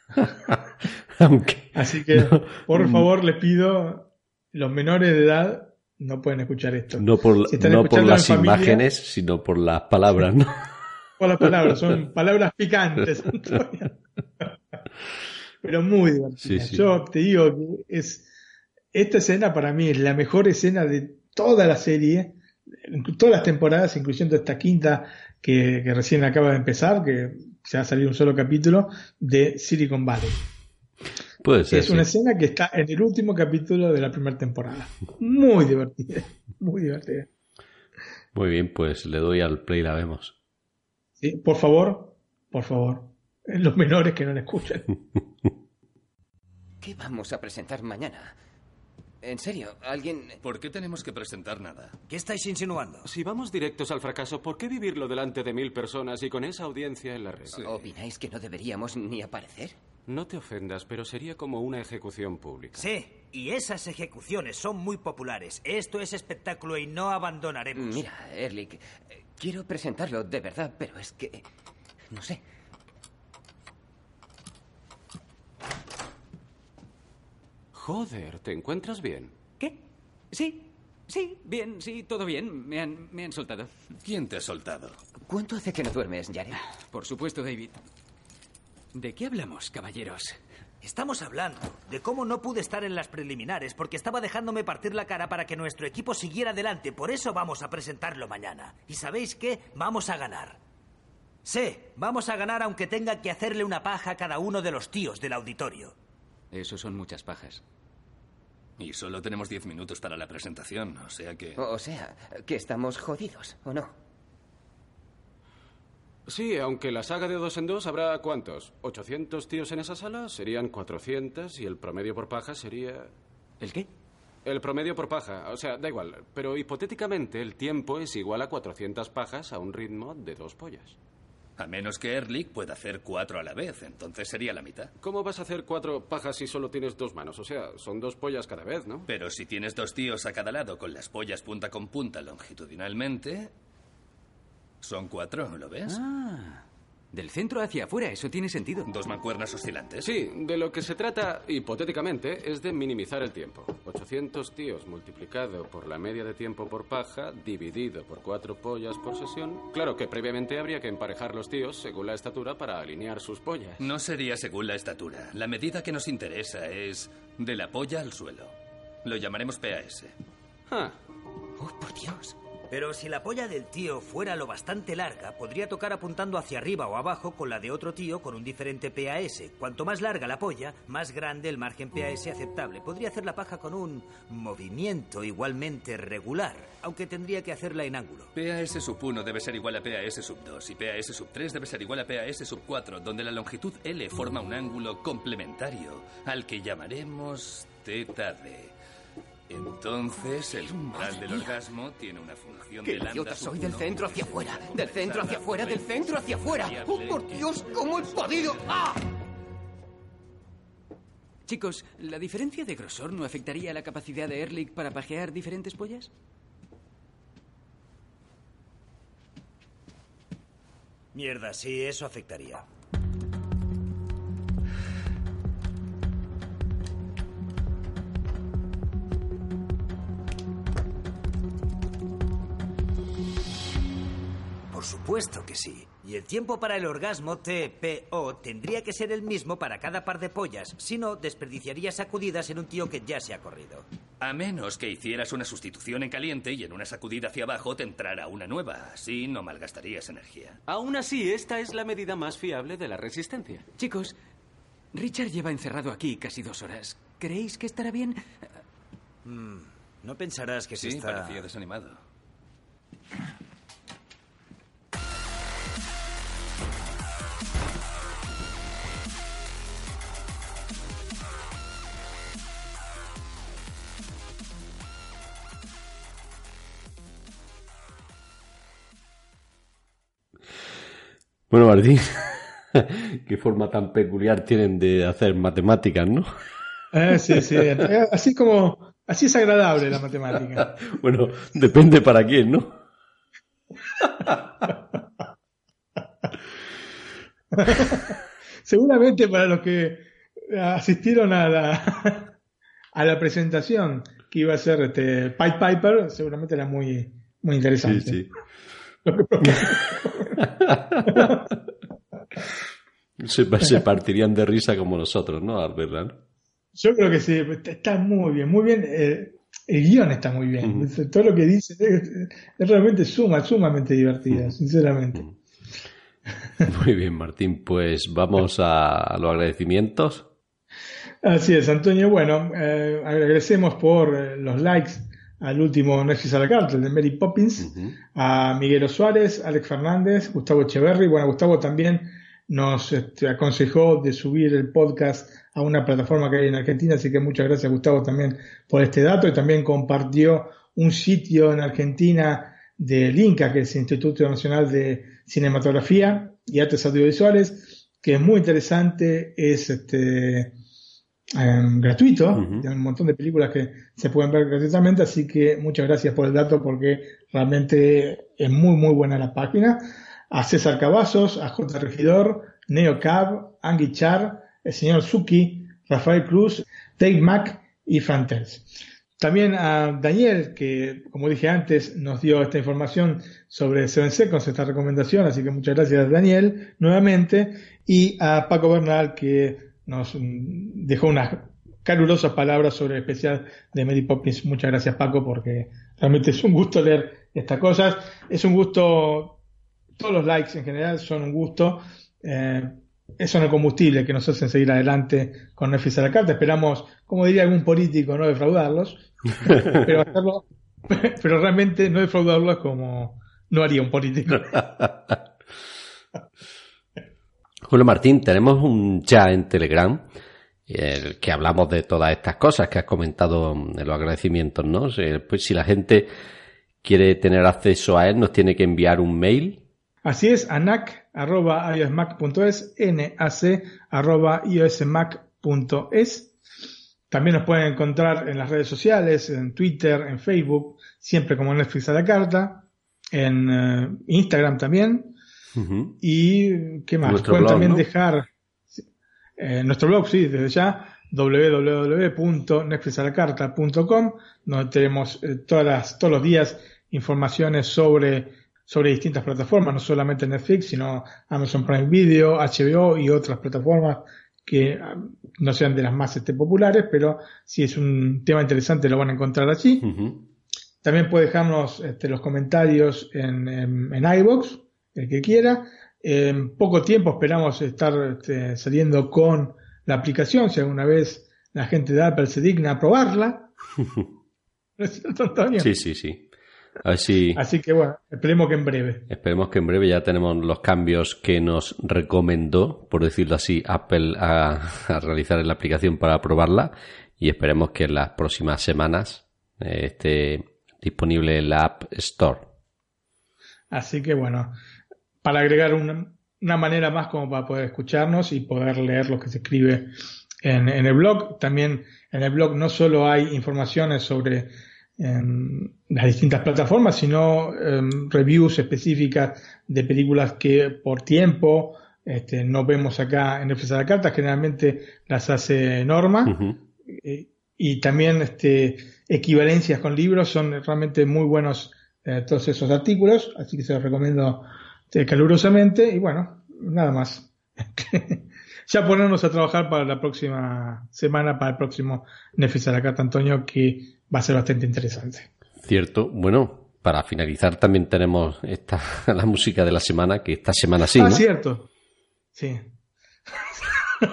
S2: Así que, por favor, les pido, los menores de edad no pueden escuchar esto.
S1: No por, no por las imágenes, sino por las palabras, ¿no?
S2: por las palabras, son palabras picantes, Antonio. Pero muy divertidas. Yo te digo que es, esta escena para mí es la mejor escena de toda la serie todas las temporadas, incluyendo esta quinta que, recién acaba de empezar, que se va a salir un solo capítulo, de Silicon Valley.
S1: Puede ser,
S2: es una escena que está en el último capítulo de la primera temporada. Muy divertida, muy divertida.
S1: Muy bien, pues le doy al play y la vemos.
S2: Sí, por favor, por favor. Los menores que no la escuchan.
S9: ¿Qué vamos a presentar mañana? En serio, alguien...
S10: ¿Por qué tenemos que presentar nada?
S9: ¿Qué estáis insinuando?
S10: Si vamos directos al fracaso, ¿por qué vivirlo delante de mil personas y con esa audiencia en la red?
S9: ¿Opináis que no deberíamos ni aparecer?
S10: No te ofendas, pero sería como una ejecución pública.
S11: Sí, y esas ejecuciones son muy populares. Esto es espectáculo y no abandonaremos.
S9: Mira, Erlich, eh, quiero presentarlo de verdad, pero es que... No sé.
S10: Joder, ¿te encuentras bien?
S11: ¿Qué? Sí, sí, bien, sí, todo bien. Me han, me han soltado.
S10: ¿Quién te ha soltado?
S9: ¿Cuánto hace que no duermes, Jared?
S11: Por supuesto, David.
S12: ¿De qué hablamos, caballeros?
S11: Estamos hablando de cómo no pude estar en las preliminares porque estaba dejándome partir la cara para que nuestro equipo siguiera adelante. Por eso vamos a presentarlo mañana. ¿Y sabéis qué? Vamos a ganar. Sí, vamos a ganar aunque tenga que hacerle una paja a cada uno de los tíos del auditorio.
S12: Eso son muchas pajas.
S13: Y solo tenemos diez minutos para la presentación, o sea que...
S14: O sea, que estamos jodidos, ¿o no?
S10: Sí, aunque la saga de dos en dos habrá cuántos? ¿800 tíos en esa sala? Serían 400 y el promedio por paja sería...
S12: ¿El qué?
S10: El promedio por paja, o sea, da igual. Pero hipotéticamente el tiempo es igual a 400 pajas a un ritmo de dos pollas.
S13: A menos que Erlich pueda hacer cuatro a la vez, entonces sería la mitad.
S10: ¿Cómo vas a hacer cuatro pajas si solo tienes dos manos? O sea, son dos pollas cada vez, ¿no?
S13: Pero si tienes dos tíos a cada lado con las pollas punta con punta longitudinalmente, son cuatro, ¿lo ves?
S12: Ah, del centro hacia afuera, eso tiene sentido.
S13: Dos mancuernas oscilantes.
S10: Sí, de lo que se trata, hipotéticamente, es de minimizar el tiempo. 800 tíos multiplicado por la media de tiempo por paja, dividido por cuatro pollas por sesión. Claro que previamente habría que emparejar los tíos según la estatura para alinear sus pollas.
S13: No sería según la estatura. La medida que nos interesa es de la polla al suelo. Lo llamaremos PAS.
S10: Ah.
S14: Oh, por Dios.
S11: Pero si la polla del tío fuera lo bastante larga, podría tocar apuntando hacia arriba o abajo con la de otro tío con un diferente PAS. Cuanto más larga la polla, más grande el margen PAS aceptable. Podría hacer la paja con un movimiento igualmente regular, aunque tendría que hacerla en ángulo.
S13: PAS sub 1 debe ser igual a PAS sub 2 y PAS sub 3 debe ser igual a PAS sub 4, donde la longitud L forma un ángulo complementario, al que llamaremos teta D. Entonces, el umbral del orgasmo tiene una función
S14: ¡Qué
S13: de
S14: idiota soy! Del centro hacia afuera, del centro hacia afuera, del centro hacia afuera. ¡Oh, por Dios! ¿Cómo he podido? ¡Ah!
S12: Chicos, ¿la diferencia de grosor no afectaría a la capacidad de Erlich para pajear diferentes pollas?
S11: Mierda, sí, eso afectaría. Por supuesto que sí. Y el tiempo para el orgasmo TPO tendría que ser el mismo para cada par de pollas, si no, desperdiciaría sacudidas en un tío que ya se ha corrido.
S13: A menos que hicieras una sustitución en caliente y en una sacudida hacia abajo te entrara una nueva. Así no malgastarías energía.
S10: Aún así, esta es la medida más fiable de la resistencia.
S12: Chicos, Richard lleva encerrado aquí casi dos horas. ¿Creéis que estará bien?
S11: Mm, no pensarás que se
S13: Sí,
S11: está...
S13: parecía desanimado.
S1: Bueno, Martín, qué forma tan peculiar tienen de hacer matemáticas, ¿no?
S2: Eh, sí, sí. Eh, Así como, así es agradable la matemática.
S1: Bueno, depende para quién, ¿no?
S2: Seguramente para los que asistieron a la, a la presentación que iba a ser este Pied Piper, seguramente era muy, muy interesante.
S1: Sí, sí.
S2: Lo que-
S1: Se, se partirían de risa como nosotros, ¿no? Al verla, ¿no?
S2: Yo creo que sí, está muy bien, muy bien. eh, el guion está muy bien. Todo lo que dice es, es realmente suma, sumamente divertida, sinceramente.
S1: Muy bien, Martín. Pues vamos a, a los agradecimientos.
S2: Así es, Antonio. Bueno, eh, agradecemos por eh, los likes al último Netflix a la de Mary Poppins, a Miguel Suárez, Alex Fernández, Gustavo Echeverry. Bueno, Gustavo también nos este, aconsejó de subir el podcast a una plataforma que hay en Argentina, así que muchas gracias Gustavo también por este dato y también compartió un sitio en Argentina del INCA, que es el Instituto Nacional de Cinematografía y Artes Audiovisuales, que es muy interesante, es este em, gratuito, hay un montón de películas que se pueden ver gratuitamente, así que muchas gracias por el dato porque realmente es muy muy buena la página. A César Cavazos, a J. Regidor, Neo Cab, Angie Char, el señor Suki, Rafael Cruz, Dave Mack y Frantels. También a Daniel, que como dije antes, nos dio esta información sobre Seven Seconds, esta recomendación, así que muchas gracias Daniel nuevamente, y a Paco Bernal, que nos mm, dejó unas calurosas palabras sobre el especial de Mary Poppins. Muchas gracias Paco, porque realmente es un gusto leer estas cosas. Es un gusto, todos los likes en general son un gusto. Eh, es el combustible que nos hacen seguir adelante con Netflix a la carta. Esperamos, como diría algún político, no defraudarlos pero, hacerlo, pero realmente no defraudarlo como no haría un político.
S1: Martín, tenemos un chat en Telegram el que hablamos de todas estas cosas que has comentado en los agradecimientos, ¿no? Pues si la gente quiere tener acceso a él, nos tiene que enviar un mail.
S2: Así es, anac.iosmac.es, nac.iosmac.es también nos pueden encontrar en las redes sociales, en Twitter, en Facebook, siempre como Netflix a la carta, en eh, Instagram también. Y qué más, pueden también dejar eh, nuestro blog, sí, desde ya, www.netflixalacarta.com, donde tenemos eh, todas todos los días informaciones sobre, sobre distintas plataformas, no solamente Netflix, sino Amazon Prime Video, HBO y otras plataformas que ah, no sean de las más este, populares, pero si es un tema interesante lo van a encontrar allí. También puede dejarnos este, los comentarios en, en, en iVoox, el que quiera. En poco tiempo esperamos estar este, saliendo con la aplicación, si alguna vez la gente de Apple se digna a probarla.
S1: ¿No es cierto, Antonio? Sí, sí, sí.
S2: Así, Así que bueno, esperemos que en breve.
S1: Esperemos que en breve ya tenemos los cambios que nos recomendó, por decirlo así, Apple a, realizar en la aplicación para probarla y esperemos que en las próximas semanas eh, esté disponible en la App Store.
S2: Así que bueno, para agregar una, manera más como para poder escucharnos y poder leer lo que se escribe en, en el blog. También en el blog no solo hay informaciones sobre en las distintas plataformas, sino em, reviews específicas de películas que por tiempo este, no vemos acá en Netflix a la carta, generalmente las hace Norma. Eh, y también este, equivalencias con libros, son realmente muy buenos eh, todos esos artículos, así que se los recomiendo este, calurosamente. Y bueno, nada más. ya ponernos a trabajar para la próxima semana, para el próximo Netflix a la carta, Antonio, que va a ser bastante interesante.
S1: Cierto. Bueno, para finalizar también tenemos esta la música de la semana, que esta semana sí.
S2: Ah, cierto. Sí.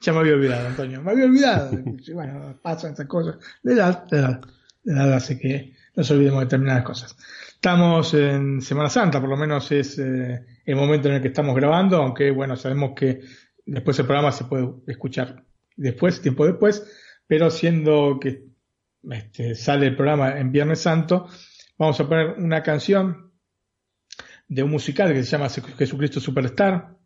S2: ya me había olvidado, Antonio. Me había olvidado. bueno, pasan estas cosas. De edad, de edad. De edad hace que nos olvidemos de determinadas cosas. Estamos en Semana Santa, por lo menos es eh, el momento en el que estamos grabando, aunque bueno, sabemos que después el programa se puede escuchar después, tiempo después, pero siendo que este, sale el programa en Viernes Santo, vamos a poner una canción de un musical que se llama Jesucristo Superstar,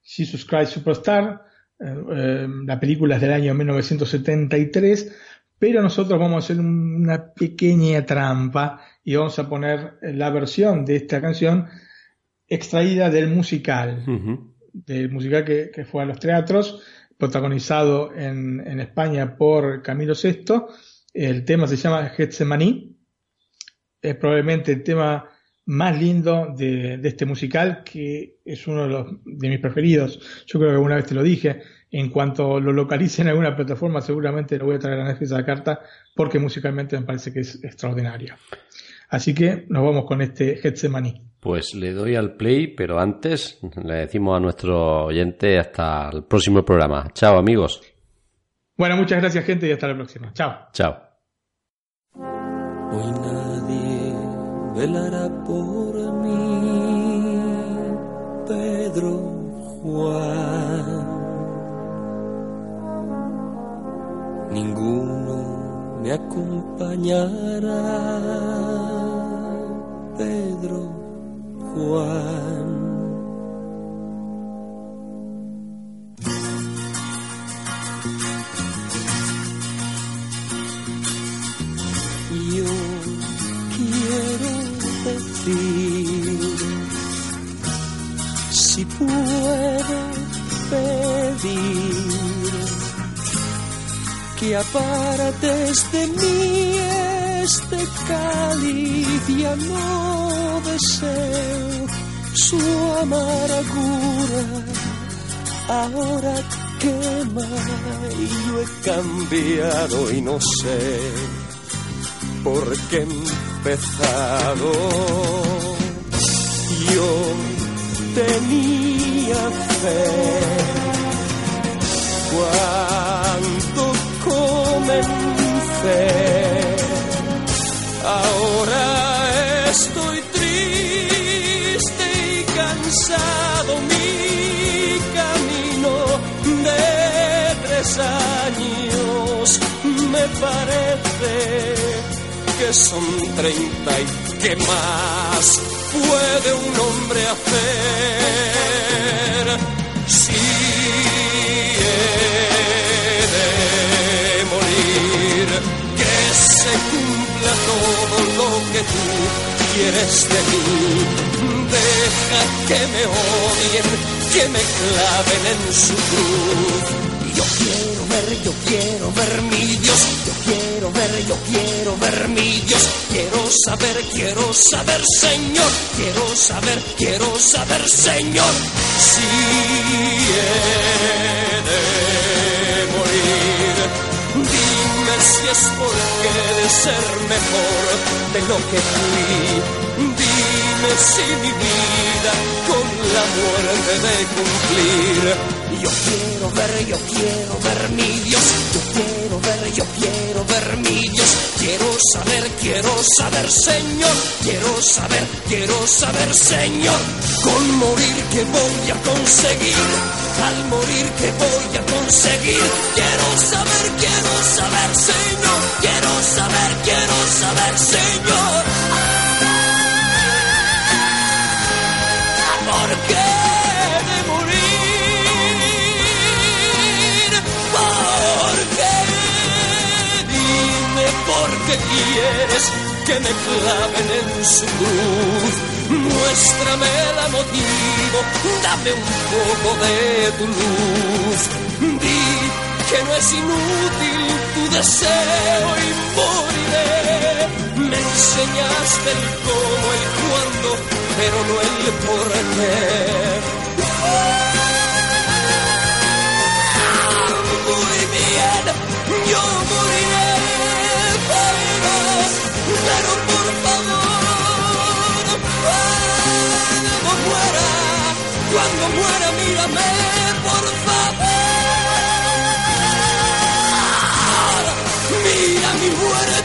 S2: Jesus Christ Superstar, eh, eh, la película es del año 1973, pero nosotros vamos a hacer una pequeña trampa y vamos a poner la versión de esta canción extraída del musical, del musical que, fue a los teatros, protagonizado en, en España por Camilo VI el tema se llama Getsemaní. Es probablemente el tema más lindo de, este musical, que es uno de, los, de mis preferidos. Yo creo que alguna vez te lo dije. En cuanto lo localice en alguna plataforma, seguramente lo voy a traer a Netflix a la carta, porque musicalmente me parece que es extraordinario. Así que nos vamos con este Getsemaní.
S1: Pues le doy al play, pero antes le decimos a nuestro oyente hasta el próximo programa. Chao, amigos.
S2: Bueno, muchas gracias gente y hasta la próxima. Chao.
S1: Chao.
S15: Hoy nadie velará por mí, Pedro Juan. Ninguno me acompañará, Pedro Juan. si puedo pedir que apartes de mí este cáliz no deseo su amargura ahora quema y yo he cambiado y no sé por qué he empezado yo tenía fe cuando comencé. Ahora estoy triste y cansado. Mi camino de tres años me parece que son treinta y que más puede un hombre hacer si he de morir que se todo lo que tú quieres de mí. Deja que me odien que me claven en su cruz. Yo quiero ver, yo quiero ver mi Dios, yo quiero ver, yo quiero ver mi Dios, quiero saber, quiero saber, Señor, quiero saber, quiero saber, Señor, si he Es porque he de ser mejor de lo que fui. Dime si mi vida con la muerte de cumplir. Yo quiero ver, yo quiero ver mi Dios. Yo quiero ver, yo quiero ver mi Dios. Quiero saber, quiero saber, Señor. Quiero saber, quiero saber, Señor. Con morir que voy a conseguir. Al morir que voy a conseguir. Quiero saber, quiero saber, Señor. Quiero saber, quiero saber, Señor. ¿Por qué morir? ¿Por qué? Dime por qué quieres que me claven en su cruz. Muéstrame el motivo, dame un poco de tu luz. Di que no es inútil tu deseo y moriré. Me enseñaste el cómo, el cuándo, pero no el por qué. Muy bien, yo moriré, pero, pero por favor, cuando muera, cuando muera, mírame, por favor, mira mi muerte.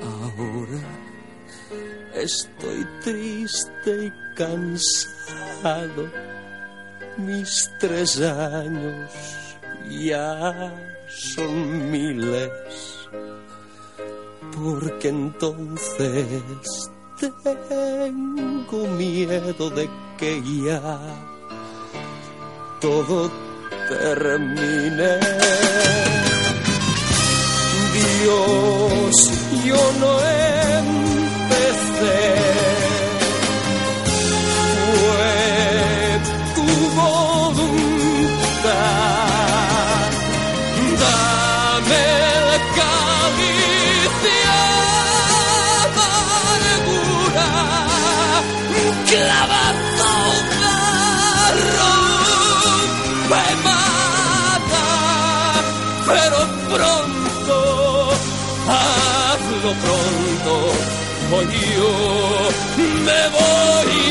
S15: Ahora estoy triste y cansado. Mis tres años ya son miles porque entonces tengo miedo de que ya todo termine. Dios, yo no empecé. Pronto, o yo me voy.